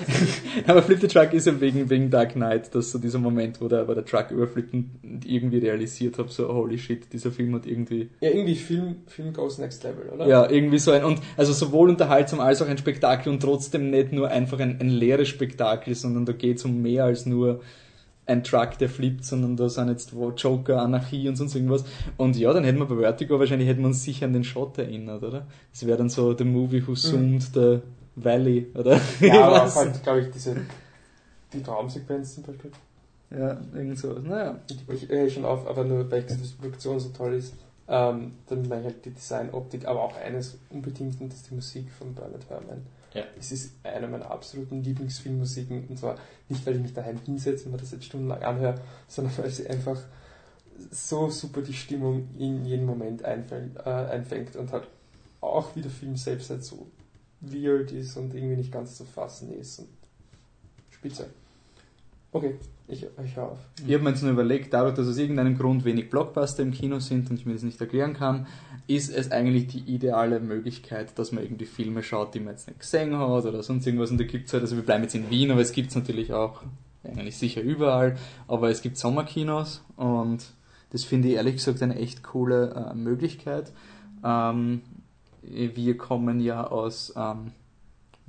S1: aber Flip the Truck ist ja wegen, wegen Dark Knight, dass so dieser Moment, wo der, wo der Truck überflippt und irgendwie realisiert habe, so holy shit, dieser Film hat irgendwie
S2: Ja, irgendwie Film, Film goes next level, oder?
S1: Ja, irgendwie so ein, und also sowohl unterhaltsam als auch ein Spektakel und trotzdem nicht nur einfach ein, ein leeres Spektakel, sondern da geht es um mehr als nur ein Truck, der flippt, sondern da sind jetzt wo Joker, Anarchie und sonst irgendwas. Und ja, dann hätten wir bei Vertigo wahrscheinlich hätten wir uns sicher an den Shot erinnert, oder? Das wäre dann so The Movie Who Zoomed the Valley, oder?
S2: Ja, aber auch halt, glaube ich, diese, die Traumsequenz zum Beispiel.
S1: Ja, irgend sowas. Naja.
S2: Ich höre schon auf, aber nur weil die Produktion so toll ist. Ähm, dann meine ich halt die Designoptik, aber auch eines unbedingt, und das ist die Musik von Bernard Herrmann.
S3: Ja.
S2: Es ist eine meiner absoluten Lieblingsfilmmusiken, und zwar nicht, weil ich mich daheim hinsetze und mir das jetzt stundenlang anhöre, sondern weil sie einfach so super die Stimmung in jedem Moment einfängt, äh, einfängt und halt auch wie der Film selbst halt so weird ist und irgendwie nicht ganz zu fassen ist und spitze. Okay, ich, ich höre auf.
S1: Ich habe mir jetzt nur überlegt, dadurch, dass aus irgendeinem Grund wenig Blockbuster im Kino sind und ich mir das nicht erklären kann, ist es eigentlich die ideale Möglichkeit, dass man irgendwie Filme schaut, die man jetzt nicht gesehen hat oder sonst irgendwas. Und da gibt es halt, also wir bleiben jetzt in Wien, aber es gibt es natürlich auch, eigentlich sicher überall, aber es gibt Sommerkinos und das finde ich ehrlich gesagt eine echt coole äh, Möglichkeit. Ähm, wir kommen ja aus ähm,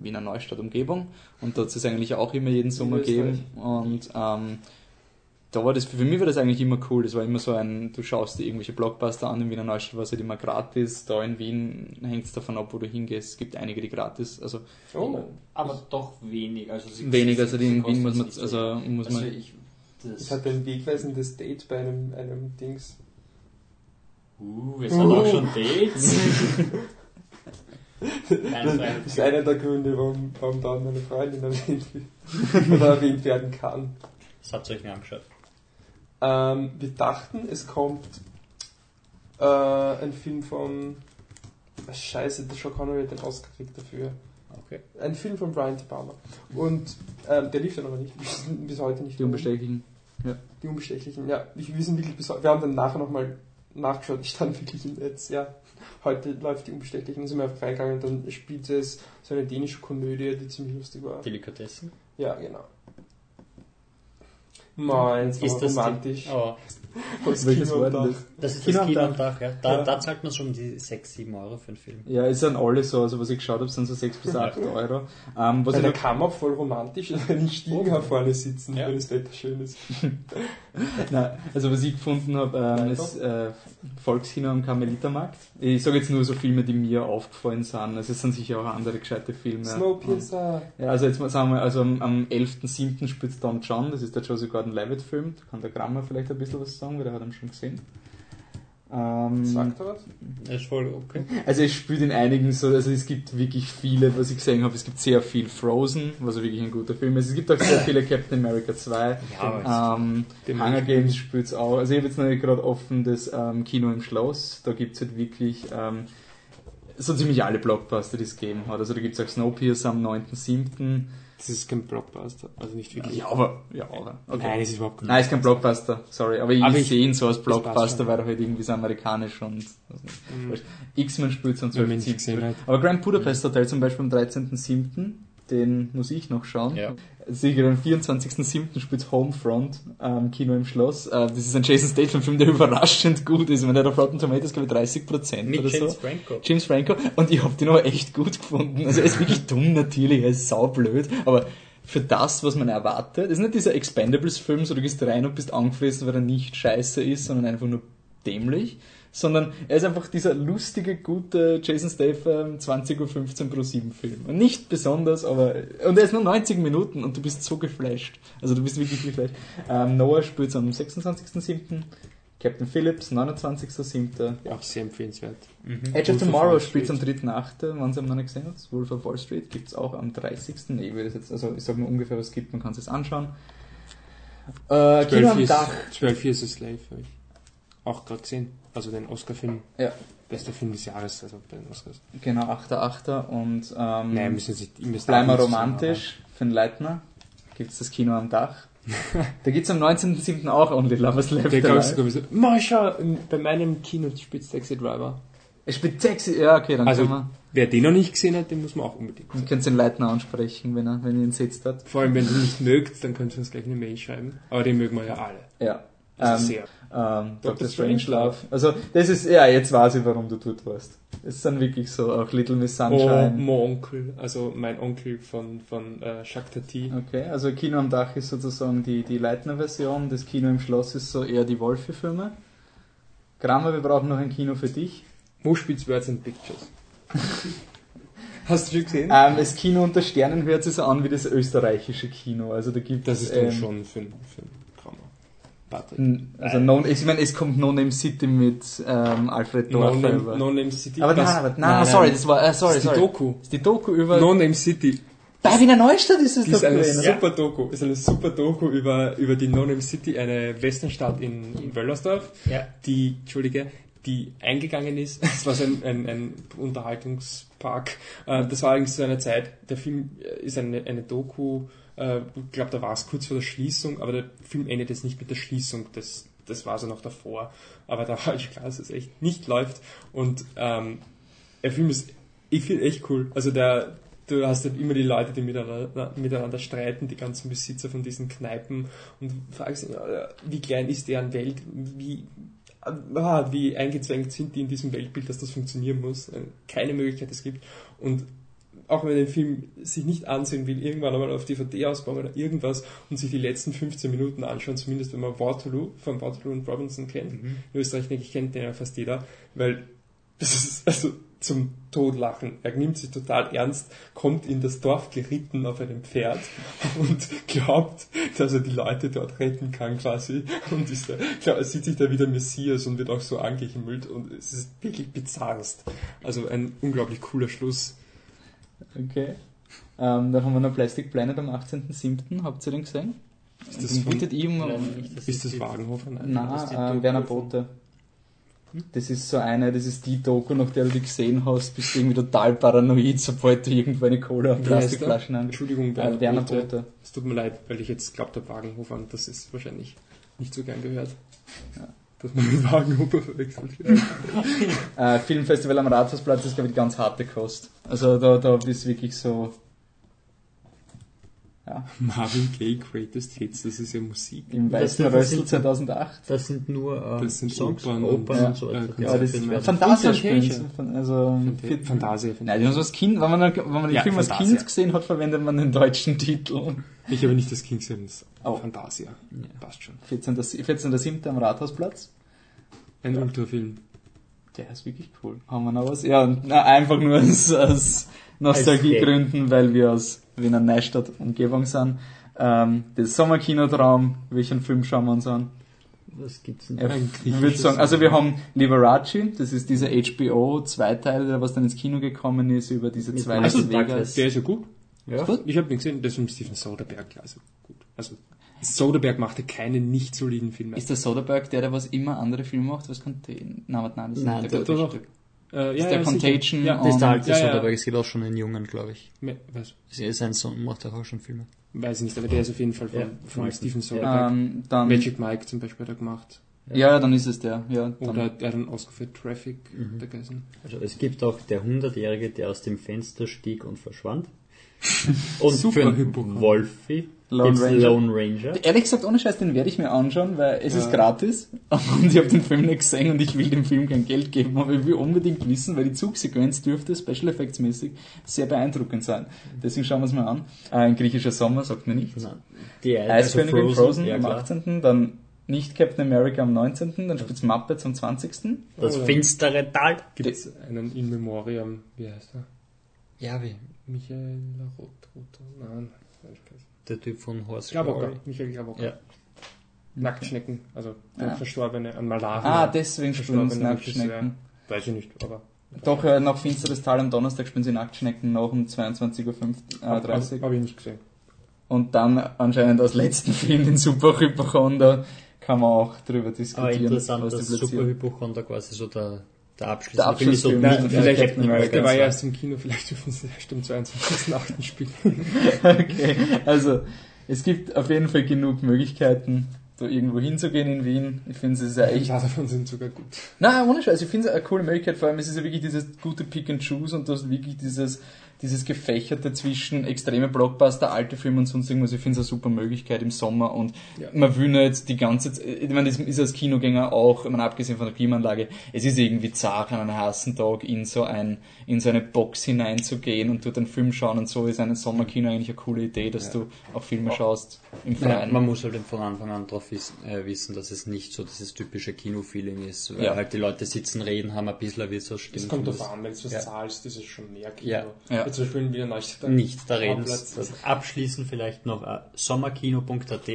S1: Wiener Neustadt Umgebung und dort ist eigentlich auch immer jeden Sommer geben und ähm, da war das, für mich war das eigentlich immer cool, das war immer so ein, du schaust dir irgendwelche Blockbuster an in Wiener Neustadt, war es halt immer gratis, da in Wien hängt es davon ab, wo du hingehst, es gibt einige, die gratis, also
S2: Oh,
S3: Aber doch wenig. Also sie,
S1: wenig, also die in Wien muss man, also muss
S3: also
S1: man,
S3: ich,
S2: ich
S3: das,
S2: hatte ein wegweisendes Date bei einem, einem Dings.
S3: uh, es hat auch schon Dates. Nein,
S2: Das ist einer der Gründe, warum, warum dann meine Freundin erwähnt wird oder erwähnt werden kann.
S3: Das habt ihr euch nicht angeschaut.
S2: Ähm, wir dachten, es kommt äh, ein Film von. Ah, Scheiße, der Sean Connery hat den Oscar gekriegt dafür.
S3: Okay.
S2: Ein Film von Brian De Palma. Und ähm, der lief dann aber nicht. Wir wissen bis heute nicht.
S1: die. Unbestechlichen.
S2: Die Unbestechlichen, ja. Wir wissen wirklich bis heute. Wir haben dann nachher nochmal nachgeschaut. Ich stand wirklich im Netz, ja. Heute läuft die Unbestechlichen. Sind wir einfach reingegangen und dann spielte es so eine dänische Komödie, die ziemlich lustig war.
S3: Delikatessen.
S2: Ja, genau.
S3: Ist
S2: aber
S3: das
S2: romantisch.
S3: Die, oh,
S2: Aus
S1: Welches
S2: Kino und
S1: denn
S2: Dach.
S1: das?
S3: das ist
S1: Kino
S3: das
S1: am
S3: Kino
S1: Dach.
S3: am Dach, ja. Da,
S2: Ja.
S3: da zahlt man schon die 6, 7 Euro für einen Film.
S1: Ja, es sind alle so, also was ich geschaut habe, sind so 6 bis 8 Euro. Ähm, was
S2: Bei der Kammer voll romantisch, wenn die Stiegen vorne sitzen,
S3: Ja.
S2: wenn das Wetter schön ist.
S1: Nein, also was ich gefunden habe, ähm, ist äh, Volkskino am Karmelitermarkt. Ich sage jetzt nur so Filme, die mir aufgefallen sind. Also es sind sicher auch andere gescheite Filme.
S2: Snowpiercer.
S1: Ja, also jetzt mal sagen wir, also am, am 11.07. spielt Don John, das ist der Joseph Gordon-Levitt Film. Da kann der Grammer vielleicht ein bisschen was sagen, weil der hat ihn schon gesehen. Ähm,
S2: Sagt er was?
S3: Das ist voll okay.
S1: also es spielt in einigen so, also es gibt wirklich viele, was ich gesehen habe, es gibt sehr viel Frozen, was wirklich ein guter Film ist. Es gibt auch sehr viele Captain America 2.
S3: Ja,
S1: Ähm,
S2: Den
S1: Hunger
S2: ich
S1: Games spielt es auch. Also ich habe jetzt noch nicht gerade offen das ähm, Kino im Schloss. Da gibt es halt wirklich ähm, so ziemlich alle Blockbuster, die es gegeben hat. Also da gibt es auch Snowpiercer am 9.7.
S2: Das ist kein Blockbuster, also nicht wirklich.
S1: Ja, aber, ja, aber. Okay.
S2: Nein, das ist überhaupt kein
S1: Nein, ist kein Blockbuster, sorry. Aber ich,
S2: Aber ich-
S1: sehe ihn so als Blockbuster, weil er halt irgendwie so amerikanisch und.
S2: Mhm.
S1: X-Men spielt so am
S2: Wenn man ihn nicht
S1: 12.7.
S2: gesehen hat.
S1: Aber Grand Budapest Hotel zum Beispiel am 13.7., den muss ich noch schauen.
S3: Ja.
S1: Sicher am 24.7. spielt Homefront am Kino im Schloss. Äh, Das ist ein Jason Statham Film, der überraschend gut ist. Meine, der auf Rotten Tomatoes, glaube ich, 30%
S3: Mit
S1: oder
S3: James
S1: so.
S3: Franco.
S1: James Franco. Und ich habe den aber echt gut gefunden. Also er ist wirklich dumm natürlich, er ist saublöd, aber für das, was man erwartet, ist nicht dieser Expendables-Film, so du gehst rein und bist angefressen, weil er nicht scheiße ist, sondern einfach nur dämlich, sondern er ist einfach dieser lustige, gute Jason Statham 20.15 Uhr pro 7 Film. Und nicht besonders, aber, und er ist nur 90 Minuten und du bist so geflasht. Also du bist wirklich geflasht. Ähm, Noah spielt am 26.07. Captain Phillips, 29.07.
S2: Ja, auch sehr empfehlenswert.
S3: Mhm.
S1: Edge of Tomorrow spielt am
S2: Street.
S1: 3.8., wenn Sie ihn noch nicht gesehen habt. Wolf of Wall Street gibt es auch am 30. Nee, ich will das jetzt, also ich sage nur ungefähr, was es gibt, man kann es jetzt anschauen. Äh, Kino am
S2: 12
S1: Dach.
S2: Years, 12 Years a Slave habe ich auch gerade gesehen. Also den Oscar-Film.
S1: Ja.
S2: Bester Film des Jahres, also bei den Oscars.
S1: Genau, 8.8. Und ähm,
S2: Nein, müssen Sie müssen
S1: Bleib mal romantisch, Finn Leitner. Gibt es das Kino am Dach. da gibt es am 19.07. auch Only Lovers Left
S2: Der
S1: Alive.
S2: so, Marsha, bei meinem Kino spielt Taxi Driver.
S1: Es spielt sexy, ja okay, dann
S2: Also,
S1: können wir,
S2: wer den noch nicht gesehen hat, den muss man auch unbedingt sehen.
S1: könnt ihr den Leitner ansprechen, wenn er, wenn ihr ihn sitzt hat.
S2: Vor allem, wenn ihr ihn nicht mögt, dann könnt ihr uns gleich eine Mail schreiben. Aber den mögen wir ja alle.
S1: Ja.
S2: Also
S1: Ähm,
S2: sehr.
S1: Ähm, Dr. Strangelove. Also, das ist, ja, jetzt weiß ich, warum du dort warst. Es sind wirklich so, auch Little Miss
S2: Oh,
S1: Sunshine.
S2: mein Onkel, also mein Onkel von, von äh, Jacques Tati.
S1: Okay, also Kino am Dach ist sozusagen die, die Leitner-Version, das Kino im Schloss ist so eher die Wolfi-Filme. Kramer, wir brauchen noch ein Kino für dich.
S2: Wo spielt's Words and Pictures? Hast du schon gesehen?
S1: Ähm, das Kino unter Sternen hört sich so an wie das österreichische Kino. Also da gibt
S2: Das
S1: es
S2: ist dann
S1: ähm,
S2: schon für, für Kramer. Patrick.
S1: Also no, ich meine, es kommt No Name City mit ähm, Alfred
S2: No
S1: Dorfer.
S2: Name,
S1: über.
S2: no Name City.
S1: aber nein,
S2: das-
S1: aber nein, sorry, das war, äh, sorry,
S2: das ist die
S1: sorry.
S2: Doku.
S1: Das ist die Doku über
S2: No Name City.
S1: Bei Wiener Neustadt ist es
S2: ist
S1: doch
S2: eine
S1: gewesen.
S2: super Doku. Ist eine super Doku über, über die No-Name City, eine Westernstadt in, in Wöllersdorf,
S3: Ja.
S2: die, Entschuldige, die eingegangen ist. Es war so ein, ein, ein Unterhaltungspark. Äh, Das war eigentlich so eine Zeit, der Film äh, ist eine, eine Doku, äh, ich glaube, da war es kurz vor der Schließung, aber der Film endet jetzt nicht mit der Schließung. Das, das war so noch davor. Aber da war ich klar, dass es echt nicht läuft. Und ähm, der Film ist, ich finde echt cool. Also der, du hast halt immer die Leute, die miteinander, miteinander streiten, die ganzen Besitzer von diesen Kneipen und fragst äh, wie klein ist deren Welt, wie, ah, wie eingezwängt sind die in diesem Weltbild, dass das funktionieren muss, äh, keine Möglichkeit es gibt. Und auch wenn man den Film sich nicht ansehen will, irgendwann einmal auf DVD ausbauen oder irgendwas und sich die letzten 15 Minuten anschauen, zumindest wenn man Waterloo von Waterloo und Robinson kennt. In Österreich, denke ich, kennt den ja fast jeder, weil das ist also zum Todlachen. Er nimmt sich total ernst, kommt in das Dorf geritten auf einem Pferd und glaubt, dass er die Leute dort retten kann quasi und ist da, klar, er sieht sich da wieder Messias und wird auch so angehimmelt und es ist wirklich bizarrst. Also ein unglaublich cooler Schluss.
S1: Okay. Ähm, dann haben wir noch Plastic Planet am 18.07. Habt ihr den gesehen?
S2: Ist das von-
S1: bietet ihm
S3: das
S2: Ist das
S3: die-
S2: Wagenhofer? Nein.
S3: Die
S1: äh, Werner Bote. Das ist so eine, das ist die Doku, nach der du die gesehen hast, bist du irgendwie total paranoid, sobald du irgendwo eine Cola und Plastikflaschen
S2: der?
S1: an.
S2: Entschuldigung,
S1: Äh, Werner
S2: Bote.
S1: Bote.
S2: Es tut mir leid, weil ich jetzt glaubt habe, Wagenhofer und das ist wahrscheinlich nicht so gern gehört. Dass man mit Wagenhofer verwechselt wird.
S1: Äh, Filmfestival am Rathausplatz ist, glaube ich, die ganz harte Kost. Also da, da ist wirklich so. Ja,
S2: Marvin Gaye Greatest Hits, das ist ja Musik.
S1: im
S3: Das
S1: Weißen
S3: sind-
S1: Rössel
S3: sind-
S1: 2008.
S3: Das sind nur ähm,
S2: Das sind
S3: Songs,
S2: Opern
S3: Opern,
S2: und-
S3: und so.
S2: äh.
S1: Ja, das ist Fantasia spielen. Also,
S2: Fant- Fantasia.
S1: Nein, die haben so als Kind, wenn man, wenn man den
S2: Ja,
S1: Film als
S2: Fantasia.
S1: Kind gesehen hat, verwendet man den deutschen Titel.
S2: Ich habe nicht das King gesehen, das
S1: Oh.
S2: Fantasia. Passt schon.
S1: 14.7. 14. am Rathausplatz.
S2: Ein Ultrafilm.
S1: Der ist wirklich cool. Haben wir noch was? Ja, na, einfach nur aus, aus Nostalgiegründen, weil wir aus Wiener Neustadt Umgebung sind. Ähm, das Sommerkinotraum, welchen Film schauen wir uns an?
S3: Was gibt's denn?
S1: Ja, ich würde sagen, also wir haben Liberace, das ist dieser HBO Zweiteil, der was dann ins Kino gekommen ist über diese
S3: Mit
S1: zwei Las Vegas.
S2: Der ist ja gut.
S3: Ja.
S1: Gut?
S2: Ich habe ihn gesehen, das ist mit Steven Soderbergh, ja, also gut. Also Soderbergh machte keine nicht soliden Filme.
S1: Ist der Soderbergh der, der was immer andere Filme macht? Was Contagion? Nein, warte, nein, das
S3: Nein,
S1: ist
S2: der-
S1: nicht
S2: der
S1: der. Stück.
S2: Äh,
S1: ist der Contagion
S2: Ja,
S1: und-
S3: Das ist der alte
S2: Ja, ja.
S3: Soderbergh, es gibt auch schon einen Jungen, glaube ich.
S2: Me- Was?
S3: Sein Sohn macht auch schon Filme.
S2: Weiß ich nicht, aber der ist auf jeden Fall von,
S3: Ja,
S2: von. Steven Soderbergh.
S1: Ähm, dann,
S2: Magic Mike zum Beispiel hat er gemacht.
S1: ja, dann ist es der. Ja, dann,
S2: Oder er hat einen Oscar für Traffic
S1: Mhm.
S2: vergessen.
S3: Also es gibt auch der Hundertjährige, der aus dem Fenster stieg und verschwand. Und
S2: Super
S3: für einen
S2: Hypochonder.
S3: Wolfi
S1: Lone
S3: gibt's
S1: Ranger.
S3: Lone Ranger.
S1: Ehrlich gesagt, ohne Scheiß, den werde ich mir anschauen, weil es
S2: Ja.
S1: ist gratis und ich habe den Film nicht gesehen und ich will dem Film kein Geld geben, aber ich will unbedingt wissen, weil die Zugsequenz dürfte Special Effects mäßig sehr beeindruckend sein. Deswegen schauen wir es mal an. Äh, ein griechischer Sommer sagt mir nichts.
S3: Nein, Die
S1: Eiskönigin
S3: also
S1: Frozen,
S3: ja,
S1: am
S3: klar.
S1: 18., dann nicht Captain America am 19., dann spielt's Muppets am 20.
S3: Das
S2: Oh
S3: finstere Tal.
S2: Gibt es einen In Memoriam, wie heißt er?
S3: Ja, wie?
S2: Michael Rotroter? Nein, hab.
S3: Der Typ von Horse
S2: Grabocker. Michael Grabocker.
S3: Ja.
S2: Nacktschnecken, also der
S1: Ah.
S2: Verstorbene an Malaria.
S1: Ah, deswegen spielen sie. Nacktschnecken.
S2: Weiß ich nicht, aber.
S1: Doch, äh, nach Finsteres Tal am Donnerstag spielen sie Nacktschnecken noch um 22.30 Uhr. Äh, 30.
S2: Habe ich nicht gesehen.
S1: Und dann anscheinend als letzten Film den Super Hypochonder kann man auch drüber
S3: Aber
S1: diskutieren.
S3: interessant,
S1: was
S3: dass Super. Hypochonder quasi so der, der Abschluss
S1: Der
S3: ist. So,
S1: Ja,
S3: wie
S2: vielleicht,
S3: Captain America.
S2: der war ja erst im Kino, vielleicht dürfen sie erst am 22.8. spielen.
S1: Okay, also es gibt auf jeden Fall genug Möglichkeiten, da irgendwo hinzugehen in Wien. Ich finde es ja echt.
S2: paar davon sind sogar gut.
S1: Nein, ohne Scheiß, ich finde es eine coole Möglichkeit, vor allem es ist ja wirklich dieses gute Pick and Choose und das wirklich dieses, dieses Gefächerte zwischen extreme Blockbuster, alte Filme und sonst irgendwas. Ich finde es eine super Möglichkeit im Sommer und
S2: Ja.
S1: man will nicht die ganze Zeit, ich meine, das ist als Kinogänger auch, ich meine, abgesehen von der Klimaanlage, es ist irgendwie zart an einem heißen Tag in so ein, in so eine Box hineinzugehen und dort einen Film schauen und so ist ein Sommerkino eigentlich eine coole Idee, dass
S2: Ja.
S1: du auch Filme schaust im
S3: Ja,
S1: Freien.
S3: man muss halt von Anfang an darauf wissen, äh, wissen, dass es nicht so dieses typische Kino-Feeling ist, weil
S1: Ja.
S3: halt die Leute sitzen, reden, haben ein bisschen wie so Stimmen.
S2: Es kommt
S3: und
S2: drauf an, wenn du was
S3: Ja.
S2: zahlst, ist es schon mehr Kino.
S3: Ja.
S2: Zum Beispiel in Wiener Neustadt.
S3: Nicht, da reden das Abschließend vielleicht noch äh, sommerkino.at,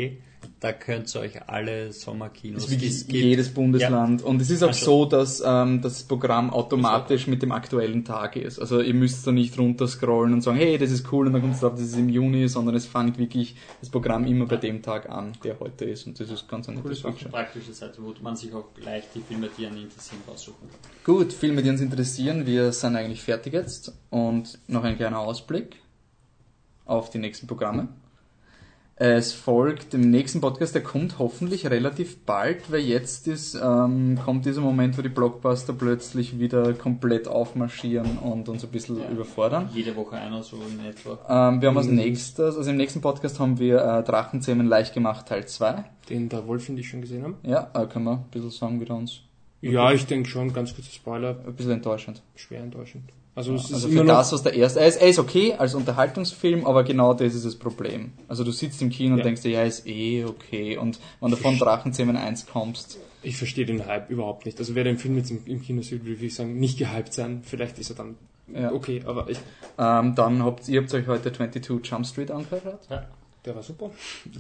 S3: da könnt ihr euch alle Sommerkinos.
S1: Ist
S3: es gibt-
S1: jedes Bundesland. Und es ist auch
S3: Also-
S1: so, dass ähm, das Programm automatisch mit dem aktuellen Tag ist. Also ihr müsst da nicht runter scrollen und sagen, hey, das ist cool und dann kommt es drauf, das ist im Juni, sondern es fängt wirklich das Programm immer bei dem Tag an, der heute ist. Und das ist ganz eine
S3: Coole Sache, praktische Seite, wo man sich auch gleich die Filme, die einen interessieren, raussuchen kann.
S1: Gut, Filme, die uns interessieren. Wir sind eigentlich fertig jetzt. Und noch ein kleiner Ausblick auf die nächsten Programme. Es folgt im nächsten Podcast, der kommt hoffentlich relativ bald, weil jetzt ist, ähm, kommt dieser Moment, wo die Blockbuster plötzlich wieder komplett aufmarschieren und uns ein bisschen
S3: Ja.
S1: überfordern.
S3: Jede Woche einer so in etwa.
S1: Ähm, wir haben als
S2: Mhm.
S1: nächstes, also im nächsten Podcast haben wir äh, Drachenzähmen leicht gemacht Teil 2.
S2: Den der Wolf und ich schon gesehen haben.
S1: Ja, äh, können wir ein bisschen sagen, wie der uns
S2: Ja, ich denke schon, ganz kurzer Spoiler,
S1: ein bisschen enttäuschend.
S2: schwer enttäuschend. Also es ist
S1: Also für das, was der erste, er ist, er ist okay als Unterhaltungsfilm, aber genau das ist das Problem. Also du sitzt im Kino und
S2: Ja.
S1: denkst dir, ja, ist eh okay. Und wenn du von Drachenzähmen 1 kommst,
S2: Ich verstehe den Hype überhaupt nicht. Also wer den Film jetzt im, im Kino sieht, würde ich sagen, nicht gehypt sein. Vielleicht ist er dann
S1: Ja.
S2: okay, aber ich,
S1: ähm, dann habt ihr habt euch heute 22 Jump Street angehört.
S3: Ja.
S2: Der war super.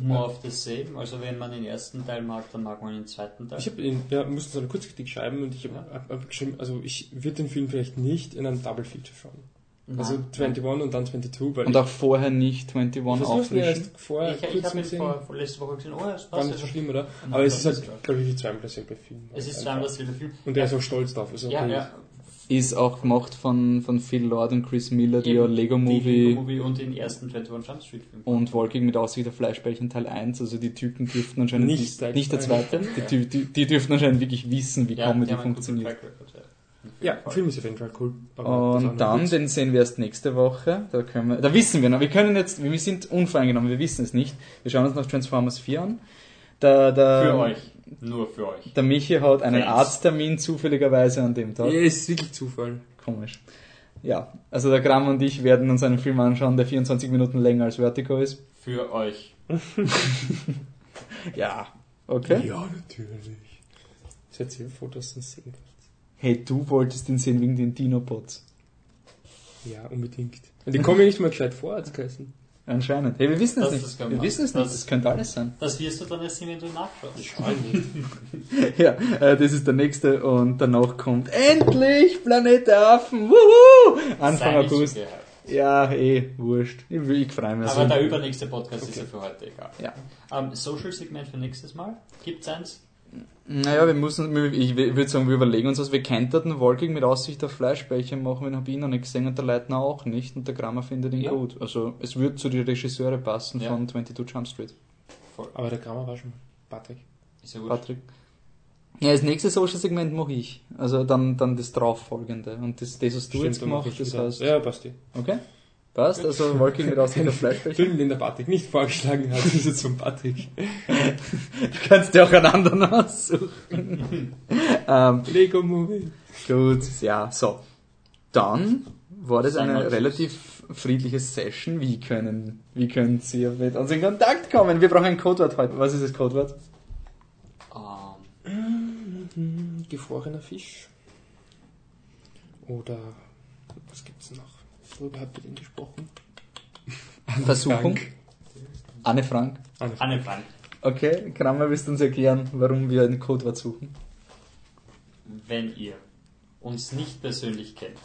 S3: More of the same. Also wenn man den ersten Teil mag, dann mag man den zweiten Teil.
S2: Ich habe ihn, ja, musste so eine Kurzkritik schreiben und ich habe hab, hab geschrieben, also ich würde den Film vielleicht nicht in einem Double Feature schauen. Also
S3: Nein.
S2: 21 und dann 22, weil
S1: Und auch vorher nicht 21
S2: ich, ich versuche
S1: auffrischen.
S2: erst vorher
S3: Ich, ich
S2: kurz
S3: habe ihn vor, vor letzte Woche gesehen, oh, es
S2: war
S3: passt.
S2: nicht so
S3: ja.
S2: schlimm, oder?
S3: Nein,
S2: Aber es
S3: das
S2: ist halt, glaube ich, wie zweimal derselbe Film.
S3: Es ist zweimal dasselbe Film.
S2: Und er ist auch stolz drauf. Also
S3: Ja, ja.
S1: Ist auch gemacht von, von Phil Lord und Chris Miller, die ja
S3: Eben,
S1: Lego
S3: Die
S1: Movie
S3: Lego Movie und den ersten 21 Jump Street Film.
S1: und Wolkig mit Aussicht auf Fleischbällchen Teil 1, also die Typen dürften anscheinend
S2: Nicht
S1: nicht,
S2: Teil
S1: nicht der
S2: zwei.
S1: zweite, die, die, die dürften anscheinend wirklich wissen, wie
S3: ja,
S1: Comedy
S3: die
S1: funktioniert.
S3: Track Record, ja.
S2: Ja, Film ist auf jeden Fall cool.
S1: Und dann, den sehen wir erst nächste Woche. Da können wir, da wissen wir noch. Wir können jetzt, wir sind unvoreingenommen, wir wissen es nicht. Wir schauen uns noch Transformers 4 an. Der, der,
S3: Für euch. Nur für euch.
S1: Der Michi hat einen
S3: Fans.
S1: Arzttermin zufälligerweise an dem Tag.
S2: Ja, es ist wirklich Zufall.
S1: Komisch. Ja, also der Gramm und ich werden uns einen Film anschauen, der 24 Minuten länger als Vertigo ist.
S3: Für euch.
S1: Ja, okay.
S2: Ja, natürlich. Seid ihr Fotos und sehen.
S1: Hey, du wolltest ihn sehen wegen den Dinobots.
S2: Ja, unbedingt. Die kommen ja nicht mal gescheit vor als Geißen.
S1: Anscheinend. Hey, wir wissen es nicht. wir wissen es nicht.
S3: das-
S1: Das könnte alles sein.
S3: Das wirst du dann erst sehen, wenn du nachschaust.
S1: Ja, äh, das ist der nächste und danach kommt endlich Planet der Affen. Wuhu! Anfang
S3: so
S1: August. Ja, eh, wurscht. Ich, ich freue mich.
S3: Aber
S1: also.
S3: der übernächste Podcast ist ja für heute egal.
S1: Ja.
S3: Ähm, Social Segment für nächstes Mal. Gibt's eins?
S1: Naja, wir müssen, ich würde sagen, wir überlegen uns was. Wir könnten Wolkig mit Aussicht auf Fleischbällchen machen, den habe ich noch nicht gesehen und der Leitner auch nicht und der Grammer findet ihn
S2: Ja.
S1: gut. Also, es wird zu den Regisseure passen
S3: Ja.
S1: von 22 Jump Street.
S3: Voll.
S2: Aber der Grammer war schon Patrick.
S3: Ist ja gut.
S1: Patrick. Ja, das nächste Social Segment mache ich. Also dann, dann das darauffolgende. Und das, das was du
S2: Stimmt,
S1: jetzt gemacht das
S2: wieder.
S1: heißt.
S2: Ja, passt eh.
S1: Okay? Passt? Also Wolking mit auf Fleischbällchen.
S2: Film, den der Patrick nicht vorgeschlagen hat, ist jetzt von Patrick.
S1: Du kannst dir auch einen anderen aussuchen. ähm,
S2: Lego Movie.
S1: gut, ja, so. Dann war das eine relativ friedliche Session. Wie können, wie können Sie mit uns in Kontakt kommen? Wir brauchen ein Codewort heute. Was ist das Codewort?
S3: Ähm,
S2: Gefrorener Fisch. Oder, was gibt's noch? Worüber habt ihr denn gesprochen?
S1: Versuchung.
S2: Frank.
S1: Anne Frank.
S2: Anne Frank.
S3: Anne Frank.
S1: Okay, Kramer, willst du uns erklären, warum wir ein Codewort suchen?
S3: Wenn ihr uns nicht persönlich kennt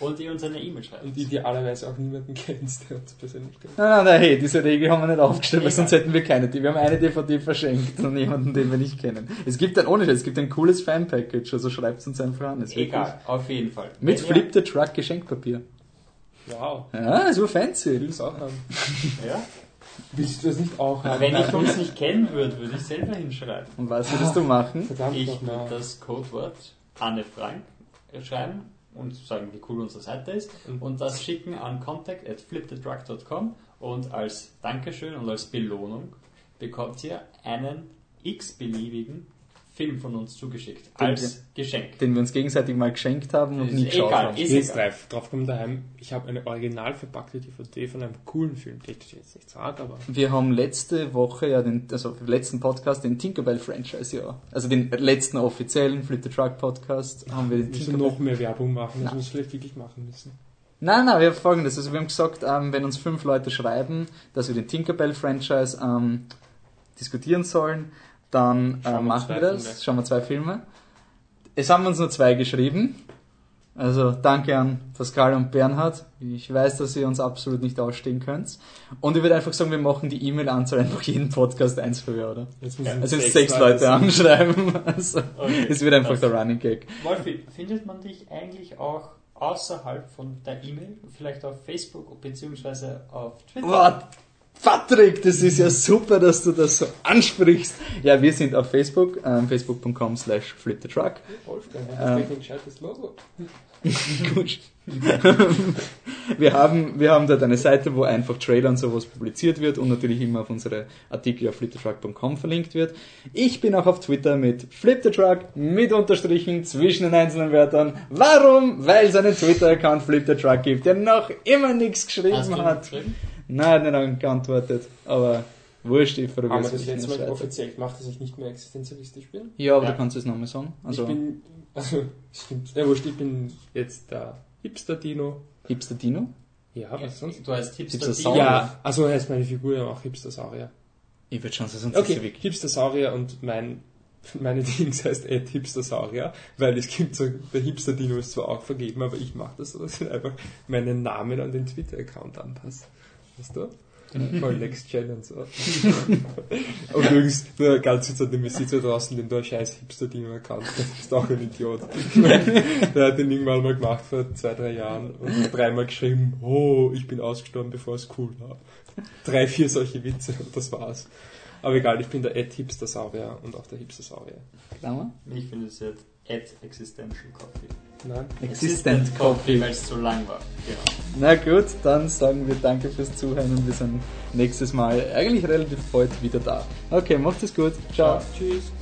S3: und ihr uns eine E-Mail schreibt.
S2: Und idealerweise auch niemanden kennst, der uns persönlich kennt.
S1: Nein, nein, nein, hey, diese Regel haben wir nicht aufgestellt, weil sonst hätten wir keine. Wir haben eine DVD verschenkt an jemanden, den wir nicht kennen. Es gibt ein, ohne Scheiß, es gibt ein cooles Fan-Package, also schreibt uns einfach an. Es ist
S3: Egal, auf jeden Fall.
S1: wirklich- Mit Flip the Truck Geschenkpapier.
S2: Wow.
S1: Ja, so
S2: Ich
S1: fancy.
S2: will es auch haben.
S3: Ja?
S2: Willst du das nicht auch haben?
S3: Wenn ich uns nicht kennen würde, würde ich selber hinschreiben.
S1: Und was würdest du machen?
S2: Verdammt
S3: Ich würde das Codewort Anne Frank schreiben und sagen, wie cool unsere Seite ist
S2: Mhm.
S3: und das schicken an contact at flipthedrug.com und als Dankeschön und als Belohnung bekommt ihr einen x-beliebigen Film von uns zugeschickt.
S1: Den
S3: Als Geschenk.
S1: Den wir uns gegenseitig mal geschenkt haben und
S3: Ist
S1: nie geschaut
S3: egal,
S1: haben.
S3: ist
S2: jetzt
S3: egal.
S2: drauf, drauf daheim. Ich habe eine original verpackte DVD von einem coolen Film, den ich jetzt nicht sage, aber
S1: Wir haben letzte Woche ja den, also im letzten Podcast den Tinkerbell-Franchise, ja. Also den letzten offiziellen Flip the Truck Podcast haben wir den
S2: wir müssen
S1: Tinkerbell.
S2: noch mehr Werbung machen, das
S1: Nein.
S2: muss vielleicht wirklich machen müssen.
S1: Nein, nein, wir haben folgendes. Also wir haben gesagt, ähm, wenn uns fünf Leute schreiben, dass wir den Tinkerbell-Franchise ähm, diskutieren sollen, dann äh,
S2: wir
S1: machen wir das.
S2: Filme.
S1: Schauen wir zwei Filme. Es haben uns nur zwei geschrieben. Also danke an Pascal und Bernhard. Ich weiß, dass ihr uns absolut nicht ausstehen könnt. Und ich würde einfach sagen, wir machen die E-Mail-Anzahl einfach jeden Podcast eins früher, oder?
S2: Jetzt
S3: Ja,
S2: müssen
S1: Also jetzt sechs Leute
S2: sein.
S1: anschreiben. Also,
S3: Okay,
S1: es wird einfach
S3: passt.
S1: der Running Gag.
S3: Wolfi, findet man dich eigentlich auch außerhalb von der E-Mail, vielleicht auf Facebook bzw. auf Twitter?
S1: Boah, Patrick, das ist ja super, dass du das so ansprichst. Ja, wir sind auf Facebook, ähm, facebook.com slash flipthetruck.
S2: Wolfgang,
S1: Ähm.
S2: das ist ein gescheites Logo.
S1: Gut. wir, haben, wir haben dort eine Seite, wo einfach Trailer und sowas publiziert wird und natürlich immer auf unsere Artikel auf flipthetruck.com verlinkt wird. Ich bin auch auf Twitter mit flipthetruck mit Unterstrichen zwischen den einzelnen Wörtern. Warum? Weil es einen Twitter-Account flipthetruck gibt, der noch immer nichts geschrieben
S3: Hast du
S1: hat.
S3: geschrieben?
S1: Nein, hat nicht geantwortet, aber wurscht, ich
S2: wir
S1: verrückt.
S2: das letzte Mal offiziell gemacht, dass ich nicht mehr existenzialistisch bin?
S1: Ja, aber
S3: Ja.
S1: du kannst es nochmal sagen. Also,
S2: ich bin, also, stimmt, ja wurscht, ich bin jetzt der Hipster-Dino.
S1: Hipster Dino?
S2: Ja, was sonst?
S3: Du heißt Hipster
S1: Hipster
S3: Dino.
S1: Saurier.
S2: Ja, also heißt meine Figur ja auch Hipster-Saurier.
S1: Ich würde schon sagen, sonst
S2: Okay,
S1: ist wirklich.
S2: Hipster-Saurier und mein, meine Dings heißt Ed Hipster-Saurier, weil es gibt so, der Hipster-Dino ist zwar auch vergeben, aber ich mache das so, dass ich einfach meinen Namen an den Twitter-Account anpasse. Weißt du? Voll Next Gen und so. und übrigens, nur ganz kurz an den Besitzer draußen, dem da scheiß Hipster-Dino-Account, der ist auch ein Idiot. der hat den irgendwann mal gemacht vor zwei, drei Jahren und dreimal geschrieben, oh, ich bin ausgestorben, bevor es cool war. Drei, vier solche Witze und das war's. Aber egal, ich bin der Ed Hipster-Saurier und auch der Hipster-Saurier.
S1: Klammer?
S3: Ich finde es jetzt Ad Existential Coffee.
S2: Nein?
S1: Existent Coffee.
S3: weil es zu lang war. Genau.
S1: Na gut, dann sagen wir danke fürs Zuhören und wir sind nächstes Mal eigentlich relativ bald wieder da. Okay, macht es gut. Ciao.
S2: Tschüss.